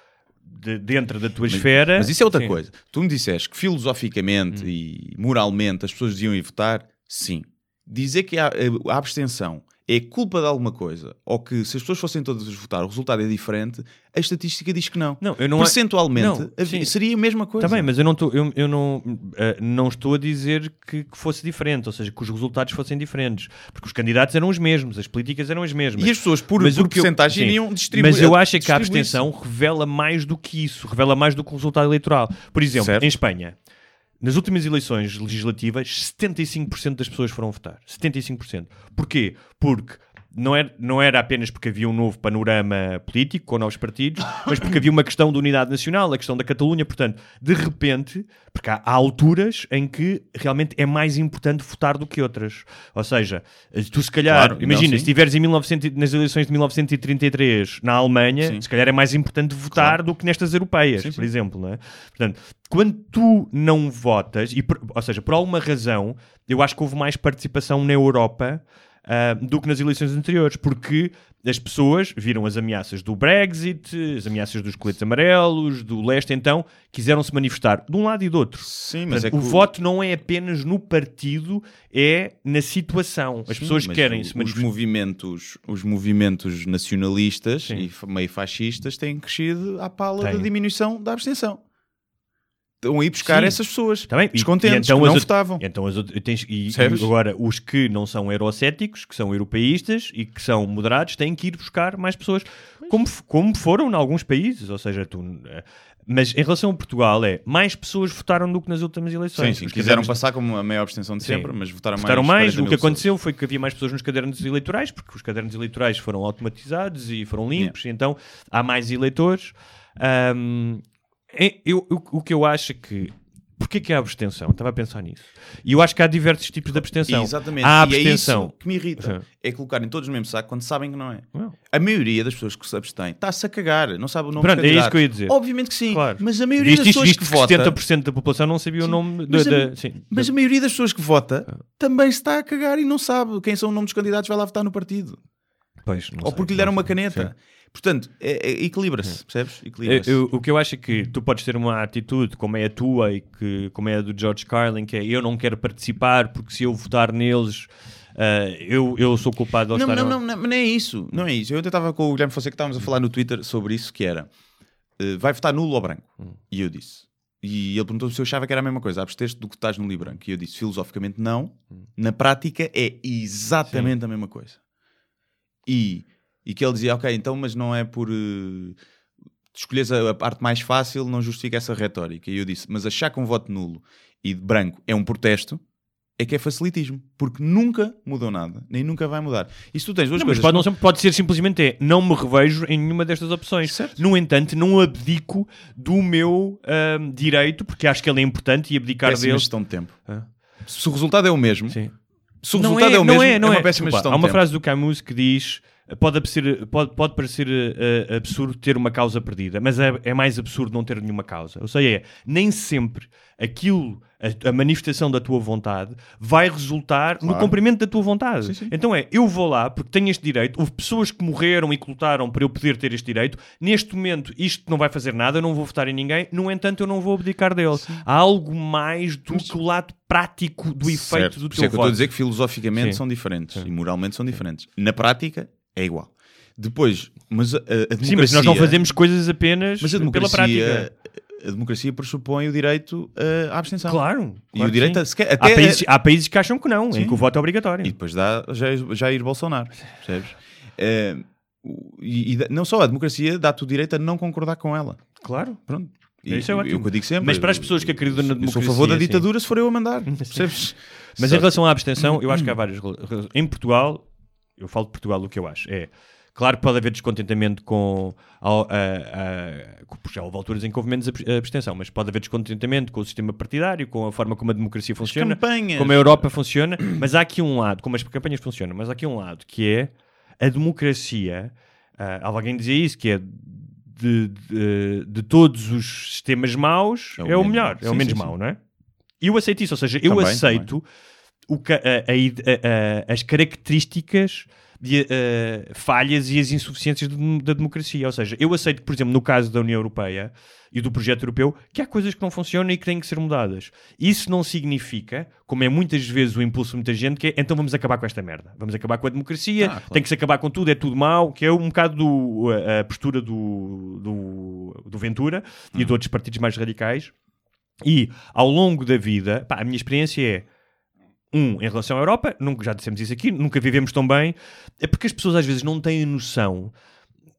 [SPEAKER 6] de- dentro da tua esfera.
[SPEAKER 1] Mas isso é outra
[SPEAKER 6] Sim. Hum.
[SPEAKER 1] coisa. Tu me disseste que filosoficamente e moralmente as pessoas deviam ir votar, sim. Dizer que a, a abstenção é culpa de alguma coisa, ou que se as pessoas fossem todas votar o resultado é diferente, a estatística diz que não.
[SPEAKER 6] Não, eu não a-
[SPEAKER 1] Percentualmente
[SPEAKER 6] Não, sim.
[SPEAKER 1] seria a mesma coisa.
[SPEAKER 6] Também, mas eu não, tô- eu, eu não, eh, não estou a dizer que, que fosse diferente, ou seja, que os resultados fossem diferentes, porque os candidatos eram os mesmos, as políticas eram as mesmas.
[SPEAKER 1] E as pessoas, por,
[SPEAKER 6] Mas
[SPEAKER 1] por
[SPEAKER 6] eu-
[SPEAKER 1] porcentagem,
[SPEAKER 6] sim.
[SPEAKER 1] iriam distribuir.
[SPEAKER 6] Mas eu acho é que a abstenção revela mais do que isso, revela mais do que o resultado eleitoral. Por exemplo,
[SPEAKER 1] Certo.
[SPEAKER 6] em Espanha, nas últimas eleições legislativas, 75% das pessoas foram votar. 75%. Porquê? Porque não era, não era apenas porque havia um novo panorama político com novos partidos, mas porque havia uma questão de unidade nacional, a questão da Catalunha. Portanto, de repente, porque há, há alturas em que realmente é mais importante votar do que outras. Ou seja, tu se calhar,
[SPEAKER 1] Claro, não,
[SPEAKER 6] imagina,
[SPEAKER 1] sim.
[SPEAKER 6] se estiveres em 1900 e- nas eleições de 1933 na Alemanha,
[SPEAKER 1] Sim.
[SPEAKER 6] se calhar é mais importante votar do que nestas europeias,
[SPEAKER 1] Sim,
[SPEAKER 6] por
[SPEAKER 1] sim.
[SPEAKER 6] exemplo. Não é? Portanto, quando tu não votas, e por- ou seja, por alguma razão, eu acho que houve mais participação na Europa ah, do que nas eleições anteriores, porque as pessoas viram as ameaças do Brexit, as ameaças dos coletes amarelos, do leste, então quiseram se manifestar de um lado e do outro.
[SPEAKER 1] Sim, mas
[SPEAKER 6] Portanto,
[SPEAKER 1] é que
[SPEAKER 6] o voto não é apenas no partido, é na situação. As
[SPEAKER 1] Sim,
[SPEAKER 6] pessoas querem
[SPEAKER 1] o-
[SPEAKER 6] se
[SPEAKER 1] os
[SPEAKER 6] manifestar.
[SPEAKER 1] movimentos, os movimentos nacionalistas
[SPEAKER 6] Sim.
[SPEAKER 1] e meio fascistas têm crescido à pala
[SPEAKER 6] Têm.
[SPEAKER 1] da diminuição da abstenção. Estão a ir buscar
[SPEAKER 6] Sim.
[SPEAKER 1] essas pessoas
[SPEAKER 6] Tá bem? E-
[SPEAKER 1] descontentes,
[SPEAKER 6] e então
[SPEAKER 1] que não
[SPEAKER 6] as
[SPEAKER 1] votavam.
[SPEAKER 6] Então as tens, e, e agora os que não são eurocéticos, que são europeístas e que são moderados, têm que ir buscar mais pessoas, como, f- como foram em alguns países. Ou seja, tu. eh, Mas em relação a Portugal, é mais pessoas votaram do que nas últimas
[SPEAKER 1] Sim,
[SPEAKER 6] eleições.
[SPEAKER 1] sim,
[SPEAKER 6] Os
[SPEAKER 1] quiseram passar como a maior abstenção de
[SPEAKER 6] Sim.
[SPEAKER 1] sempre, mas votaram,
[SPEAKER 6] Votaram
[SPEAKER 1] mais.
[SPEAKER 6] mais,
[SPEAKER 1] 40
[SPEAKER 6] o que aconteceu foi que havia mais pessoas nos cadernos eleitorais, porque os cadernos eleitorais foram automatizados e foram limpos, e então há mais eleitores. É- eu- eu- o que eu acho é que. Porquê que há abstenção? Estava a pensar nisso. E eu acho que há diversos tipos de abstenção.
[SPEAKER 1] Exatamente.
[SPEAKER 6] Há
[SPEAKER 1] E é
[SPEAKER 6] abstenção.
[SPEAKER 1] isso que me irrita.
[SPEAKER 6] Sim.
[SPEAKER 1] É colocarem todos no mesmo saco quando sabem que não é.
[SPEAKER 6] Não.
[SPEAKER 1] A maioria das pessoas que se abstêm está-se a cagar, não sabe o nome
[SPEAKER 6] Pronto, é isso que eu ia dizer.
[SPEAKER 1] Obviamente que sim,
[SPEAKER 6] Claro.
[SPEAKER 1] mas a maioria
[SPEAKER 6] Visto
[SPEAKER 1] das pessoas que
[SPEAKER 6] que
[SPEAKER 1] vota...
[SPEAKER 6] 70% da população não sabia o nome
[SPEAKER 1] mas
[SPEAKER 6] da.
[SPEAKER 1] a-
[SPEAKER 6] da- sim,
[SPEAKER 1] Mas a maioria das pessoas que vota também se está a cagar e não sabe quem são o nome dos candidatos vai lá votar no partido.
[SPEAKER 6] Pois,
[SPEAKER 1] Ou
[SPEAKER 6] sei,
[SPEAKER 1] porque lhe deram uma caneta. Portanto, é- é- equilibra-se, percebes?
[SPEAKER 6] Eu-
[SPEAKER 1] Equilibra-se.
[SPEAKER 6] eu- o que eu acho é que tu podes ter uma atitude como é a tua e que, como é a do George Carlin, que é eu não quero participar porque se eu votar neles ah, eu, eu sou culpado
[SPEAKER 1] Não, não, não, não, não é isso. Não é isso. Eu até estava com o Guilherme Fonseca que estávamos a falar no Twitter sobre isso, que era eh, vai votar nulo ou branco?
[SPEAKER 6] Hum.
[SPEAKER 1] E eu disse. E ele perguntou se eu achava que era a mesma coisa, absteste do que estás nulo e branco. E eu disse, filosoficamente não.
[SPEAKER 6] Hum.
[SPEAKER 1] Na prática é exatamente a mesma coisa. E, e que ele dizia, ok, então, mas não é por... eh, escolheres a, a parte mais fácil, não justifica essa retórica. E eu disse, mas achar que um voto nulo e de branco é um protesto, é que é facilitismo. Porque nunca mudou nada, nem nunca vai mudar. E se tu tens duas
[SPEAKER 6] Não, mas
[SPEAKER 1] coisas...
[SPEAKER 6] pode, não ser- pode ser simplesmente é, não me revejo em nenhuma destas opções.
[SPEAKER 1] Certo.
[SPEAKER 6] No entanto, não abdico do meu ahm, direito, porque acho que ele é importante e abdicar
[SPEAKER 1] péssima
[SPEAKER 6] dele.
[SPEAKER 1] gestão de tempo. Se o resultado é o mesmo,
[SPEAKER 6] Sim.
[SPEAKER 1] se o
[SPEAKER 6] Não
[SPEAKER 1] resultado é, o
[SPEAKER 6] não
[SPEAKER 1] mesmo,
[SPEAKER 6] é, não
[SPEAKER 1] uma
[SPEAKER 6] é.
[SPEAKER 1] péssima
[SPEAKER 6] Desculpa,
[SPEAKER 1] gestão
[SPEAKER 6] Há uma
[SPEAKER 1] tempo.
[SPEAKER 6] frase do Camus que diz pode parecer, pode, pode parecer eh, absurdo ter uma causa perdida, mas é, é mais absurdo não ter nenhuma causa. Ou seja, é, nem sempre aquilo, a, a manifestação da tua vontade, vai resultar no
[SPEAKER 1] Claro.
[SPEAKER 6] cumprimento da tua vontade.
[SPEAKER 1] Sim, sim.
[SPEAKER 6] Então é, eu vou lá porque tenho este direito, houve pessoas que morreram e que lutaram para eu poder ter este direito, neste momento isto não vai fazer nada, eu não vou votar em ninguém, no entanto eu não vou abdicar dele. Há algo mais do que o lado prático do efeito
[SPEAKER 1] Certo.
[SPEAKER 6] do
[SPEAKER 1] Por isso
[SPEAKER 6] teu
[SPEAKER 1] é que eu estou a
[SPEAKER 6] voto.
[SPEAKER 1] dizer que filosoficamente
[SPEAKER 6] Sim.
[SPEAKER 1] são diferentes e moralmente são diferentes. Na prática, é igual. Depois, mas a, a democracia...
[SPEAKER 6] Sim, mas nós não fazemos coisas apenas pela
[SPEAKER 1] democracia,
[SPEAKER 6] prática.
[SPEAKER 1] a democracia pressupõe o direito eh, à abstenção.
[SPEAKER 6] Claro.
[SPEAKER 1] E
[SPEAKER 6] claro
[SPEAKER 1] o direito
[SPEAKER 6] sim.
[SPEAKER 1] a, sequer,
[SPEAKER 6] há,
[SPEAKER 1] até
[SPEAKER 6] países, há países que acham que não, em
[SPEAKER 1] Sim.
[SPEAKER 6] que o voto é obrigatório.
[SPEAKER 1] E depois dá Jair, Jair Bolsonaro, percebes? O- e, e não só a democracia dá-te o direito a não concordar com ela.
[SPEAKER 6] Claro.
[SPEAKER 1] Pronto. E,
[SPEAKER 6] Isso é ótimo.
[SPEAKER 1] o que eu digo sempre.
[SPEAKER 6] Mas para as pessoas que acreditam na
[SPEAKER 1] Eu sou a
[SPEAKER 6] democracia,
[SPEAKER 1] favor da
[SPEAKER 6] sim.
[SPEAKER 1] ditadura se for eu a mandar. Percebes?
[SPEAKER 6] Mas
[SPEAKER 1] Só-
[SPEAKER 6] em relação à abstenção, eu acho que há várias. Em Portugal, eu falo de Portugal, o que eu acho é. Claro que pode haver descontentamento com. A, a, já houve alturas em que houve menos ab- abstenção, mas pode haver descontentamento com o sistema partidário, com a forma como a democracia funciona, como a Europa funciona. Mas há aqui um lado, como as campanhas funcionam, mas há aqui um lado que é a democracia. ah, alguém dizia isso, que é de, de, de todos os sistemas maus,
[SPEAKER 1] É o
[SPEAKER 6] é o melhor, é o
[SPEAKER 1] Sim,
[SPEAKER 6] menos
[SPEAKER 1] sim,
[SPEAKER 6] mau,
[SPEAKER 1] sim.
[SPEAKER 6] não é? E eu aceito isso, ou seja, eu
[SPEAKER 1] Também,
[SPEAKER 6] aceito o a- a as características de, falhas e as insuficiências de- da democracia. Ou seja, eu aceito por exemplo, no caso da União Europeia e do projeto europeu, que há coisas que não funcionam e que têm que ser mudadas. Isso não significa, como é muitas vezes o impulso de muita gente, que é então vamos acabar com esta merda. Vamos acabar com a democracia,
[SPEAKER 1] Ah, claro.
[SPEAKER 6] tem que se acabar com tudo, é tudo mau, que é um bocado do- a, a postura do, do, do Ventura e de outros partidos mais radicais. E ao longo da vida, pá, a minha experiência é um, em relação à Europa, nunca, já dissemos isso aqui, nunca vivemos tão bem, é porque as pessoas às vezes não têm noção,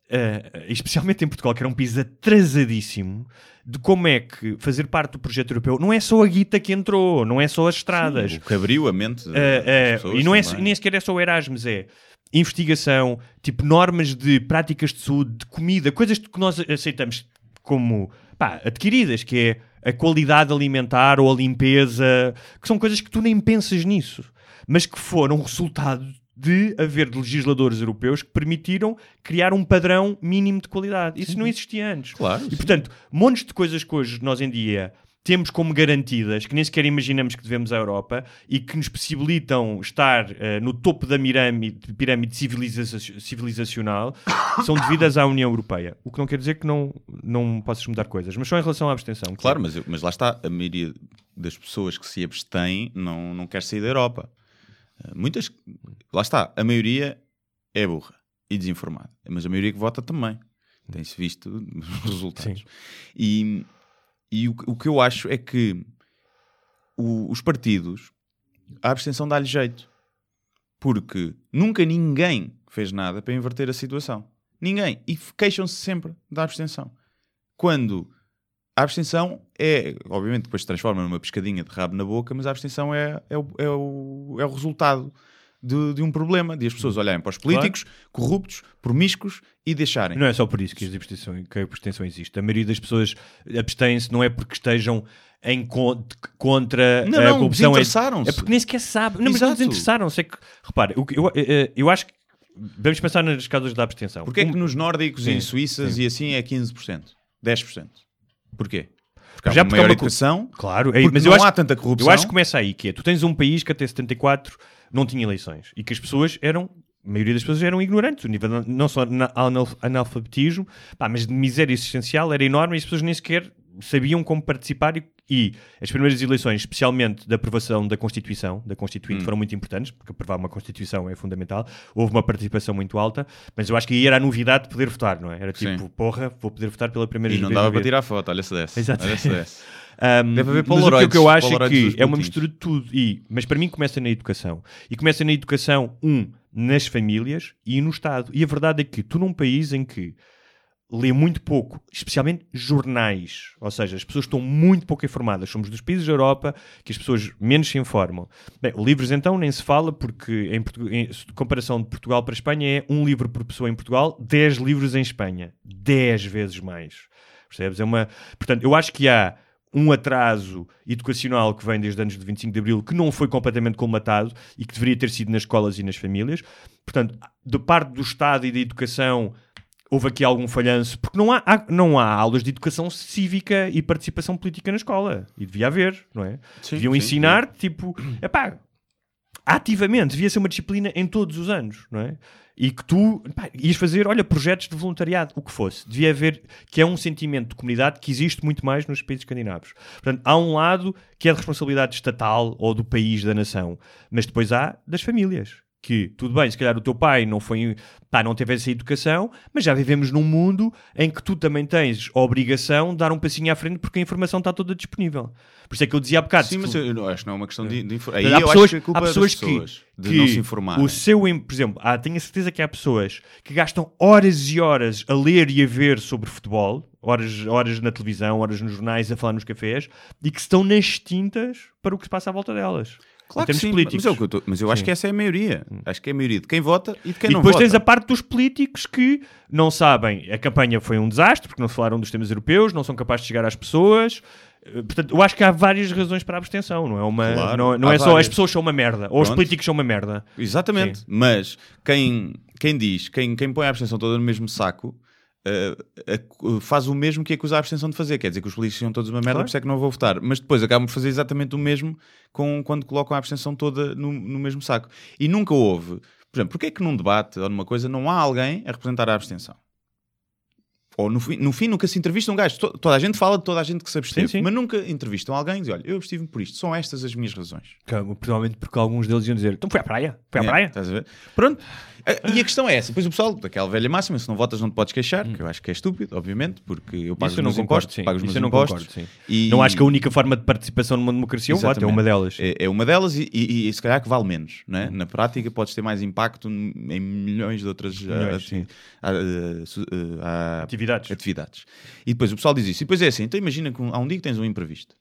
[SPEAKER 6] eh, especialmente em Portugal, que era um país atrasadíssimo, de como é que fazer parte do projeto europeu não é só a guita que entrou, não é só as estradas.
[SPEAKER 1] O que abriu a mente. das
[SPEAKER 6] eh,
[SPEAKER 1] pessoas
[SPEAKER 6] e não é, nem sequer é só o Erasmus, é investigação, tipo normas de práticas de saúde, de comida, coisas que nós aceitamos como pá, adquiridas, que é a qualidade alimentar ou a limpeza, que são coisas que tu nem pensas nisso, mas que foram resultado de haver legisladores europeus que permitiram criar um padrão mínimo de qualidade. Isso não existia antes.
[SPEAKER 1] Claro,
[SPEAKER 6] E
[SPEAKER 1] sim.
[SPEAKER 6] portanto, montes de coisas que hoje nós em dia temos como garantidas, que nem sequer imaginamos que devemos à Europa e que nos possibilitam estar eh, no topo da pirâmide, pirâmide civiliza- civilizacional, são devidas à União Europeia. O que não quer dizer que não, não possas mudar coisas, mas só em relação à abstenção.
[SPEAKER 1] Claro, mas, mas lá está, a maioria das pessoas que se abstêm não, não quer sair da Europa. Eh, Muitas, lá está, a maioria é burra e desinformada, mas a maioria que vota também. Tem-se visto os resultados.
[SPEAKER 6] Sim.
[SPEAKER 1] E, E o, que- o que eu acho é que o- os partidos, a abstenção dá-lhe jeito. Porque nunca ninguém fez nada para inverter a situação. Ninguém. E queixam-se sempre da abstenção. Quando a abstenção é, obviamente, depois se transforma numa pescadinha de rabo na boca, mas a abstenção é, é, o, é, o, é o resultado de, de um problema, de as pessoas olharem para os políticos corruptos, promíscuos e deixarem.
[SPEAKER 6] Não é só por isso que, abstenção, que a abstenção existe. A maioria das pessoas abstém-se não é porque estejam em con- contra
[SPEAKER 1] Não,
[SPEAKER 6] a
[SPEAKER 1] não,
[SPEAKER 6] corrupção. É,
[SPEAKER 1] desinteressaram-se.
[SPEAKER 6] é porque nem sequer sabem. Não, mas não
[SPEAKER 1] Exato.
[SPEAKER 6] desinteressaram-se. É que, repara, o que eu, eh, eu acho que. Vamos pensar nas causas da abstenção.
[SPEAKER 1] Porquê é que nos nórdicos
[SPEAKER 6] Sim,
[SPEAKER 1] e suíças e assim é 15%? 10%? Porquê? Porque há
[SPEAKER 6] Já
[SPEAKER 1] uma
[SPEAKER 6] porque há
[SPEAKER 1] maior
[SPEAKER 6] uma
[SPEAKER 1] educação,
[SPEAKER 6] Claro, é, mas
[SPEAKER 1] não
[SPEAKER 6] eu acho,
[SPEAKER 1] há tanta corrupção.
[SPEAKER 6] Eu acho que começa aí, que é, tu tens um país que até 74 não tinha eleições e que as pessoas eram, a maioria das pessoas eram ignorantes, o nível de- não só na- anal- analfabetismo, pá, mas de miséria existencial era enorme e as pessoas nem sequer sabiam como participar e, e as primeiras eleições, especialmente da aprovação da Constituição, da Constituinte,
[SPEAKER 1] Hum.
[SPEAKER 6] foram muito importantes, porque aprovar uma Constituição é fundamental, houve uma participação muito alta, mas eu acho que aí era a novidade de poder votar, não é? Era tipo,
[SPEAKER 1] Sim.
[SPEAKER 6] porra, vou poder votar pela primeira
[SPEAKER 1] E
[SPEAKER 6] vez.
[SPEAKER 1] não
[SPEAKER 6] na
[SPEAKER 1] dava para tirar foto, olha se desse.
[SPEAKER 6] Exato.
[SPEAKER 1] Olha se desse.
[SPEAKER 6] Um,
[SPEAKER 1] Deve haver
[SPEAKER 6] mas o que- o que eu acho é que é uma mistura de tudo. E, mas para mim começa na educação. E começa na educação, um, nas famílias e no Estado. E a verdade é que tu num país em que lê muito pouco, especialmente jornais, ou seja, as pessoas estão muito pouco informadas. Somos dos países da Europa que as pessoas menos se informam. Bem, livros então nem se fala, porque em, em comparação de Portugal para a Espanha é um livro por pessoa em Portugal, 10 livros em Espanha. 10 vezes mais. Percebes? É uma... Portanto, eu acho que há um atraso educacional que vem desde anos de 25 de Abril que não foi completamente colmatado e que deveria ter sido nas escolas e nas famílias. Portanto, de parte do Estado e da educação houve aqui algum falhanço, porque não há, há- não há aulas de educação cívica e participação política na escola. E devia haver, não é?
[SPEAKER 1] Sim,
[SPEAKER 6] Deviam
[SPEAKER 1] sim,
[SPEAKER 6] ensinar, tipo, epá, ativamente, devia ser uma disciplina em todos os anos, não é? E que tu pá, ias fazer, olha, projetos de voluntariado, o que fosse. Devia haver, que é um sentimento de comunidade que existe muito mais nos países escandinavos. Portanto, há um lado que é de responsabilidade estatal ou do país, da nação, mas depois há das famílias. Que, tudo bem, se calhar o teu pai não foi, pá, não teve essa educação, mas já vivemos num mundo em que tu também tens a obrigação de dar um passinho à frente porque a informação está toda disponível. Por isso é que eu dizia há bocado.
[SPEAKER 1] Sim, mas
[SPEAKER 6] tu-
[SPEAKER 1] eu não- acho que não é uma questão de, de informar. Aí
[SPEAKER 6] há pessoas,
[SPEAKER 1] que
[SPEAKER 6] há pessoas
[SPEAKER 1] é pessoas
[SPEAKER 6] que,
[SPEAKER 1] de
[SPEAKER 6] que
[SPEAKER 1] não se informarem.
[SPEAKER 6] O seu, por exemplo, há, tenho a certeza que há pessoas que gastam horas e horas a ler e a ver sobre futebol, horas, horas na televisão, horas nos jornais, a falar nos cafés, e que estão nas tintas para o que se passa à volta delas.
[SPEAKER 1] Claro que sim,
[SPEAKER 6] políticos.
[SPEAKER 1] mas, é eu, mas eu acho que essa é a maioria. Acho que é a maioria de quem vota e de quem
[SPEAKER 6] e
[SPEAKER 1] não
[SPEAKER 6] depois
[SPEAKER 1] vota.
[SPEAKER 6] tens a parte dos políticos que não sabem. A campanha foi um desastre porque não falaram dos temas europeus, não são capazes de chegar às pessoas. Eh, Portanto, eu acho que há várias razões para a abstenção. Não é, uma,
[SPEAKER 1] Claro,
[SPEAKER 6] não, não é só
[SPEAKER 1] várias.
[SPEAKER 6] as pessoas são uma merda ou os
[SPEAKER 1] Pronto.
[SPEAKER 6] políticos são uma merda.
[SPEAKER 1] Exatamente.
[SPEAKER 6] Sim.
[SPEAKER 1] Mas quem, quem diz, quem, quem põe a abstenção toda no mesmo saco, eh, ac- faz o mesmo que acusa a abstenção de fazer. Quer dizer que os políticos são todos uma merda,
[SPEAKER 6] Claro.
[SPEAKER 1] por isso é que não vou votar. Mas depois acabam por fazer exatamente o mesmo com, quando colocam a abstenção toda no, no mesmo saco. E nunca houve. Por exemplo, porquê é que num debate ou numa coisa não há alguém a representar a abstenção? Ou no fim, no fim nunca se entrevista um gajo. To- Toda a gente fala de toda a gente que se absteve,
[SPEAKER 6] Sim, sim.
[SPEAKER 1] mas nunca entrevistam alguém e dizem: Olha, eu abstive-me por isto, são estas as minhas razões.
[SPEAKER 6] Provavelmente porque alguns deles iam dizer: então foi à praia, foi à
[SPEAKER 1] É,
[SPEAKER 6] praia.
[SPEAKER 1] estás a ver? Pronto. E a questão é essa. Depois o pessoal, daquela velha máxima, se não votas não te podes queixar, que eu acho que é estúpido, obviamente, porque eu pago
[SPEAKER 6] Hum. Isso
[SPEAKER 1] os
[SPEAKER 6] eu não
[SPEAKER 1] meus
[SPEAKER 6] concordo,
[SPEAKER 1] impostos,
[SPEAKER 6] sim.
[SPEAKER 1] pago os
[SPEAKER 6] Isso
[SPEAKER 1] meus
[SPEAKER 6] eu não
[SPEAKER 1] impostos.
[SPEAKER 6] concordo, sim.
[SPEAKER 1] e-
[SPEAKER 6] Não acho que a única forma de participação numa democracia é o voto, é uma delas.
[SPEAKER 1] É, é uma delas e, e- e se calhar que vale menos. Não é? Na prática podes ter mais impacto em milhões de outras
[SPEAKER 6] Milhões,
[SPEAKER 1] ah, su- ah, ah,
[SPEAKER 6] Atividades.
[SPEAKER 1] atividades. E depois o pessoal diz isso. E depois é assim, então imagina que há um dia que tens um imprevisto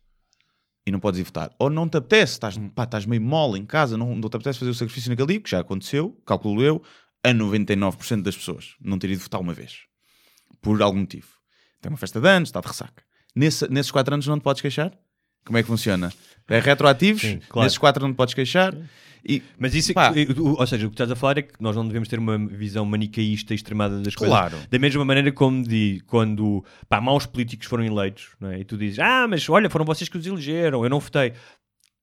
[SPEAKER 1] e não podes ir votar. Ou não te apetece, estás, pá, estás meio mole em casa, não, não te apetece fazer o sacrifício naquele dia, que já aconteceu, calculo eu, a 99% das pessoas não ter ido votar uma vez. Por algum motivo. Tem uma festa de anos, está de ressaca. Nesse- nesses 4 anos não te podes queixar? Como é que funciona? É retroativos?
[SPEAKER 6] Sim, claro.
[SPEAKER 1] Nesses 4 não te podes queixar? E,
[SPEAKER 6] Mas isso,
[SPEAKER 1] Pá.
[SPEAKER 6] eh, o- ou seja, o que estás a falar é que nós não devemos ter uma visão manicaísta extremada das
[SPEAKER 1] Claro.
[SPEAKER 6] coisas. Da mesma maneira como de quando pá, maus políticos foram eleitos, não é? e tu dizes, ah, mas olha, foram vocês que os elegeram, eu não votei.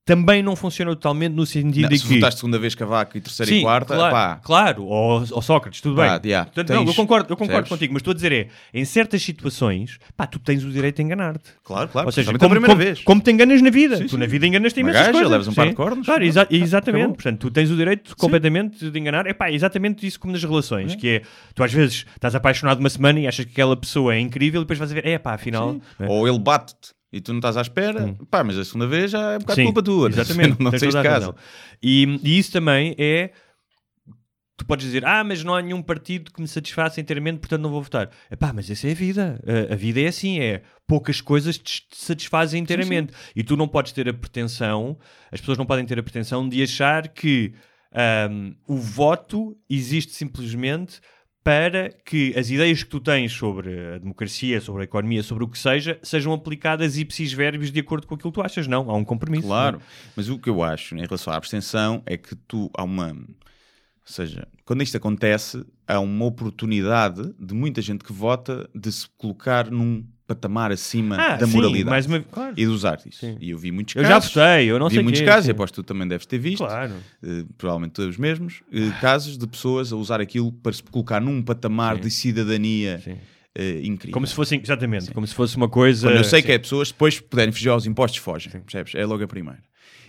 [SPEAKER 6] Também não funciona totalmente no sentido
[SPEAKER 1] não,
[SPEAKER 6] de
[SPEAKER 1] se
[SPEAKER 6] que.
[SPEAKER 1] votaste segunda vez Cavaco e terceira
[SPEAKER 6] Sim,
[SPEAKER 1] e quarta,
[SPEAKER 6] claro,
[SPEAKER 1] pá,
[SPEAKER 6] claro. Ou, ou Sócrates, tudo
[SPEAKER 1] Pá,
[SPEAKER 6] bem.
[SPEAKER 1] yeah,
[SPEAKER 6] Portanto, não, eu
[SPEAKER 1] tens-
[SPEAKER 6] concordo, eu concordo contigo, mas estou a dizer é, em certas situações, pá, tu tens o direito a enganar-te.
[SPEAKER 1] claro, claro.
[SPEAKER 6] Ou seja, como,
[SPEAKER 1] a primeira
[SPEAKER 6] como-
[SPEAKER 1] vez.
[SPEAKER 6] como te enganas na vida.
[SPEAKER 1] Sim,
[SPEAKER 6] tu
[SPEAKER 1] sim.
[SPEAKER 6] na vida enganas-te imensas
[SPEAKER 1] gaja,
[SPEAKER 6] coisas.
[SPEAKER 1] levas um par de cornos,
[SPEAKER 6] Claro, exa-
[SPEAKER 1] acabou.
[SPEAKER 6] exatamente. Portanto, tu tens o direito completamente de enganar. É pá, exatamente isso como nas relações, que é, tu às vezes estás apaixonado uma semana e achas que aquela pessoa é incrível e depois vais a ver, é pá, afinal... É.
[SPEAKER 1] Ou ele bate-te e tu não estás à espera, pá, mas a segunda vez já é um bocado
[SPEAKER 6] Sim,
[SPEAKER 1] culpa tua.
[SPEAKER 6] Exatamente.
[SPEAKER 1] não
[SPEAKER 6] tens toda a
[SPEAKER 1] casa.
[SPEAKER 6] E, e isso também é. Tu podes dizer, ah, mas não há nenhum partido que me satisfaça inteiramente, portanto não vou votar. Epá, mas essa é a vida. A, a vida é assim, é poucas coisas te satisfazem inteiramente. E tu não podes ter a pretensão, as pessoas não podem ter a pretensão de achar que ahm, o voto existe simplesmente para que as ideias que tu tens sobre a democracia, sobre a economia, sobre o que seja, sejam aplicadas ipsis verbis de acordo com aquilo que tu achas. Não, há um compromisso.
[SPEAKER 1] Claro, mas o que eu acho em relação à abstenção é que tu há uma. Ou seja, quando isto acontece, há uma oportunidade de muita gente que vota de se colocar num patamar acima
[SPEAKER 6] Ah,
[SPEAKER 1] da
[SPEAKER 6] sim,
[SPEAKER 1] moralidade
[SPEAKER 6] uma- claro.
[SPEAKER 1] e de usar isso.
[SPEAKER 6] Sim.
[SPEAKER 1] E eu vi muitos
[SPEAKER 6] Eu já
[SPEAKER 1] casos.
[SPEAKER 6] votei, eu não
[SPEAKER 1] vi
[SPEAKER 6] sei
[SPEAKER 1] muitos
[SPEAKER 6] quê,
[SPEAKER 1] casos,
[SPEAKER 6] sim.
[SPEAKER 1] e aposto que tu também deves ter visto.
[SPEAKER 6] Claro.
[SPEAKER 1] eh, provavelmente todos os mesmos, eh, casos de pessoas a usar aquilo para se colocar num patamar de cidadania eh, incrível.
[SPEAKER 6] Como se fosse, exatamente, como se fosse uma coisa.
[SPEAKER 1] Quando eu sei que é pessoas depois puderem fugir aos impostos, fogem. Percebes? É logo a primeira.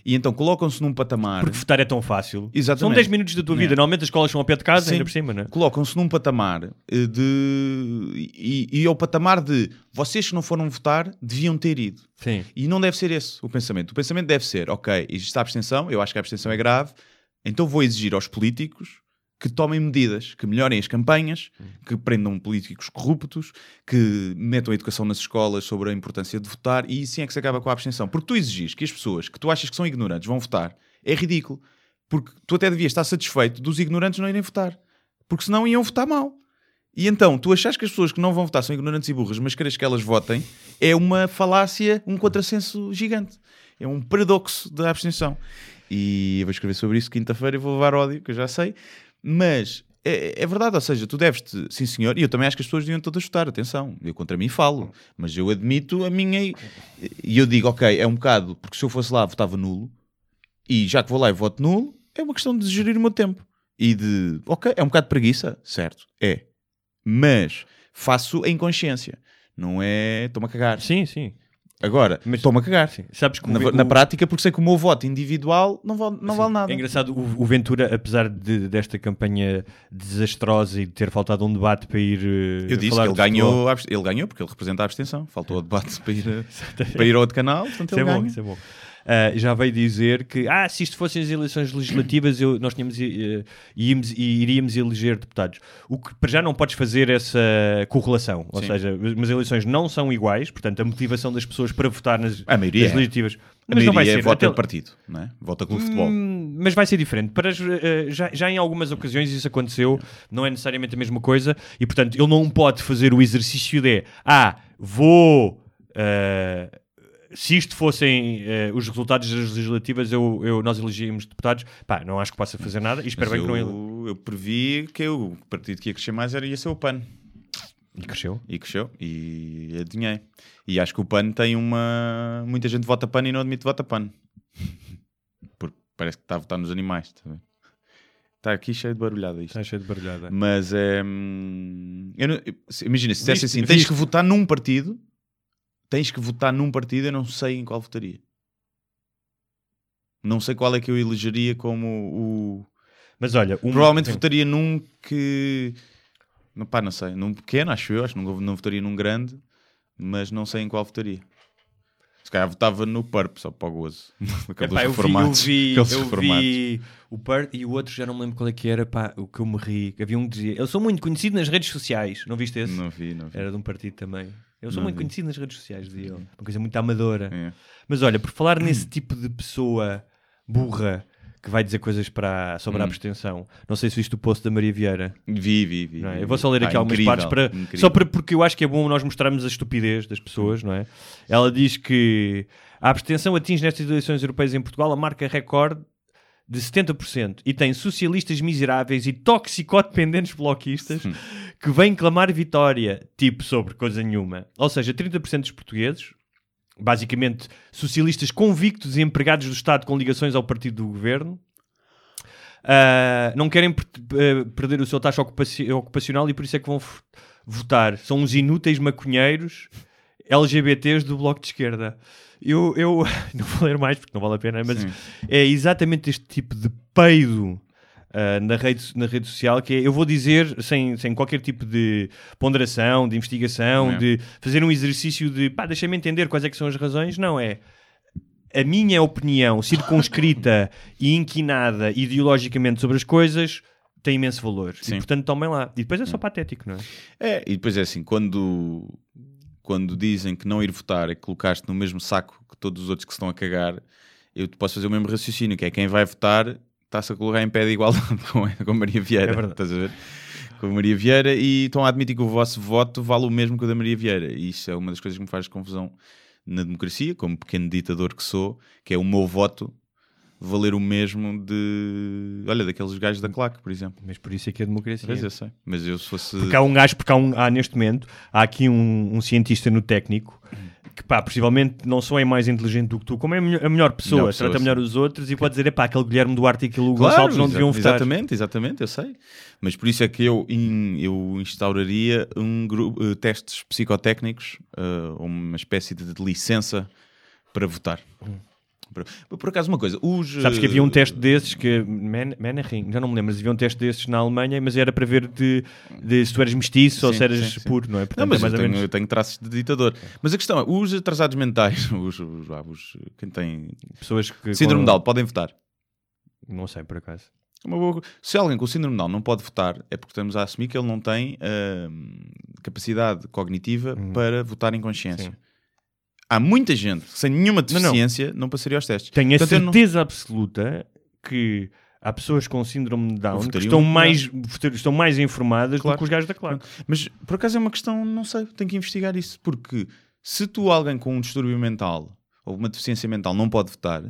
[SPEAKER 1] E então colocam-se num patamar.
[SPEAKER 6] Porque votar é tão fácil.
[SPEAKER 1] Exatamente.
[SPEAKER 6] São 10 minutos da tua vida.
[SPEAKER 1] É.
[SPEAKER 6] Normalmente as escolas são ao pé de casa,
[SPEAKER 1] Sim.
[SPEAKER 6] ainda por cima, não é?
[SPEAKER 1] Colocam-se num patamar eh, de. E, e é o patamar de vocês que não foram votar deviam ter ido.
[SPEAKER 6] Sim.
[SPEAKER 1] E não deve ser esse o pensamento. O pensamento deve ser: ok, existe a abstenção, eu acho que a abstenção é grave, então vou exigir aos políticos que tomem medidas, que melhorem as campanhas, que prendam políticos corruptos, que metam a educação nas escolas sobre a importância de votar, e assim é que se acaba com a abstenção. Porque tu exigis que as pessoas que tu achas que são ignorantes vão votar, é ridículo. Porque tu até devias estar satisfeito dos ignorantes não irem votar. Porque senão iam votar mal. E então, tu achas que as pessoas que não vão votar são ignorantes e burras, mas queres que elas votem, é uma falácia, um contrassenso gigante. É um paradoxo da abstenção. E eu vou escrever sobre isso quinta-feira e vou levar ódio, que eu já sei. Mas é, é verdade, ou seja, tu deves-te, sim senhor, e eu também acho que as pessoas deviam todas votar, atenção, eu contra mim falo, mas eu admito a minha. E eu digo, ok, é um bocado, porque se eu fosse lá votava nulo, e já que vou lá e voto nulo, é uma questão de gerir o meu tempo. E de, ok, é um bocado de preguiça, certo, é. Mas faço em consciência, não é estou-me a cagar.
[SPEAKER 6] Sim, sim.
[SPEAKER 1] Agora,
[SPEAKER 6] Mas-
[SPEAKER 1] estou-me a cagar.
[SPEAKER 6] sim. Sabes que o
[SPEAKER 1] Na, na
[SPEAKER 6] o-
[SPEAKER 1] prática, porque sei que o meu voto individual não vale, não vale nada.
[SPEAKER 6] É engraçado, o, o Ventura, apesar de, desta campanha desastrosa e de ter faltado um debate para ir eh,
[SPEAKER 1] Eu disse
[SPEAKER 6] falar
[SPEAKER 1] que ele ganhou, a ele ganhou porque ele representa a abstenção. Faltou o debate para ir, para ir ao outro canal, portanto
[SPEAKER 6] Isso é
[SPEAKER 1] ele
[SPEAKER 6] bom,
[SPEAKER 1] ganha.
[SPEAKER 6] isso é bom. Ah, já veio dizer que ah, se isto fossem as eleições legislativas eu, nós tínhamos, eh, íamos, e iríamos eleger deputados. O que para já não podes fazer essa correlação. Ou
[SPEAKER 1] Sim.
[SPEAKER 6] seja, as eleições não são iguais, portanto a motivação das pessoas para votar nas,
[SPEAKER 1] A maioria
[SPEAKER 6] nas legislativas.
[SPEAKER 1] A
[SPEAKER 6] Mas não vai ser.
[SPEAKER 1] vota
[SPEAKER 6] Até-
[SPEAKER 1] de partido, não é? Vota clube de futebol.
[SPEAKER 6] Hum, mas vai ser diferente. Para, eh, já, já em algumas ocasiões isso aconteceu, não é necessariamente a mesma coisa, e portanto ele não pode fazer o exercício de ah, vou. eh, se isto fossem eh, os resultados das legislativas, eu, eu- nós elegíamos deputados, pá, não acho que possa fazer nada e espero
[SPEAKER 1] Mas
[SPEAKER 6] bem que não ele.
[SPEAKER 1] eu, eu previ que eu- o partido que ia crescer mais era, ia ser o PAN.
[SPEAKER 6] E cresceu.
[SPEAKER 1] E cresceu. E adivinhei. E acho que o PAN tem uma. Muita gente vota PAN e não admite vota PAN. Porque parece que está a votar nos animais. Está? Está aqui cheio de barulhada isto.
[SPEAKER 6] Está cheio de barulhada.
[SPEAKER 1] Mas é. hum, eu não- eu- imagina, se dissesse assim: tens que votar num partido, tens que votar num partido, eu não sei em qual votaria. Não sei qual é que eu elegeria como o.
[SPEAKER 6] Mas olha, um,
[SPEAKER 1] Provavelmente
[SPEAKER 6] sim.
[SPEAKER 1] votaria num que. Pá, não sei. Num pequeno, acho eu. Acho que não, não votaria num grande, mas não sei em qual votaria. Se calhar votava no Purp, só para o gozo. Aqueles
[SPEAKER 6] Epá, eu vi, eu vi, eu
[SPEAKER 1] reformados.
[SPEAKER 6] vi o Par e o outro já não me lembro qual é que era, pá, o que eu me ri. Havia um que dizia, eu sou muito conhecido nas redes sociais, não viste esse?
[SPEAKER 1] Não vi, não vi.
[SPEAKER 6] Era de um partido também. Eu sou
[SPEAKER 1] Não
[SPEAKER 6] muito
[SPEAKER 1] vi.
[SPEAKER 6] conhecido nas redes sociais, dizia ele. Uma coisa muito amadora.
[SPEAKER 1] É.
[SPEAKER 6] Mas olha, por falar nesse tipo de pessoa burra que vai dizer coisas para, sobre a
[SPEAKER 1] Hum.
[SPEAKER 6] abstenção, não sei se viste o post da Maria Vieira.
[SPEAKER 1] Vi, vi, vi.
[SPEAKER 6] é? Eu vou só ler aqui algumas
[SPEAKER 1] incrível,
[SPEAKER 6] partes para,
[SPEAKER 1] incrível.
[SPEAKER 6] só para, porque eu acho que é bom nós mostrarmos a estupidez das pessoas, não é? Ela diz que a abstenção atinge nestas eleições europeias em Portugal a marca recorde de 70% e tem socialistas miseráveis e toxicodependentes bloquistas que vêm clamar vitória, tipo sobre coisa nenhuma. Ou seja, 30% dos portugueses, basicamente socialistas convictos e empregados do Estado com ligações ao partido do governo, ah, não querem per- eh, perder o seu taxa ocupaci- ocupacional e por isso é que vão votar. São uns inúteis maconheiros LGBTs do Bloco de Esquerda. Eu, eu não vou ler mais porque não vale a pena, mas
[SPEAKER 1] Sim.
[SPEAKER 6] é exatamente este tipo de peido ah, na, rede, na rede social, que é, eu vou dizer, sem, sem qualquer tipo de ponderação, de investigação,
[SPEAKER 1] É.
[SPEAKER 6] de fazer um exercício de, pá, deixa-me entender quais é que são as razões, não é a minha opinião circunscrita e inquinada ideologicamente sobre as coisas tem imenso valor.
[SPEAKER 1] Sim.
[SPEAKER 6] E portanto tomem lá. E depois é só patético, não é?
[SPEAKER 1] É, e depois é assim, quando, quando dizem que não ir votar é que colocaste no mesmo saco que todos os outros que se estão a cagar, eu posso fazer o mesmo raciocínio, que é quem vai votar está-se a colocar em pé de igualdade com, com Maria Vieira.
[SPEAKER 6] É verdade.
[SPEAKER 1] Estás a ver? Com a Maria Vieira e estão a admitir que o vosso voto vale o mesmo que o da Maria Vieira. E isso é uma das coisas que me faz confusão na democracia, como pequeno ditador que sou, que é o meu voto valer o mesmo de. Olha, daqueles gajos da claque, por exemplo.
[SPEAKER 6] Mas por isso é que é democracia.
[SPEAKER 1] Pois eu sei. Mas eu se fosse.
[SPEAKER 6] Porque há um gajo, porque há, um, há neste momento, há aqui um, um cientista no técnico que, pá, possivelmente não só é mais inteligente do que tu, como é a melhor, a melhor pessoa, trata melhor os outros e pode dizer, é pá, aquele Guilherme Duarte e aquele Hugo
[SPEAKER 1] Claro,
[SPEAKER 6] Gonçalves não deviam votar.
[SPEAKER 1] Exatamente, exatamente, eu sei. Mas por isso é que eu, in- eu instauraria um grupo, eh, testes psicotécnicos, eh, uma espécie de licença para votar. Por, por acaso, uma coisa, os.
[SPEAKER 6] Sabes que havia um
[SPEAKER 1] eh,
[SPEAKER 6] teste desses que. Man, Mannerheim, já não me lembro, mas havia um teste desses na Alemanha, mas era para ver de, de se tu eras mestiço ou
[SPEAKER 1] Sim,
[SPEAKER 6] se eras
[SPEAKER 1] sim, sim.
[SPEAKER 6] puro, não é? Portanto,
[SPEAKER 1] Não, mas
[SPEAKER 6] é mais
[SPEAKER 1] eu
[SPEAKER 6] ou
[SPEAKER 1] tenho,
[SPEAKER 6] menos.
[SPEAKER 1] eu tenho traços de ditador. Mas a questão é, os atrasados mentais, os, os, ah, os- quem tem
[SPEAKER 6] Pessoas que.
[SPEAKER 1] síndrome
[SPEAKER 6] com-
[SPEAKER 1] de Down, podem votar.
[SPEAKER 6] Não sei, por acaso.
[SPEAKER 1] Uma boa- Se alguém com síndrome de Down não pode votar, é porque estamos a assumir que ele não tem hum, capacidade cognitiva para votar em consciência.
[SPEAKER 6] Sim.
[SPEAKER 1] Há muita gente sem nenhuma
[SPEAKER 6] Não, não.
[SPEAKER 1] deficiência não, passaria aos testes.
[SPEAKER 6] Tenho a
[SPEAKER 1] Portanto, não-
[SPEAKER 6] certeza absoluta que há pessoas com síndrome de Down que estão mais, estão mais informadas
[SPEAKER 1] Claro.
[SPEAKER 6] do que os gajos da claque.
[SPEAKER 1] Mas por acaso é uma questão, não sei, tenho que investigar isso. Porque se tu, alguém com um distúrbio mental ou uma deficiência mental, não pode votar,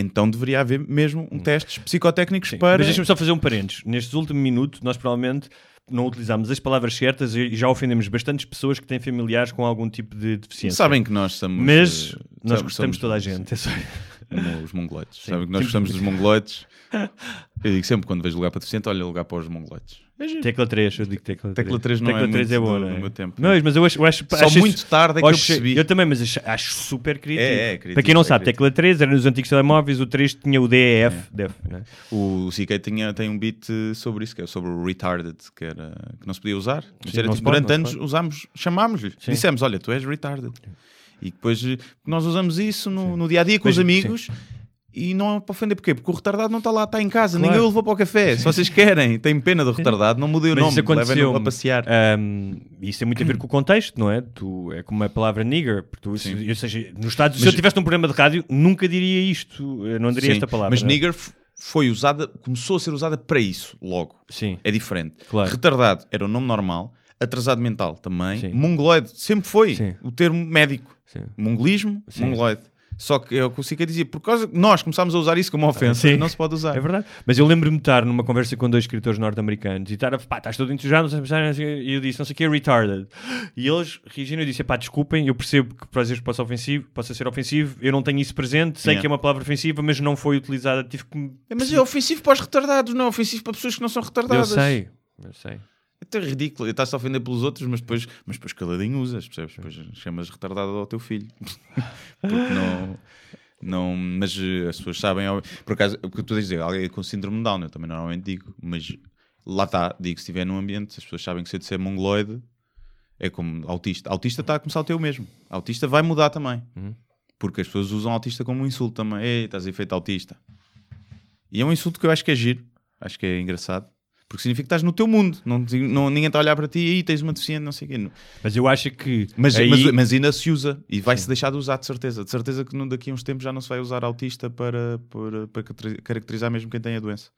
[SPEAKER 1] então deveria haver mesmo um testes psicotécnicos
[SPEAKER 6] Sim.
[SPEAKER 1] para.
[SPEAKER 6] Mas deixa-me só fazer um parênteses. Nestes últimos minutos, nós provavelmente não utilizámos as palavras certas e já ofendemos bastantes pessoas que têm familiares com algum tipo de deficiência.
[SPEAKER 1] Sabem que nós somos.
[SPEAKER 6] Mas
[SPEAKER 1] eh,
[SPEAKER 6] nós gostamos de toda a gente. É só-
[SPEAKER 1] como os mongoloides. Sabem que nós gostamos dos mongoloides. Eu digo sempre quando vejo lugar para deficiente, olha lugar para os mongoloides. É.
[SPEAKER 6] Tecla 3, eu digo tecla 3.
[SPEAKER 1] Tecla 3 não
[SPEAKER 6] tecla
[SPEAKER 1] é
[SPEAKER 6] 3
[SPEAKER 1] muito
[SPEAKER 6] é boa,
[SPEAKER 1] do-
[SPEAKER 6] não é?
[SPEAKER 1] do meu tempo.
[SPEAKER 6] Não, mas eu acho, eu acho
[SPEAKER 1] Só
[SPEAKER 6] acho
[SPEAKER 1] muito
[SPEAKER 6] isso-
[SPEAKER 1] tarde é que eu percebi.
[SPEAKER 6] Eu também, mas acho, acho super criativo.
[SPEAKER 1] É, é, criativo,
[SPEAKER 6] Para quem não
[SPEAKER 1] é
[SPEAKER 6] sabe,
[SPEAKER 1] criativo.
[SPEAKER 6] tecla 3 era nos antigos telemóveis, o 3 tinha o DEF. DEF né?
[SPEAKER 1] O CK tinha, tem um beat sobre isso, que é sobre o retarded, que, era, que não se podia usar.
[SPEAKER 6] Sim,
[SPEAKER 1] era, tipo,
[SPEAKER 6] pode,
[SPEAKER 1] durante anos usámos, chamámos-lhe,
[SPEAKER 6] Sim.
[SPEAKER 1] dissemos: Olha, tu és retarded. E depois eh, nós usamos isso no, no dia a dia com os amigos. E não é para ofender, porquê? Porque o retardado não está lá, está em casa,
[SPEAKER 6] Claro.
[SPEAKER 1] ninguém o levou para o café. Se vocês querem, têm pena do retardado, não mudei o
[SPEAKER 6] Mas
[SPEAKER 1] nome,
[SPEAKER 6] isso aconteceu
[SPEAKER 1] a passear.
[SPEAKER 6] Um, isso tem muito a ver com o contexto, não é? Tu, é como a palavra nigger. Porque tu, se- ou seja, nos Estados, se
[SPEAKER 1] Mas-
[SPEAKER 6] eu tivesse um programa de rádio, nunca diria isto. Eu não diria
[SPEAKER 1] Sim,
[SPEAKER 6] esta palavra.
[SPEAKER 1] Mas nigger foi usada, começou a ser usada para isso, logo.
[SPEAKER 6] Sim.
[SPEAKER 1] É diferente.
[SPEAKER 6] Claro.
[SPEAKER 1] Retardado era o nome normal, atrasado mental também,
[SPEAKER 6] Sim.
[SPEAKER 1] mongoloide sempre foi
[SPEAKER 6] Sim.
[SPEAKER 1] o termo médico.
[SPEAKER 6] Sim.
[SPEAKER 1] Mongolismo,
[SPEAKER 6] Sim.
[SPEAKER 1] mongoloide. Só que é o que o Sica dizia, por causa nós começámos a usar isso como ofensa,
[SPEAKER 6] Sim.
[SPEAKER 1] não se pode usar.
[SPEAKER 6] É verdade. Mas eu lembro-me de estar numa conversa com dois escritores norte-americanos e estar a pá, estás todo entusiasmado, e eu disse, não sei o que é retarded. E eles reagiram e eu disse, pá, desculpem, eu percebo que para vezes possa, ofensivo, possa ser ofensivo, eu não tenho isso presente, sei
[SPEAKER 1] Yeah.
[SPEAKER 6] que é uma palavra ofensiva, mas não foi utilizada, tive que.
[SPEAKER 1] É, Mas é ofensivo para os retardados, não é ofensivo para pessoas que não são
[SPEAKER 6] Eu
[SPEAKER 1] retardadas.
[SPEAKER 6] sei, eu sei.
[SPEAKER 1] É até ridículo. Estás-te a ofender pelos outros, mas depois, mas depois caladinho usas, percebes? Depois chamas retardado ao teu filho. Porque não. não mas eh, as pessoas sabem. Por acaso, o que tu dizes dizer, alguém com síndrome de Down, eu também normalmente digo, mas lá está, digo, se estiver num ambiente, as pessoas sabem que se eu disser mongoloide, é como autista. Autista está a começar a ter o mesmo. Autista vai mudar também. Porque as pessoas usam autista como um insulto também. Ei, estás a efeito autista. E é um insulto que eu acho que é giro. Acho que é engraçado. Porque significa que estás no teu mundo. Não, não- ninguém está a olhar para ti e tens uma deficiente, não sei o quê.
[SPEAKER 6] Mas eu acho que...
[SPEAKER 1] Mas,
[SPEAKER 6] aí-
[SPEAKER 1] mas, mas ainda se usa e vai-se deixar de usar, de certeza. De certeza que daqui a uns tempos já não se vai usar autista para, para, para caracteri- caracterizar mesmo quem tem a doença.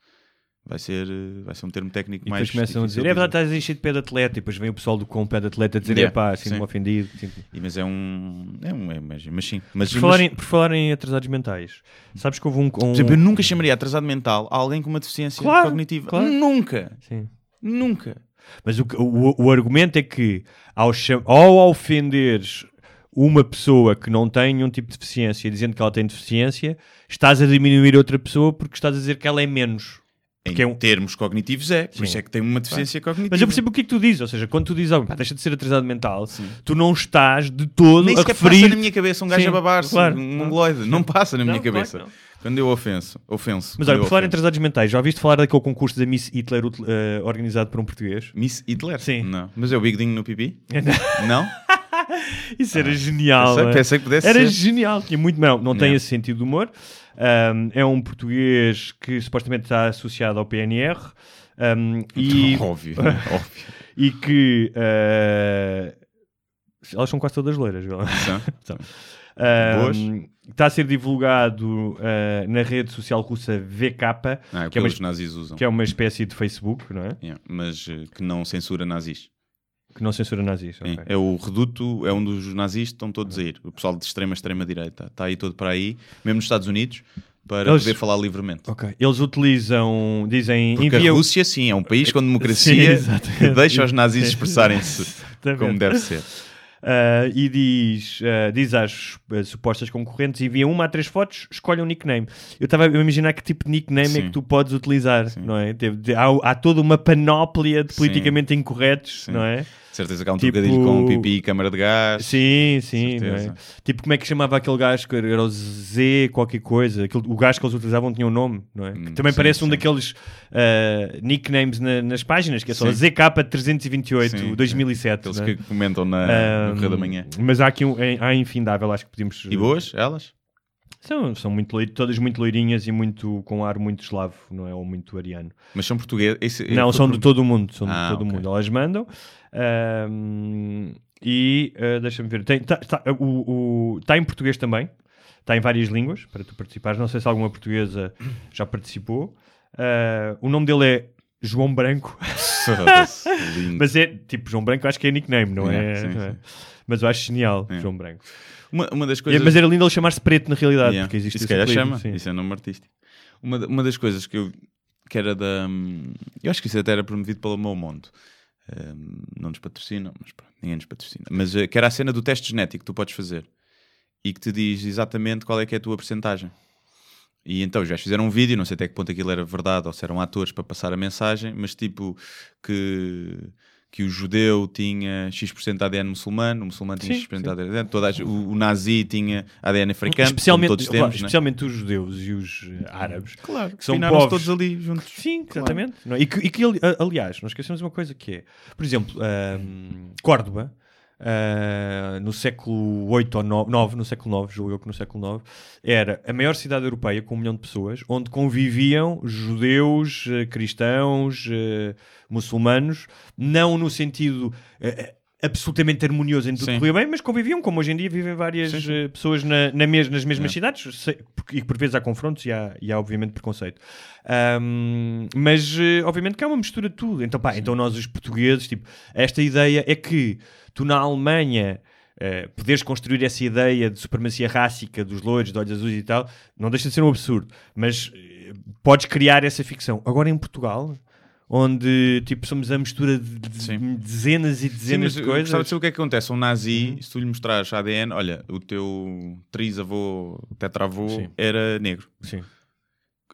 [SPEAKER 1] Vai ser, eh, vai ser um termo técnico
[SPEAKER 6] E
[SPEAKER 1] mais.
[SPEAKER 6] depois começam a dizer, é
[SPEAKER 1] de
[SPEAKER 6] verdade, estás cheio de pé de atleta. E depois vem o pessoal do com pé de atleta a dizer,
[SPEAKER 1] Yeah,
[SPEAKER 6] epá, sinto-me
[SPEAKER 1] sim.
[SPEAKER 6] ofendido. sinto-me-
[SPEAKER 1] E, mas é um. É um. É, mas, mas sim. Mas,
[SPEAKER 6] Por
[SPEAKER 1] mas-
[SPEAKER 6] falar, em, por falar em atrasados mentais, sabes que houve um... um...
[SPEAKER 1] por exemplo, eu nunca chamaria atrasado mental a alguém com uma deficiência
[SPEAKER 6] Claro,
[SPEAKER 1] cognitiva.
[SPEAKER 6] claro.
[SPEAKER 1] Nunca.
[SPEAKER 6] Sim.
[SPEAKER 1] Nunca.
[SPEAKER 6] Mas o, o, o argumento é que ao, ao ofenderes uma pessoa que não tem nenhum tipo de deficiência dizendo que ela tem deficiência, estás a diminuir outra pessoa porque estás a dizer que ela é menos.
[SPEAKER 1] Em
[SPEAKER 6] Porque é um-
[SPEAKER 1] termos cognitivos é, por
[SPEAKER 6] Sim.
[SPEAKER 1] isso é que tem uma deficiência cognitiva.
[SPEAKER 6] Mas eu percebo o que é que tu dizes, ou seja, quando tu dizes, oh, pá, deixa de ser atrasado mental, tu não estás de todo
[SPEAKER 1] Nem
[SPEAKER 6] a referir...
[SPEAKER 1] passa na minha cabeça um gajo
[SPEAKER 6] Sim,
[SPEAKER 1] a babar-se,
[SPEAKER 6] claro.
[SPEAKER 1] um mongoloide. Não passa na
[SPEAKER 6] Não,
[SPEAKER 1] minha
[SPEAKER 6] claro
[SPEAKER 1] cabeça.
[SPEAKER 6] não.
[SPEAKER 1] Quando eu ofenso, ofenso.
[SPEAKER 6] Mas olha, por falar em atrasados mentais, já ouviste falar daquele concurso da Miss Hitler eh, organizado por um português?
[SPEAKER 1] Miss Hitler?
[SPEAKER 6] Sim.
[SPEAKER 1] Não. Mas é o bigodinho no pipi? Não?
[SPEAKER 6] Isso era genial.
[SPEAKER 1] pensei-
[SPEAKER 6] é?
[SPEAKER 1] pensei que pudesse
[SPEAKER 6] Era
[SPEAKER 1] ser.
[SPEAKER 6] genial. Tinha muito, não, não tem
[SPEAKER 1] Não.
[SPEAKER 6] esse sentido de humor. Um, é um português que supostamente está associado ao PNR um, e,
[SPEAKER 1] Óbvio, óbvio.
[SPEAKER 6] e que eh, elas são quase todas loiras. viu?
[SPEAKER 1] São?
[SPEAKER 6] Um, está a ser divulgado eh, na rede social russa VK,
[SPEAKER 1] Ah, é
[SPEAKER 6] que, é uma, que é uma espécie de Facebook, não é?
[SPEAKER 1] Yeah, Mas eh, que não censura nazis.
[SPEAKER 6] Que não censura nazis.
[SPEAKER 1] Sim.
[SPEAKER 6] ok.
[SPEAKER 1] É o reduto, é um dos nazis estão todos a ir. O pessoal de extrema, extrema direita. Está aí todo para aí, mesmo nos Estados Unidos, para
[SPEAKER 6] Eles-
[SPEAKER 1] poder falar livremente.
[SPEAKER 6] Ok. Eles utilizam, dizem,
[SPEAKER 1] Porque
[SPEAKER 6] enviam...
[SPEAKER 1] a Rússia, sim, é um país com
[SPEAKER 6] Sim,
[SPEAKER 1] democracia que deixa os nazis expressarem-se como deve ser.
[SPEAKER 6] Ah, e diz, ah, diz às ah, supostas concorrentes, envia uma a três fotos, escolhe um nickname. Eu estava a imaginar que tipo de nickname é
[SPEAKER 1] Sim.
[SPEAKER 6] que tu podes utilizar, não é? Há, há toda uma panóplia de
[SPEAKER 1] Sim.
[SPEAKER 6] politicamente incorretos,
[SPEAKER 1] Sim.
[SPEAKER 6] não é?
[SPEAKER 1] Certeza que há um
[SPEAKER 6] Tipo-
[SPEAKER 1] trocadilho com pipi e câmara de gás.
[SPEAKER 6] Sim, sim, é? Tipo, como é que chamava aquele gajo era o Z qualquer coisa? Aquele, o gajo que eles utilizavam tinha um nome, não é? Que
[SPEAKER 1] Hum,
[SPEAKER 6] também
[SPEAKER 1] sim,
[SPEAKER 6] parece um
[SPEAKER 1] sim.
[SPEAKER 6] daqueles ah, nicknames na- nas páginas, que é só
[SPEAKER 1] Sim.
[SPEAKER 6] ZK328,
[SPEAKER 1] Sim,
[SPEAKER 6] 2007.
[SPEAKER 1] Aqueles
[SPEAKER 6] não é?
[SPEAKER 1] que comentam na, no Correio da Manhã.
[SPEAKER 6] Mas há aqui um, é- há infindável, acho que podemos.
[SPEAKER 1] E boas, elas?
[SPEAKER 6] São, são muito, todas muito loirinhas e muito com ar muito eslavo, não é? Ou muito ariano.
[SPEAKER 1] Mas são portugueses? Esse-
[SPEAKER 6] não, são de todo o mundo. São
[SPEAKER 1] Ah,
[SPEAKER 6] de todo o
[SPEAKER 1] ok.
[SPEAKER 6] mundo. Elas mandam. Ahm, e ah, deixa-me ver. Tem, tá, tá, tá em português também. Está em várias línguas para tu participares. Não sei se alguma portuguesa já participou. Ah, o nome dele é João Branco. Mas é tipo, João Branco acho que é nickname, não é?
[SPEAKER 1] Yeah, sim,
[SPEAKER 6] não é?
[SPEAKER 1] sim.
[SPEAKER 6] Mas eu acho genial,
[SPEAKER 1] É.
[SPEAKER 6] João Branco.
[SPEAKER 1] Uma, uma das
[SPEAKER 6] É,
[SPEAKER 1] coisas...
[SPEAKER 6] mas era lindo ele chamar-se preto na realidade,
[SPEAKER 1] Yeah.
[SPEAKER 6] porque existe
[SPEAKER 1] se
[SPEAKER 6] esse
[SPEAKER 1] calhar chama,
[SPEAKER 6] sim.
[SPEAKER 1] isso é nome artístico. Uma, uma das coisas que eu que era da. Eu acho que isso até era promovido pelo meu mundo. Não nos patrocinam, mas pronto, ninguém nos patrocina. Mas eh, que era a cena do teste genético que tu podes fazer e que te diz exatamente qual é que é a tua percentagem. E então já fizeram um vídeo, não sei até que ponto aquilo era verdade ou se eram atores para passar a mensagem, mas tipo que, que o judeu tinha X% de ADN muçulmano, o muçulmano tinha
[SPEAKER 6] Sim,
[SPEAKER 1] X% de. ADN, toda a- o, o nazi tinha ADN africano,
[SPEAKER 6] especialmente,
[SPEAKER 1] todos
[SPEAKER 6] claro,
[SPEAKER 1] temos, né?
[SPEAKER 6] especialmente os judeus e os eh, árabes.
[SPEAKER 1] Claro,
[SPEAKER 6] que são povos.
[SPEAKER 1] todos ali juntos.
[SPEAKER 6] Sim, exatamente. É? E, que, e que, aliás, não esquecemos uma coisa que é, por exemplo, ahm, Córdoba, ah, no século 8 ou 9, 9, no século 9, julgo eu que no século 9, era a maior cidade europeia com um milhão de pessoas, onde conviviam judeus, eh, cristãos, eh, muçulmanos, não no sentido eh, absolutamente harmonioso em tudo
[SPEAKER 1] Sim.
[SPEAKER 6] corria bem, mas conviviam, como hoje em dia vivem várias
[SPEAKER 1] Sim,
[SPEAKER 6] eh, pessoas na, na mes- nas mesmas
[SPEAKER 1] É.
[SPEAKER 6] cidades, se- e por vezes há confrontos e há, e há obviamente preconceito. Ahm, mas eh, obviamente que é uma mistura de tudo. Então, pá, então nós os portugueses, tipo, esta ideia é que tu na Alemanha eh, poderes construir essa ideia de supremacia rássica dos loiros, de olhos azuis e tal, não deixa de ser um absurdo, mas eh, podes criar essa ficção. Agora em Portugal, onde tipo somos a mistura de, de
[SPEAKER 1] Sim.
[SPEAKER 6] dezenas e
[SPEAKER 1] Sim,
[SPEAKER 6] dezenas
[SPEAKER 1] mas
[SPEAKER 6] de
[SPEAKER 1] eu
[SPEAKER 6] coisas.
[SPEAKER 1] gostava de saber o que é que acontece. Um nazi,
[SPEAKER 6] Uhum.
[SPEAKER 1] se tu lhe mostrares ADN, olha, o teu trisavô, tetravô,
[SPEAKER 6] Sim.
[SPEAKER 1] era negro.
[SPEAKER 6] Sim.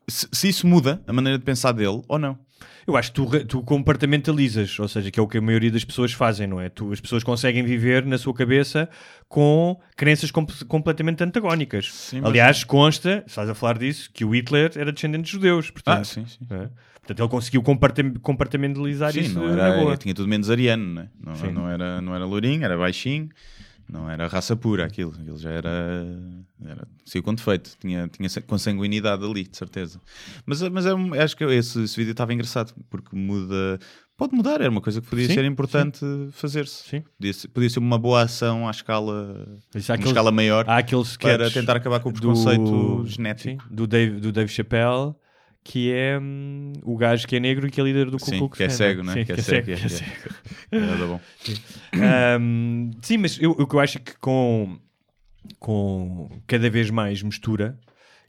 [SPEAKER 1] Se, se isso muda a maneira de pensar dele ou não.
[SPEAKER 6] Eu acho que tu, tu compartamentalizas, ou seja, que é o que a maioria das pessoas fazem, não é? Tu, as pessoas conseguem viver na sua cabeça com crenças com- completamente antagónicas.
[SPEAKER 1] Sim, mas-
[SPEAKER 6] Aliás, consta, se estás a falar disso, que o Hitler era descendente de judeus. Portanto,
[SPEAKER 1] Ah, sim, sim.
[SPEAKER 6] é? Portanto, ele conseguiu compartim- compartimentalizar
[SPEAKER 1] Sim,
[SPEAKER 6] isso
[SPEAKER 1] não
[SPEAKER 6] na
[SPEAKER 1] era, tinha tudo menos ariano, né? não,
[SPEAKER 6] Sim.
[SPEAKER 1] não, era, não era loirinho, era baixinho, não era raça pura aquilo, aquilo já era, era saiu com defeito, tinha, tinha consanguinidade ali, de certeza. Mas, mas é acho que esse, esse vídeo estava engraçado, porque muda, pode mudar, era uma coisa que podia
[SPEAKER 6] Sim,
[SPEAKER 1] ser importante fazer-se.
[SPEAKER 6] Sim.
[SPEAKER 1] Podia ser, podia ser uma boa ação à escala,
[SPEAKER 6] Isso aqueles-
[SPEAKER 1] escala maior
[SPEAKER 6] Há aqueles
[SPEAKER 1] para tentar acabar com o
[SPEAKER 6] do-
[SPEAKER 1] preconceito genético.
[SPEAKER 6] sim, do, Dave, do Dave Chappelle, que é hum, o gajo que é negro e que é líder do Ku
[SPEAKER 1] Sim,
[SPEAKER 6] Klux
[SPEAKER 1] que é
[SPEAKER 6] Klan,
[SPEAKER 1] cego,
[SPEAKER 6] não
[SPEAKER 1] né?
[SPEAKER 6] Sim,
[SPEAKER 1] Que é
[SPEAKER 6] que é
[SPEAKER 1] cego, é,
[SPEAKER 6] que é
[SPEAKER 1] é.
[SPEAKER 6] cego.
[SPEAKER 1] Era bom.
[SPEAKER 6] Um, sim, mas eu, o que eu acho é que com, com cada vez mais mistura,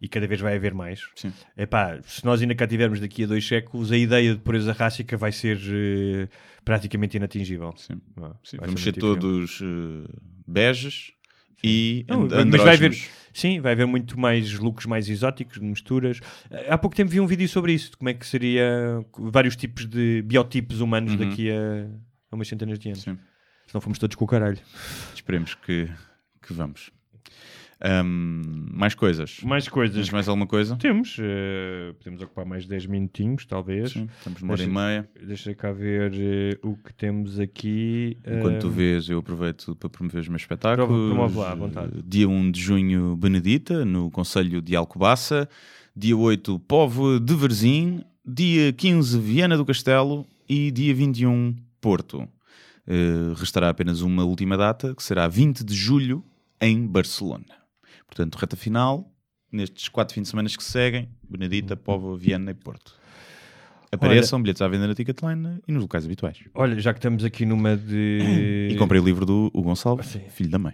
[SPEAKER 6] e cada vez vai haver mais,
[SPEAKER 1] Sim.
[SPEAKER 6] epá, se nós ainda cá tivermos daqui a dois séculos, a ideia de pureza rássica vai ser eh, praticamente inatingível.
[SPEAKER 1] Sim.
[SPEAKER 6] Ah,
[SPEAKER 1] Sim, vamos
[SPEAKER 6] ser
[SPEAKER 1] todos eh, beges e
[SPEAKER 6] Não,
[SPEAKER 1] and-
[SPEAKER 6] mas vai haver. Sim, vai haver muito mais looks mais exóticos, de misturas. Há pouco tempo vi um vídeo sobre isso, de como é que seria vários tipos de biotipos humanos daqui a, a umas centenas de anos.
[SPEAKER 1] Sim.
[SPEAKER 6] Se não fomos todos com o caralho.
[SPEAKER 1] Esperemos que, que vamos. Ahm, mais coisas.
[SPEAKER 6] Mais coisas.
[SPEAKER 1] Tens mais alguma coisa?
[SPEAKER 6] Temos, eh, podemos ocupar mais 10 minutinhos, talvez.
[SPEAKER 1] Sim, estamos numa hora e
[SPEAKER 6] Deixa-
[SPEAKER 1] meia.
[SPEAKER 6] Deixa cá ver eh, o que temos aqui.
[SPEAKER 1] Enquanto tu
[SPEAKER 6] Eh,
[SPEAKER 1] vês, eu aproveito para promover os meus espetáculos.
[SPEAKER 6] Promove lá, à vontade.
[SPEAKER 1] Dia 1 de junho, Benedita, no Conselho de Alcobaça. Dia 8, Povo de Varzim. Dia 15, Viana do Castelo. E dia 21, Porto. Restará apenas uma última data, que será 20 de julho, em Barcelona. Portanto, reta final, nestes quatro fins de semana que se seguem, Benedita, Povo, Viana e Porto. Apareçam bilhetes à venda na Ticketline e nos locais habituais.
[SPEAKER 6] Olha, já que estamos aqui numa de.
[SPEAKER 1] E comprei o livro do Gonçalo,
[SPEAKER 6] Sim.
[SPEAKER 1] filho da mãe.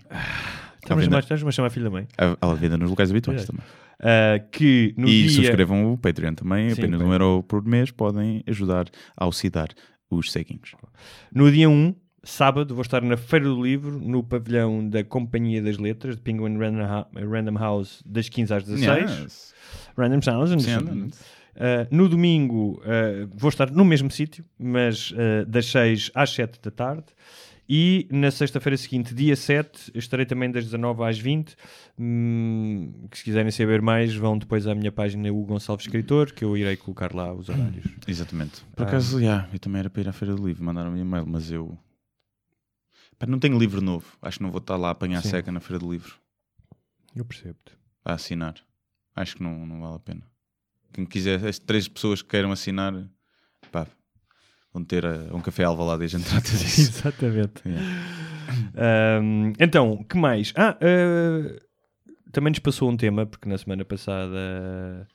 [SPEAKER 6] Chamar- estás-me a chamar filho da mãe?
[SPEAKER 1] À, venda nos locais habituais
[SPEAKER 6] Verdade.
[SPEAKER 1] também.
[SPEAKER 6] Ah, que no
[SPEAKER 1] e
[SPEAKER 6] dia.
[SPEAKER 1] subscrevam o Patreon também,
[SPEAKER 6] Sim,
[SPEAKER 1] apenas
[SPEAKER 6] bem.
[SPEAKER 1] um euro por mês, podem ajudar a auxiliar os ceguinhos.
[SPEAKER 6] No dia 1, sábado, vou estar na Feira do Livro, no pavilhão da Companhia das Letras, de Penguin Random, Hou- Random House, das 15 às 16.
[SPEAKER 1] Yes.
[SPEAKER 6] Random House. Uh, no domingo uh, vou estar no mesmo sítio, mas uh, das 6 às 7 da tarde. E na sexta-feira seguinte, dia 7, estarei também das 19 às 20. Hum, que se quiserem saber mais, vão depois à minha página O Gonçalves Escritor, que eu irei colocar lá os horários.
[SPEAKER 1] Exatamente. Por
[SPEAKER 6] Ah.
[SPEAKER 1] acaso, yeah, eu também era para ir à Feira do Livro, mandaram-me um e-mail, mas eu. Pá, não tenho livro novo. Acho que não vou estar lá a apanhar
[SPEAKER 6] Sim.
[SPEAKER 1] seca na Feira do Livro
[SPEAKER 6] Eu percebo-te.
[SPEAKER 1] a assinar. Acho que não, não vale a pena. Quem quiser, as três pessoas que queiram assinar, pá, vão ter a, um café alva lá desde a gente trata disso.
[SPEAKER 6] Exatamente.
[SPEAKER 1] Yeah.
[SPEAKER 6] Um, então, que mais? Ah, uh, também nos passou um tema, porque na semana passada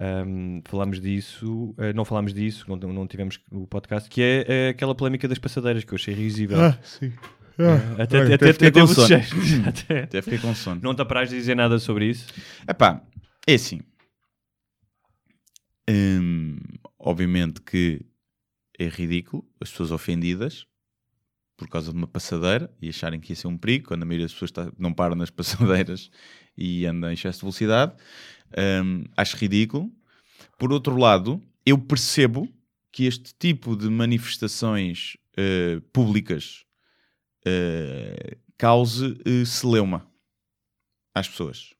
[SPEAKER 6] um, falámos disso, uh, não falámos disso, não, não tivemos o podcast, que é uh, aquela polémica das passadeiras que eu achei risível.
[SPEAKER 1] sim.
[SPEAKER 6] Uh, até
[SPEAKER 1] bem,
[SPEAKER 6] até,
[SPEAKER 1] até fiquei
[SPEAKER 6] até
[SPEAKER 1] com
[SPEAKER 6] teve
[SPEAKER 1] sono.
[SPEAKER 6] Até-
[SPEAKER 1] Até fiquei com sono.
[SPEAKER 6] Não te apraz de dizer nada sobre isso?
[SPEAKER 1] Epá, é assim. Hum, obviamente que é ridículo as pessoas ofendidas por causa de uma passadeira e acharem que ia ser um perigo, quando a maioria das pessoas está- não param nas passadeiras e andam em excesso de velocidade. Hum, acho ridículo. Por outro lado, eu percebo que este tipo de manifestações eh, públicas eh, cause eh, celeuma às pessoas.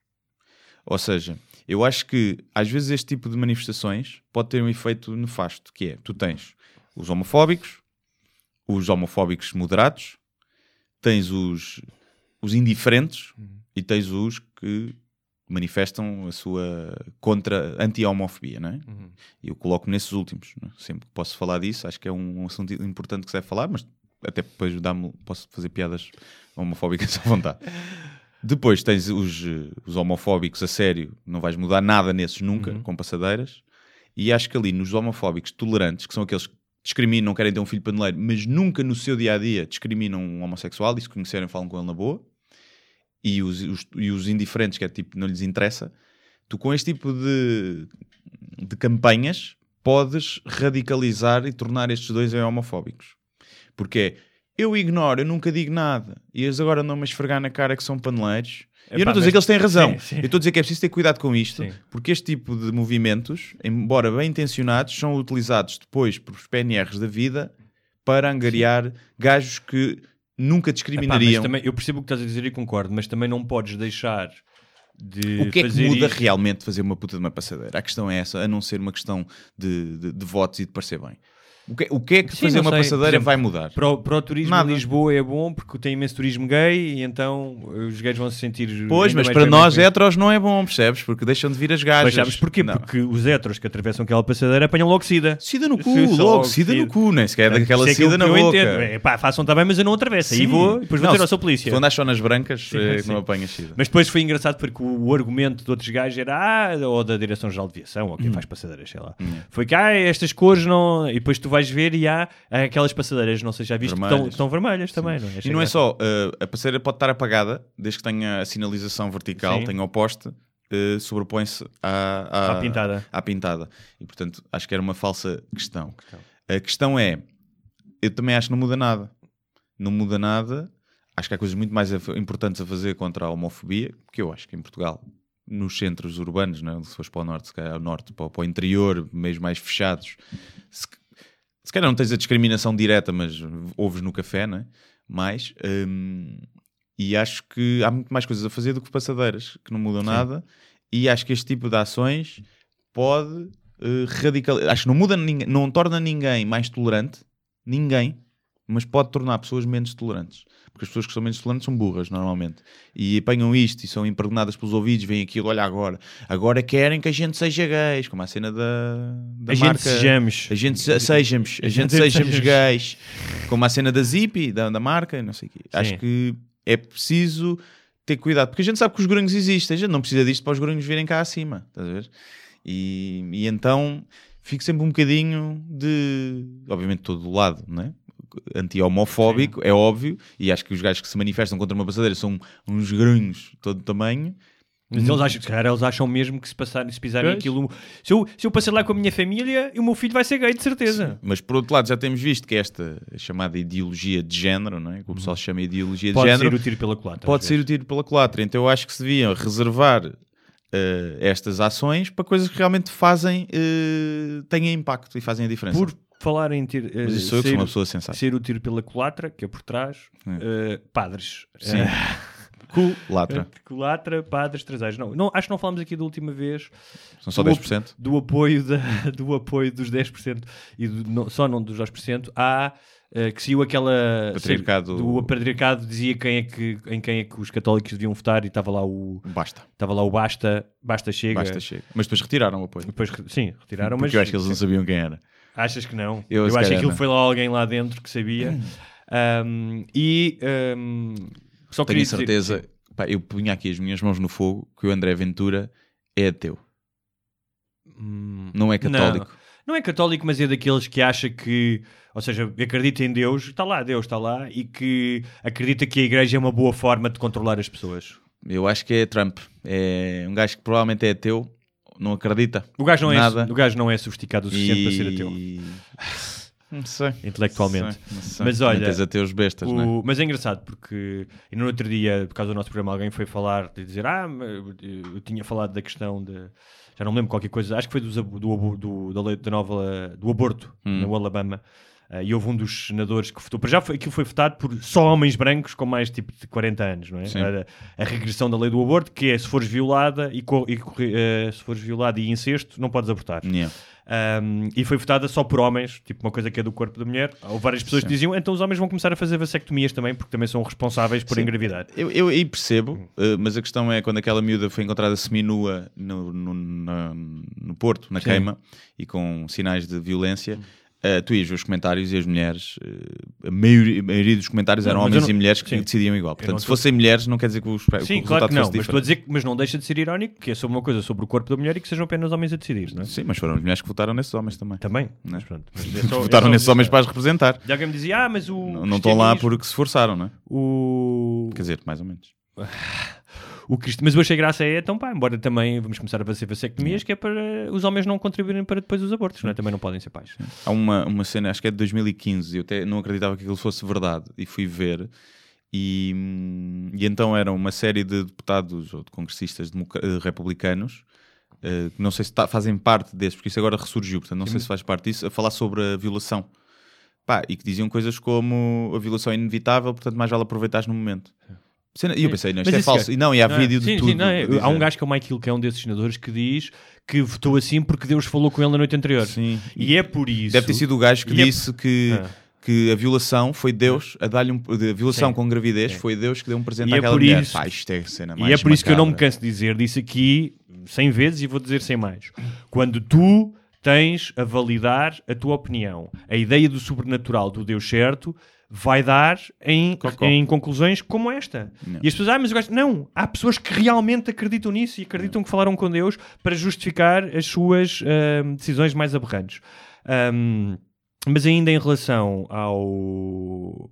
[SPEAKER 1] Ou seja, eu acho que às vezes este tipo de manifestações pode ter um efeito nefasto, que é, tu tens os homofóbicos, os homofóbicos moderados, tens os, os indiferentes e tens os que manifestam a sua contra anti-homofobia, não é? E eu coloco nesses últimos. é? Sempre que posso falar disso, acho que é um, um assunto importante que se deve falar, mas até depois dá-me- posso fazer piadas homofóbicas à vontade. Depois tens os, eh, os homofóbicos a sério, não vais mudar nada nesses nunca, com passadeiras. E acho que ali nos homofóbicos tolerantes, que são aqueles que discriminam, querem ter um filho paneleiro, mas nunca no seu dia a dia discriminam um homossexual, e se conhecerem falam com ele na boa. E os, os- e os indiferentes, que é tipo, não lhes interessa. Tu com este tipo de, de campanhas podes radicalizar e tornar estes dois em homofóbicos. Porque é, eu ignoro, eu nunca digo nada. E eles agora andam-me a esfregar na cara que são paneleiros. E eu
[SPEAKER 6] Epá,
[SPEAKER 1] não estou a dizer
[SPEAKER 6] mas-
[SPEAKER 1] que eles têm razão.
[SPEAKER 6] Sim, sim.
[SPEAKER 1] Eu estou a dizer que é preciso ter cuidado com isto,
[SPEAKER 6] Sim.
[SPEAKER 1] porque este tipo de movimentos, embora bem intencionados, são utilizados depois por PNRs da vida para angariar gajos que nunca
[SPEAKER 6] Epá,
[SPEAKER 1] discriminariam.
[SPEAKER 6] também, eu percebo o que estás a dizer e concordo, mas também não podes deixar de
[SPEAKER 1] O que é que muda
[SPEAKER 6] isto-
[SPEAKER 1] realmente fazer uma puta de uma passadeira? A questão é essa, a não ser uma questão de, de- de votos e de parecer bem. O que, o que é que
[SPEAKER 6] Sim,
[SPEAKER 1] fazer uma
[SPEAKER 6] sei.
[SPEAKER 1] Passadeira
[SPEAKER 6] exemplo,
[SPEAKER 1] vai mudar?
[SPEAKER 6] Para o, para o turismo
[SPEAKER 1] Nada.
[SPEAKER 6] em Lisboa é bom porque tem imenso turismo gay e então os gays vão se sentir.
[SPEAKER 1] Pois, mas para nós
[SPEAKER 6] bem-
[SPEAKER 1] heteros não é bom, percebes? Porque deixam de vir as gajas.
[SPEAKER 6] Mas sabes porquê?
[SPEAKER 1] Não.
[SPEAKER 6] Porque os heteros que atravessam aquela passadeira apanham logo sida.
[SPEAKER 1] Sida no cu,
[SPEAKER 6] Sim,
[SPEAKER 1] logo,
[SPEAKER 6] logo
[SPEAKER 1] sida no cu, nem sequer é daquela
[SPEAKER 6] é
[SPEAKER 1] sida na
[SPEAKER 6] eu
[SPEAKER 1] boca.
[SPEAKER 6] entendo. É, pá, façam também, mas eu não atravesso. Aí
[SPEAKER 1] Sim.
[SPEAKER 6] vou e depois vou
[SPEAKER 1] Não,
[SPEAKER 6] ter
[SPEAKER 1] se-
[SPEAKER 6] seu polícia.
[SPEAKER 1] Se tu andas só nas brancas, eh,
[SPEAKER 6] sim.
[SPEAKER 1] não apanhas sida.
[SPEAKER 6] Mas depois foi engraçado porque o, o argumento de outros gajos era ah, ou da Direção-Geral de Aviação,
[SPEAKER 1] Hum.
[SPEAKER 6] ou quem faz passadeiras, sei lá. Foi que ah, estas cores não. E depois tu vais ver e há aquelas passadeiras, não sei se já viste, que estão,
[SPEAKER 1] Vermelhas.
[SPEAKER 6] que estão vermelhas também. Não é?
[SPEAKER 1] E não é só, eh, a passadeira pode estar apagada, desde que tenha a sinalização vertical,
[SPEAKER 6] Sim.
[SPEAKER 1] tenha o poste, eh, sobrepõe-se à, à,
[SPEAKER 6] À pintada.
[SPEAKER 1] à pintada. E portanto, acho que era uma falsa questão. A questão é, eu também acho que não muda nada. Não muda nada. acho que há coisas muito mais importantes a fazer contra a homofobia, que eu acho que em Portugal, nos centros urbanos, não é? se fores para o norte, se calhar ao norte, para, para o interior, meios mais fechados, se, se calhar não tens a discriminação direta, mas ouves no café, não é? Mais. hum, e acho que há muito mais coisas a fazer do que passadeiras, que não mudam nada. E acho que este tipo de ações pode radicalizar. Acho que não muda ninguém, não torna ninguém mais tolerante, ninguém, mas pode tornar pessoas menos tolerantes. Porque as pessoas que são menos tolerantes são burras, normalmente. E apanham isto e são impregnadas pelos ouvidos, veem aquilo, olha agora. Agora querem que a gente seja gays, como a cena da, da
[SPEAKER 6] A gente
[SPEAKER 1] marca.
[SPEAKER 6] sejamos.
[SPEAKER 1] A gente se- sejamos, a gente
[SPEAKER 6] gente
[SPEAKER 1] sejamos gays, como a cena da Zippy, da, da marca, não sei o quê. Acho que é preciso ter cuidado, porque a gente sabe que os grunhos existem, a gente não precisa disto para os grunhos virem cá acima, estás a ver? E, e então fico sempre um bocadinho de, obviamente, todo do lado, não é? Anti-homofóbico, é óbvio, e acho que os gajos que se manifestam contra uma passadeira são uns grunhos de todo tamanho.
[SPEAKER 6] Mas eles acham, calhar eles acham mesmo que se, passar, se pisarem
[SPEAKER 1] Pois.
[SPEAKER 6] aquilo. Se eu, se eu passar lá com a minha família, o meu filho vai ser gay, de certeza.
[SPEAKER 1] Mas por outro lado, já temos visto que esta chamada ideologia de género, não é? que o pessoal chama ideologia
[SPEAKER 6] Pode
[SPEAKER 1] de género,
[SPEAKER 6] ser o tiro pela culatra.
[SPEAKER 1] pode ser o tiro pela culatra. Então eu acho que se deviam reservar eh, estas ações para coisas que realmente fazem, eh, tenham impacto e fazem a diferença.
[SPEAKER 6] Por falar em tiro. eh,
[SPEAKER 1] Mas isso sou eu que sou
[SPEAKER 6] ser-
[SPEAKER 1] uma pessoa sensata.
[SPEAKER 6] ser o tiro pela culatra, que é por trás, eh, padres.
[SPEAKER 1] Sim.
[SPEAKER 6] Eh,
[SPEAKER 1] Culatra.
[SPEAKER 6] culatra, padres, traseiros. Não, não, acho que não falamos aqui da última vez
[SPEAKER 1] São só
[SPEAKER 6] do,
[SPEAKER 1] 10%.
[SPEAKER 6] do apoio, da, do apoio dos 10% e do, não- só não dos 2%. Há eh, que saiu aquela.
[SPEAKER 1] Patriarcado.
[SPEAKER 6] Do patriarcado dizia quem é que, em quem é que os católicos deviam votar e estava lá o.
[SPEAKER 1] Basta.
[SPEAKER 6] Estava lá o basta, basta chega.
[SPEAKER 1] Basta, chega. Mas depois retiraram o apoio.
[SPEAKER 6] Depois, sim, retiraram,
[SPEAKER 1] Porque
[SPEAKER 6] mas
[SPEAKER 1] eu acho que eles não sabiam quem era.
[SPEAKER 6] Achas que não?
[SPEAKER 1] Eu,
[SPEAKER 6] Eu, acho que aquilo
[SPEAKER 1] não.
[SPEAKER 6] foi lá alguém lá dentro que sabia. Um, e um, só
[SPEAKER 1] Tenho
[SPEAKER 6] queria
[SPEAKER 1] certeza. Pá, eu punha aqui as minhas mãos no fogo que o André Ventura é ateu.
[SPEAKER 6] Dizer, hum,
[SPEAKER 1] Não é católico.
[SPEAKER 6] Não, não é católico, mas é daqueles que acha que, ou seja, acredita em Deus, está lá, Deus está lá, e que acredita que a igreja é uma boa forma de controlar as pessoas.
[SPEAKER 1] Eu acho que é Trump. É um gajo que provavelmente é ateu, não acredita.
[SPEAKER 6] O gajo não,
[SPEAKER 1] Nada.
[SPEAKER 6] é, o gajo não é sofisticado o suficiente para ser ateu,
[SPEAKER 1] E- Não sei.
[SPEAKER 6] intelectualmente.
[SPEAKER 1] Sei, não sei.
[SPEAKER 6] Mas olha,
[SPEAKER 1] Tens ateus bestas, não é?
[SPEAKER 6] O- Mas é engraçado porque e no outro dia, por causa do nosso programa, alguém foi falar de dizer: Ah, eu, tinha falado da questão de. Já não me lembro qualquer coisa, acho que foi do, abo- do- da, lei, da nova. do aborto
[SPEAKER 1] Hum.
[SPEAKER 6] no Alabama. Ah, e houve um dos senadores que votou. Para já foi, aquilo foi votado por só homens brancos com mais tipo de 40 anos, não é? A, a regressão da lei do aborto, que é se fores violada e, co- e eh, se fores violada e incesto, não podes abortar.
[SPEAKER 1] Yeah.
[SPEAKER 6] Um, e foi votada só por homens, tipo uma coisa que é do corpo da mulher. Houve várias pessoas que diziam então os homens vão começar a fazer vasectomias também, porque também são responsáveis por
[SPEAKER 1] Sim.
[SPEAKER 6] engravidar.
[SPEAKER 1] Eu, eu aí percebo, eh, mas a questão é quando aquela miúda foi encontrada seminua no, no, na- no Porto, na
[SPEAKER 6] Sim.
[SPEAKER 1] queima, e com sinais de violência. Eh, tu ias ver os comentários e as mulheres, eh, a maioria, a maioria dos comentários
[SPEAKER 6] Não,
[SPEAKER 1] eram
[SPEAKER 6] mas
[SPEAKER 1] homens
[SPEAKER 6] não-
[SPEAKER 1] e mulheres que
[SPEAKER 6] sim.
[SPEAKER 1] decidiam igual.
[SPEAKER 6] não
[SPEAKER 1] Portanto, se fossem mulheres, não quer dizer que, os, que
[SPEAKER 6] Sim,
[SPEAKER 1] o
[SPEAKER 6] claro que não, mas estou a dizer que mas não deixa de ser irónico que é sobre uma coisa sobre o corpo da mulher e que sejam apenas homens a decidir, não é?
[SPEAKER 1] Sim, mas foram as mulheres que votaram nesses homens também.
[SPEAKER 6] Também,
[SPEAKER 1] Não é?
[SPEAKER 6] mas pronto. Mas é só- é
[SPEAKER 1] votaram
[SPEAKER 6] só
[SPEAKER 1] nesses homens para as representar.
[SPEAKER 6] E alguém me dizia, ah, mas o.
[SPEAKER 1] Não, não estão lá porque se forçaram, não é?
[SPEAKER 6] O...
[SPEAKER 1] Quer dizer, mais ou menos.
[SPEAKER 6] o crist... Mas eu achei graça é, então pá, embora também vamos começar a fazer vasectomias, que é para os homens não contribuírem para depois os abortos, não é? Também não podem ser pais.
[SPEAKER 1] Há uma, uma cena, acho que é de 2015, eu até não acreditava que aquilo fosse verdade e fui ver. E, e então era uma série de deputados ou de congressistas eh, republicanos, que não sei se tá- fazem parte desse, porque isso agora ressurgiu, portanto não sei se faz parte disso, a falar sobre a violação. Pá, e que diziam coisas como a violação é inevitável, portanto mais vale aproveitar no momento. E eu pensei, não, isto
[SPEAKER 6] Mas
[SPEAKER 1] é falso.
[SPEAKER 6] gajo-
[SPEAKER 1] E não, e há
[SPEAKER 6] Não é?
[SPEAKER 1] vídeo de
[SPEAKER 6] Sim,
[SPEAKER 1] tudo.
[SPEAKER 6] sim, não é? Há um gajo que é o Mike Hill, que é um desses senadores, que diz que votou assim porque Deus falou com ele na noite anterior.
[SPEAKER 1] Sim.
[SPEAKER 6] E é por isso.
[SPEAKER 1] Deve ter sido o gajo que
[SPEAKER 6] E é-
[SPEAKER 1] disse que,
[SPEAKER 6] Ah.
[SPEAKER 1] que a violação foi Deus a dar-lhe um. A violação
[SPEAKER 6] Sim.
[SPEAKER 1] com gravidez foi Deus que deu um presente
[SPEAKER 6] E é
[SPEAKER 1] àquela
[SPEAKER 6] por
[SPEAKER 1] mulher.
[SPEAKER 6] isso-
[SPEAKER 1] Pá, isto é cena
[SPEAKER 6] E
[SPEAKER 1] mais
[SPEAKER 6] é por isso que eu não me
[SPEAKER 1] macabra.
[SPEAKER 6] canso de dizer, disse aqui 100 vezes e vou dizer 100 mais. Quando tu tens a validar a tua opinião, a ideia do sobrenatural do Deus certo vai dar em,
[SPEAKER 1] Cocó.
[SPEAKER 6] em conclusões como esta.
[SPEAKER 1] Não.
[SPEAKER 6] E as pessoas, ah, mas eu gosto. Não, há pessoas que realmente acreditam nisso e acreditam que falaram com Deus para justificar as suas ahm, decisões mais aberrantes. Ahm, mas ainda em relação ao.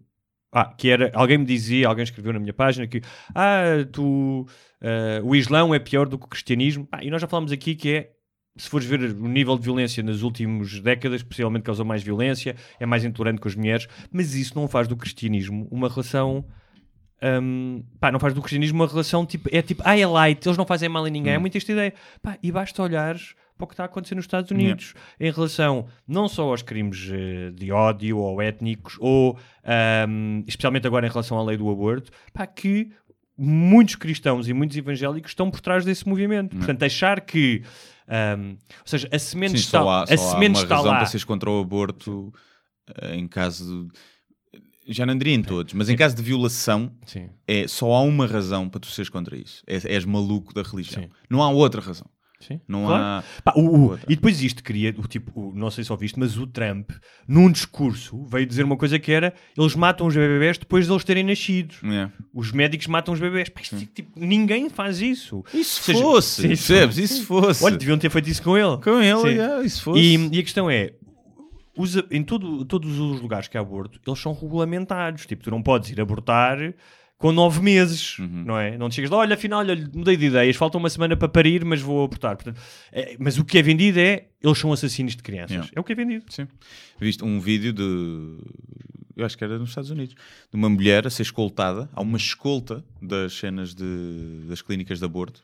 [SPEAKER 6] Ah, que era. Alguém me dizia, alguém escreveu na minha página que. Ah, tu. ah, o Islão é pior do que o cristianismo. Ah, e nós já falámos aqui que é. Se fores ver o nível de violência nas últimas décadas, especialmente causou mais violência, é mais intolerante com as mulheres, mas isso não faz do cristianismo uma relação hum, pá, não faz do cristianismo uma relação tipo, é tipo, ah, é light, eles não fazem mal a ninguém. É muito esta ideia. Pá, e basta olhares para o que está a acontecer nos Estados Unidos em relação não só aos crimes eh, de ódio ou étnicos, ou hum, especialmente agora em relação à lei do aborto, pá, que muitos cristãos e muitos evangélicos estão por trás desse movimento. Portanto, achar que. Hum, ou seja, a semente
[SPEAKER 1] Sim,
[SPEAKER 6] está,
[SPEAKER 1] só há,
[SPEAKER 6] a
[SPEAKER 1] só há
[SPEAKER 6] semente
[SPEAKER 1] uma
[SPEAKER 6] está
[SPEAKER 1] razão
[SPEAKER 6] lá.
[SPEAKER 1] para seres contra o aborto eh, em caso de... Já não diria em todos, mas em caso de violação,
[SPEAKER 6] Sim.
[SPEAKER 1] é, só há uma razão para tu seres contra isso. És, és maluco da religião.
[SPEAKER 6] Sim.
[SPEAKER 1] Não há outra razão.
[SPEAKER 6] Sim,
[SPEAKER 1] Não
[SPEAKER 6] claro.
[SPEAKER 1] há...
[SPEAKER 6] Pá, o- o- e depois isto cria, o tipo, o- não sei se ouviste, mas o Trump, num discurso, veio dizer uma coisa que era: eles matam os bebés depois de eles terem nascido.
[SPEAKER 1] É.
[SPEAKER 6] Os médicos matam os bebés. Pá, isto, tipo, ninguém faz isso. Ou seja,
[SPEAKER 1] fosse?
[SPEAKER 6] sim,
[SPEAKER 1] percebes? Se fosse?
[SPEAKER 6] Olha, deviam ter feito isso com ele.
[SPEAKER 1] Com ele, yeah, e se fosse?
[SPEAKER 6] E, e a questão é: os- em todo- todos os lugares que há aborto, eles são regulamentados. Tipo, tu não podes ir abortar com nove meses,
[SPEAKER 1] Uhum.
[SPEAKER 6] não é? Não te chegas lá, olha, afinal, olha, mudei de ideias, falta uma semana para parir, mas vou abortar. Portanto, é- mas o que é vendido é eles são assassinos de crianças.
[SPEAKER 1] Yeah.
[SPEAKER 6] É o que é vendido.
[SPEAKER 1] Sim. Viste um vídeo de. Eu acho que era nos Estados Unidos. De uma mulher a ser escoltada. Há uma escolta das cenas de, das clínicas de aborto.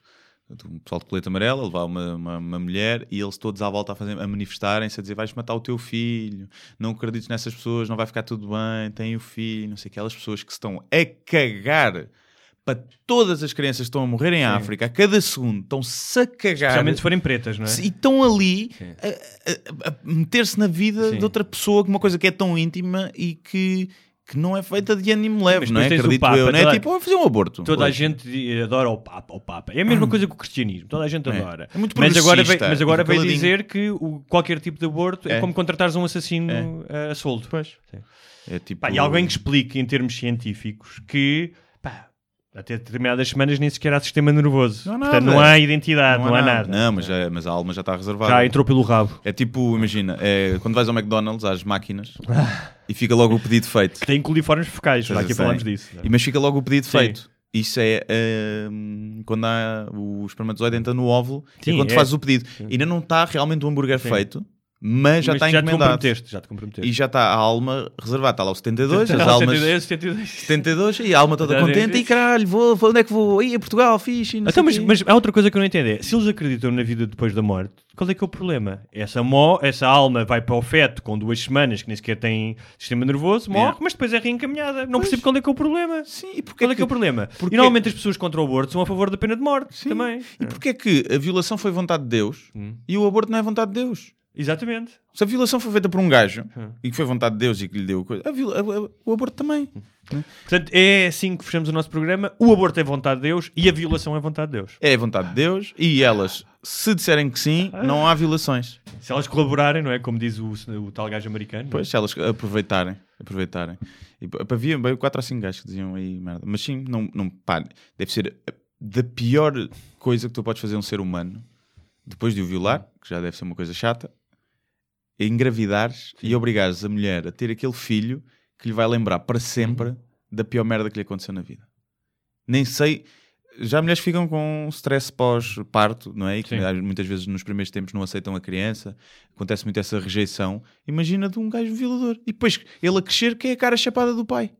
[SPEAKER 1] Um pessoal de colete amarelo a levar uma, uma, uma mulher e eles todos à volta a, fazer, a manifestarem-se, a dizer: vais matar o teu filho, não acredites nessas pessoas, não vai ficar tudo bem, tem o filho, não sei aquelas pessoas que se estão a cagar para todas as crianças que estão a morrer em África, a cada segundo, estão-se a cagar.
[SPEAKER 6] Especialmente se forem pretas, não é?
[SPEAKER 1] E estão ali a, a- a meter-se na vida
[SPEAKER 6] Sim.
[SPEAKER 1] de outra pessoa uma coisa que é tão íntima e que, que não é feita de ânimo leve,
[SPEAKER 6] Mas
[SPEAKER 1] não é? Acredito
[SPEAKER 6] Papa,
[SPEAKER 1] eu, não é? Tipo, vamos fazer um aborto.
[SPEAKER 6] Toda a gente adora o Papa, o Papa. É a mesma coisa que o cristianismo. Toda a gente
[SPEAKER 1] É.
[SPEAKER 6] adora.
[SPEAKER 1] É muito
[SPEAKER 6] mas agora, veio, mas agora veio dizer que o- qualquer tipo de aborto é,
[SPEAKER 1] É.
[SPEAKER 6] como contratares um assassino eh, a solto.
[SPEAKER 1] Pois.
[SPEAKER 6] Sim.
[SPEAKER 1] É tipo...
[SPEAKER 6] Pá, e alguém que explique em termos científicos que até determinadas semanas nem sequer há sistema nervoso.
[SPEAKER 1] Não há
[SPEAKER 6] Portanto,
[SPEAKER 1] nada.
[SPEAKER 6] não há identidade, não, há nada.
[SPEAKER 1] Não, mas, já- mas a alma já está reservada.
[SPEAKER 6] Já entrou pelo rabo.
[SPEAKER 1] É tipo, imagina, é, quando vais ao McDonald's, às máquinas, e fica logo o pedido feito.
[SPEAKER 6] Que tem coliformes focais, já aqui
[SPEAKER 1] Sei.
[SPEAKER 6] falámos disso.
[SPEAKER 1] E, mas fica logo o pedido
[SPEAKER 6] Sim.
[SPEAKER 1] feito. Isso é hum, quando há o espermatozoide entra no óvulo
[SPEAKER 6] Sim,
[SPEAKER 1] e quando tu
[SPEAKER 6] é.
[SPEAKER 1] fazes o pedido. Ainda não está realmente o hambúrguer
[SPEAKER 6] Sim.
[SPEAKER 1] feito, mas já
[SPEAKER 6] Mas
[SPEAKER 1] está
[SPEAKER 6] já te
[SPEAKER 1] encomendado.
[SPEAKER 6] comprometeste, já te comprometeste.
[SPEAKER 1] E já está a alma reservada. Está lá o 72, as
[SPEAKER 6] Ah,
[SPEAKER 1] almas
[SPEAKER 6] 72, 72.
[SPEAKER 1] 72 e a alma toda contente. E caralho, vou, vou, onde é que vou? Aí a Portugal, fixe.
[SPEAKER 6] Então, mas, mas há outra coisa que eu não entendo é, se eles acreditam na vida depois da morte, qual é que é o problema? Essa, mo essa alma vai para o feto com duas semanas, que nem sequer tem sistema nervoso, morre, mas depois é reencaminhada. Não percebo qual é que é o problema.
[SPEAKER 1] Sim, e porquê
[SPEAKER 6] Qual é que é o problema?
[SPEAKER 1] Porquê-
[SPEAKER 6] E normalmente as pessoas contra o aborto são a favor da pena de morte
[SPEAKER 1] Sim.
[SPEAKER 6] também.
[SPEAKER 1] E porquê é que a violação foi vontade de Deus
[SPEAKER 6] Hum.
[SPEAKER 1] e o aborto não é vontade de Deus?
[SPEAKER 6] Exatamente.
[SPEAKER 1] Se a violação foi feita por um gajo
[SPEAKER 6] Hum.
[SPEAKER 1] e que foi vontade de Deus e que lhe deu coisa, a viola- a- a- o aborto também.
[SPEAKER 6] Portanto, é assim que fechamos o nosso programa. O aborto é vontade de Deus e a violação é vontade de Deus.
[SPEAKER 1] É vontade de Deus e elas, se disserem que sim, não há violações.
[SPEAKER 6] Se elas colaborarem, não é? Como diz o, o tal gajo americano. é?
[SPEAKER 1] Pois, se elas aproveitarem. aproveitarem. E, havia bem 4 ou 5 gajos que diziam aí merda. Mas sim, não, não, pá, deve ser da pior coisa que tu podes fazer a um ser humano depois de o violar, que já deve ser uma coisa chata, engravidares e obrigares a mulher a ter aquele filho que lhe vai lembrar para sempre da pior merda que lhe aconteceu na vida. Nem sei. Já mulheres ficam com stress pós-parto, não é? E que
[SPEAKER 6] Sim.
[SPEAKER 1] muitas vezes nos primeiros tempos não aceitam a criança, acontece muito essa rejeição. Imagina de um gajo violador e depois ele a crescer, que é a cara chapada do pai.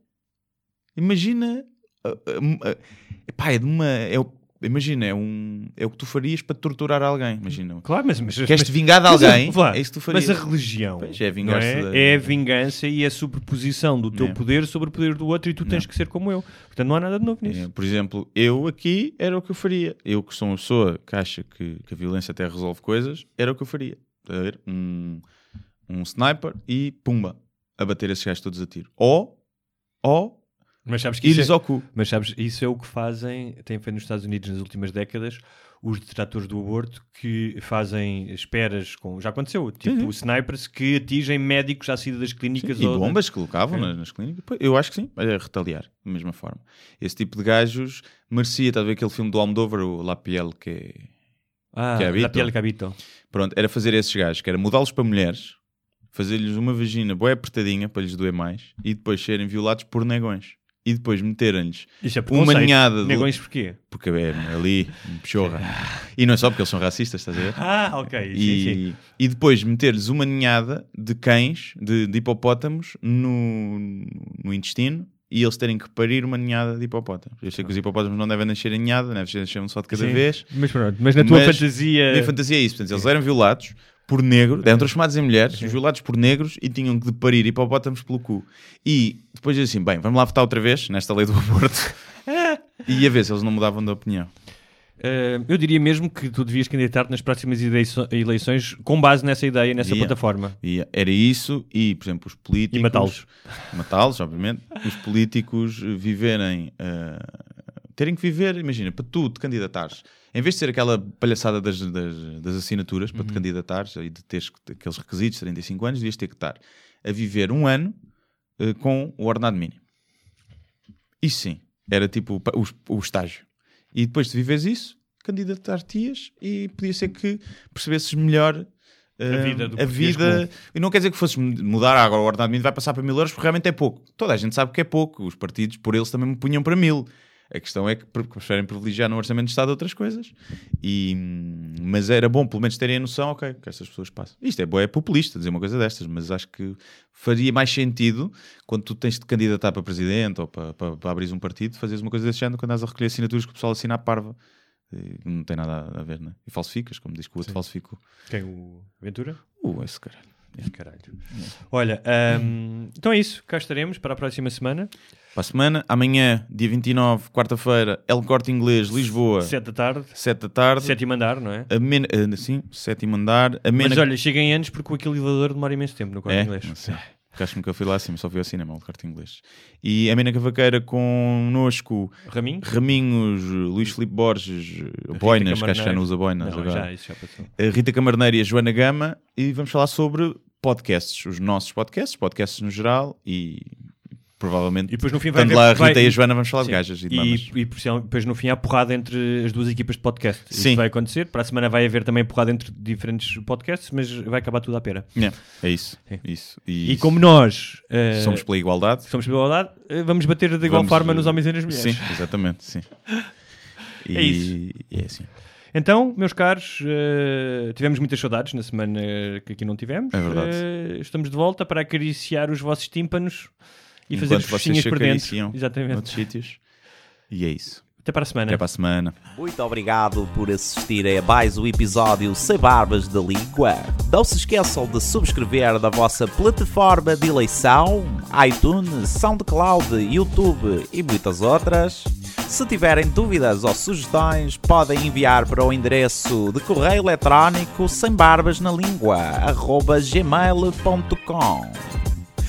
[SPEAKER 1] Imagina. ah, ah, pá, é de uma. É, imagina, é, um, é o que tu farias para torturar alguém. Imagina.
[SPEAKER 6] Claro, mas... mas
[SPEAKER 1] Queres-te
[SPEAKER 6] mas-
[SPEAKER 1] vingar de
[SPEAKER 6] mas
[SPEAKER 1] alguém?
[SPEAKER 6] vá,
[SPEAKER 1] é isso que tu farias.
[SPEAKER 6] Mas a religião
[SPEAKER 1] Pois, é
[SPEAKER 6] não
[SPEAKER 1] vingar-se
[SPEAKER 6] é?
[SPEAKER 1] da-
[SPEAKER 6] é a vingança e a superposição do teu
[SPEAKER 1] É.
[SPEAKER 6] poder sobre o poder do outro e tu tens
[SPEAKER 1] Não.
[SPEAKER 6] que ser como eu. Portanto, não há nada de novo nisso.
[SPEAKER 1] É, por exemplo, eu aqui era o que eu faria. Eu que sou uma pessoa que acha que, que a violência até resolve coisas, era o que eu faria. Estás a ver? Um, um sniper e pumba, a bater esses gajos todos a tiro. Ou, ou,
[SPEAKER 6] Mas sabes que isso é,
[SPEAKER 1] ao cu.
[SPEAKER 6] mas sabes, isso é o que fazem, têm feito nos Estados Unidos nas últimas décadas, os detratores do aborto que fazem esperas com. Já aconteceu, tipo
[SPEAKER 1] sim.
[SPEAKER 6] snipers que atingem médicos à saída das clínicas
[SPEAKER 1] E
[SPEAKER 6] ou-
[SPEAKER 1] bombas que colocavam
[SPEAKER 6] É.
[SPEAKER 1] nas, nas clínicas. Eu acho que sim, é retaliar, da mesma forma. Esse tipo de gajos merecia, estás a ver aquele filme do Almodóvar, o La Piel, que é...
[SPEAKER 6] Ah,
[SPEAKER 1] que habito.
[SPEAKER 6] La piel que habito.
[SPEAKER 1] Pronto, era fazer esses gajos, que era mudá-los para mulheres, fazer-lhes uma vagina boa apertadinha para lhes doer mais e depois serem violados por negões. E depois meterem-lhes
[SPEAKER 6] é
[SPEAKER 1] uma ninhada de...
[SPEAKER 6] Negões porquê?
[SPEAKER 1] Porque é ali, pichorra. E não é só porque eles são racistas, estás a ver?
[SPEAKER 6] Ah, ok. Sim,
[SPEAKER 1] E,
[SPEAKER 6] sim.
[SPEAKER 1] e depois meter-lhes uma ninhada de cães, de, de hipopótamos, no, no intestino e eles terem que parir uma ninhada de hipopótamos. Eu sei que os hipopótamos não devem nascer em ninhada, devem nascer só de cada
[SPEAKER 6] Sim.
[SPEAKER 1] vez.
[SPEAKER 6] Mas pronto, mas na tua
[SPEAKER 1] Mas
[SPEAKER 6] fantasia.
[SPEAKER 1] A minha fantasia é isso. Portanto, eles eram violados por negros, eram transformados em mulheres, violados por negros e tinham que parir hipopótamos pelo cu. E depois dizem assim: bem, vamos lá votar outra vez nesta lei do aborto. e a ver se eles não mudavam de opinião.
[SPEAKER 6] Eh, eu diria mesmo que tu devias candidatar-te nas próximas eleições com base nessa ideia, nessa
[SPEAKER 1] Yeah.
[SPEAKER 6] plataforma.
[SPEAKER 1] E era isso, e por exemplo, os políticos.
[SPEAKER 6] E matá-los.
[SPEAKER 1] Matá-los, obviamente. Os políticos viverem. eh, terem que viver, imagina, para tu te candidatares, em vez de ser aquela palhaçada das, das, das assinaturas para te candidatares e de teres que- aqueles requisitos, 35 anos, devias ter que estar a viver um ano eh, com o ordenado mínimo. Isso sim, era tipo o, o, estágio. E depois de viveres isso, candidatar-te-ias e podia ser que percebesses melhor eh,
[SPEAKER 6] vida do
[SPEAKER 1] a vida. E não quer dizer que fosses mudar agora o ordenado mínimo vai passar para mil euros, porque realmente é pouco. Toda a gente sabe que é pouco. Os partidos, por eles, também me punham para mil. A questão é que pre- preferem privilegiar no Orçamento de Estado outras coisas. E, mas era bom, pelo menos, terem a noção, ok, que estas pessoas passam. Isto é, é populista dizer uma coisa destas, mas acho que faria mais sentido quando tu tens de candidatar para presidente ou para, para, para abrir um partido, fazeres uma coisa desse género quando estás a recolher assinaturas que o pessoal assina à parva. Não tem nada a ver, né? E falsificas, como diz que o outro falsificou.
[SPEAKER 6] Quem? O Ventura?
[SPEAKER 1] Uh, esse caralho.
[SPEAKER 6] Caralho. Olha, ahm, então é isso. Cá estaremos para a próxima semana.
[SPEAKER 1] Para a semana, amanhã, dia 29, quarta-feira, El Corte Inglês, Lisboa,
[SPEAKER 6] Sete da tarde.
[SPEAKER 1] 7 da tarde.
[SPEAKER 6] Sétimo andar, não é?
[SPEAKER 1] A men... ah, sim, sétimo andar. A mena...
[SPEAKER 6] Mas olha, cheguem antes porque aquele elevador demora imenso tempo no quarto
[SPEAKER 1] é?
[SPEAKER 6] inglês.
[SPEAKER 1] Não sei. Acho que nunca fui lá acima, só fui ao cinema, El Corte Inglês. E a Mena Cavaqueira connosco,
[SPEAKER 6] Raminho?
[SPEAKER 1] Raminhos, Luís Filipe Borges, Boinas, que acho que já não usa Boinas
[SPEAKER 6] Não,
[SPEAKER 1] agora.
[SPEAKER 6] já, isso já passou.
[SPEAKER 1] a Rita Camarneira e a Joana Gama e vamos falar sobre podcasts, os nossos podcasts, podcasts no geral e provavelmente
[SPEAKER 6] E depois no fim vai haver-
[SPEAKER 1] lá a Rita
[SPEAKER 6] vai-
[SPEAKER 1] e a Joana vamos falar
[SPEAKER 6] Sim.
[SPEAKER 1] de gajas e de
[SPEAKER 6] E,
[SPEAKER 1] mamas.
[SPEAKER 6] e depois no fim há porrada entre as duas equipas de podcast. Isso
[SPEAKER 1] Sim.
[SPEAKER 6] vai acontecer. Para a semana vai haver também porrada entre diferentes podcasts, mas vai acabar tudo à pera.
[SPEAKER 1] Yeah, é isso,
[SPEAKER 6] Sim.
[SPEAKER 1] isso.
[SPEAKER 6] E, como nós eh,
[SPEAKER 1] somos pela igualdade,
[SPEAKER 6] somos pela igualdade, eh, vamos bater de igual
[SPEAKER 1] vamos,
[SPEAKER 6] forma
[SPEAKER 1] eh,
[SPEAKER 6] nos homens e nas mulheres.
[SPEAKER 1] Sim, exatamente, sim. E,
[SPEAKER 6] É isso.
[SPEAKER 1] e é assim.
[SPEAKER 6] Então, meus caros, eh, tivemos muitas saudades na semana que aqui não tivemos.
[SPEAKER 1] É verdade.
[SPEAKER 6] Eh, estamos de volta para acariciar os vossos tímpanos e fazer
[SPEAKER 1] vocês
[SPEAKER 6] focinhas
[SPEAKER 1] se
[SPEAKER 6] por dentro. Exatamente.
[SPEAKER 1] noutros sítios. E é isso.
[SPEAKER 6] Até para a semana.
[SPEAKER 1] Até para a semana.
[SPEAKER 7] Muito obrigado por assistirem a mais o episódio Sem Barbas da Língua. Não se esqueçam de subscrever na vossa plataforma de eleição, iTunes, SoundCloud, YouTube e muitas outras. Se tiverem dúvidas ou sugestões, podem enviar para o endereço de correio eletrónico sem barbas na língua, gmail.com.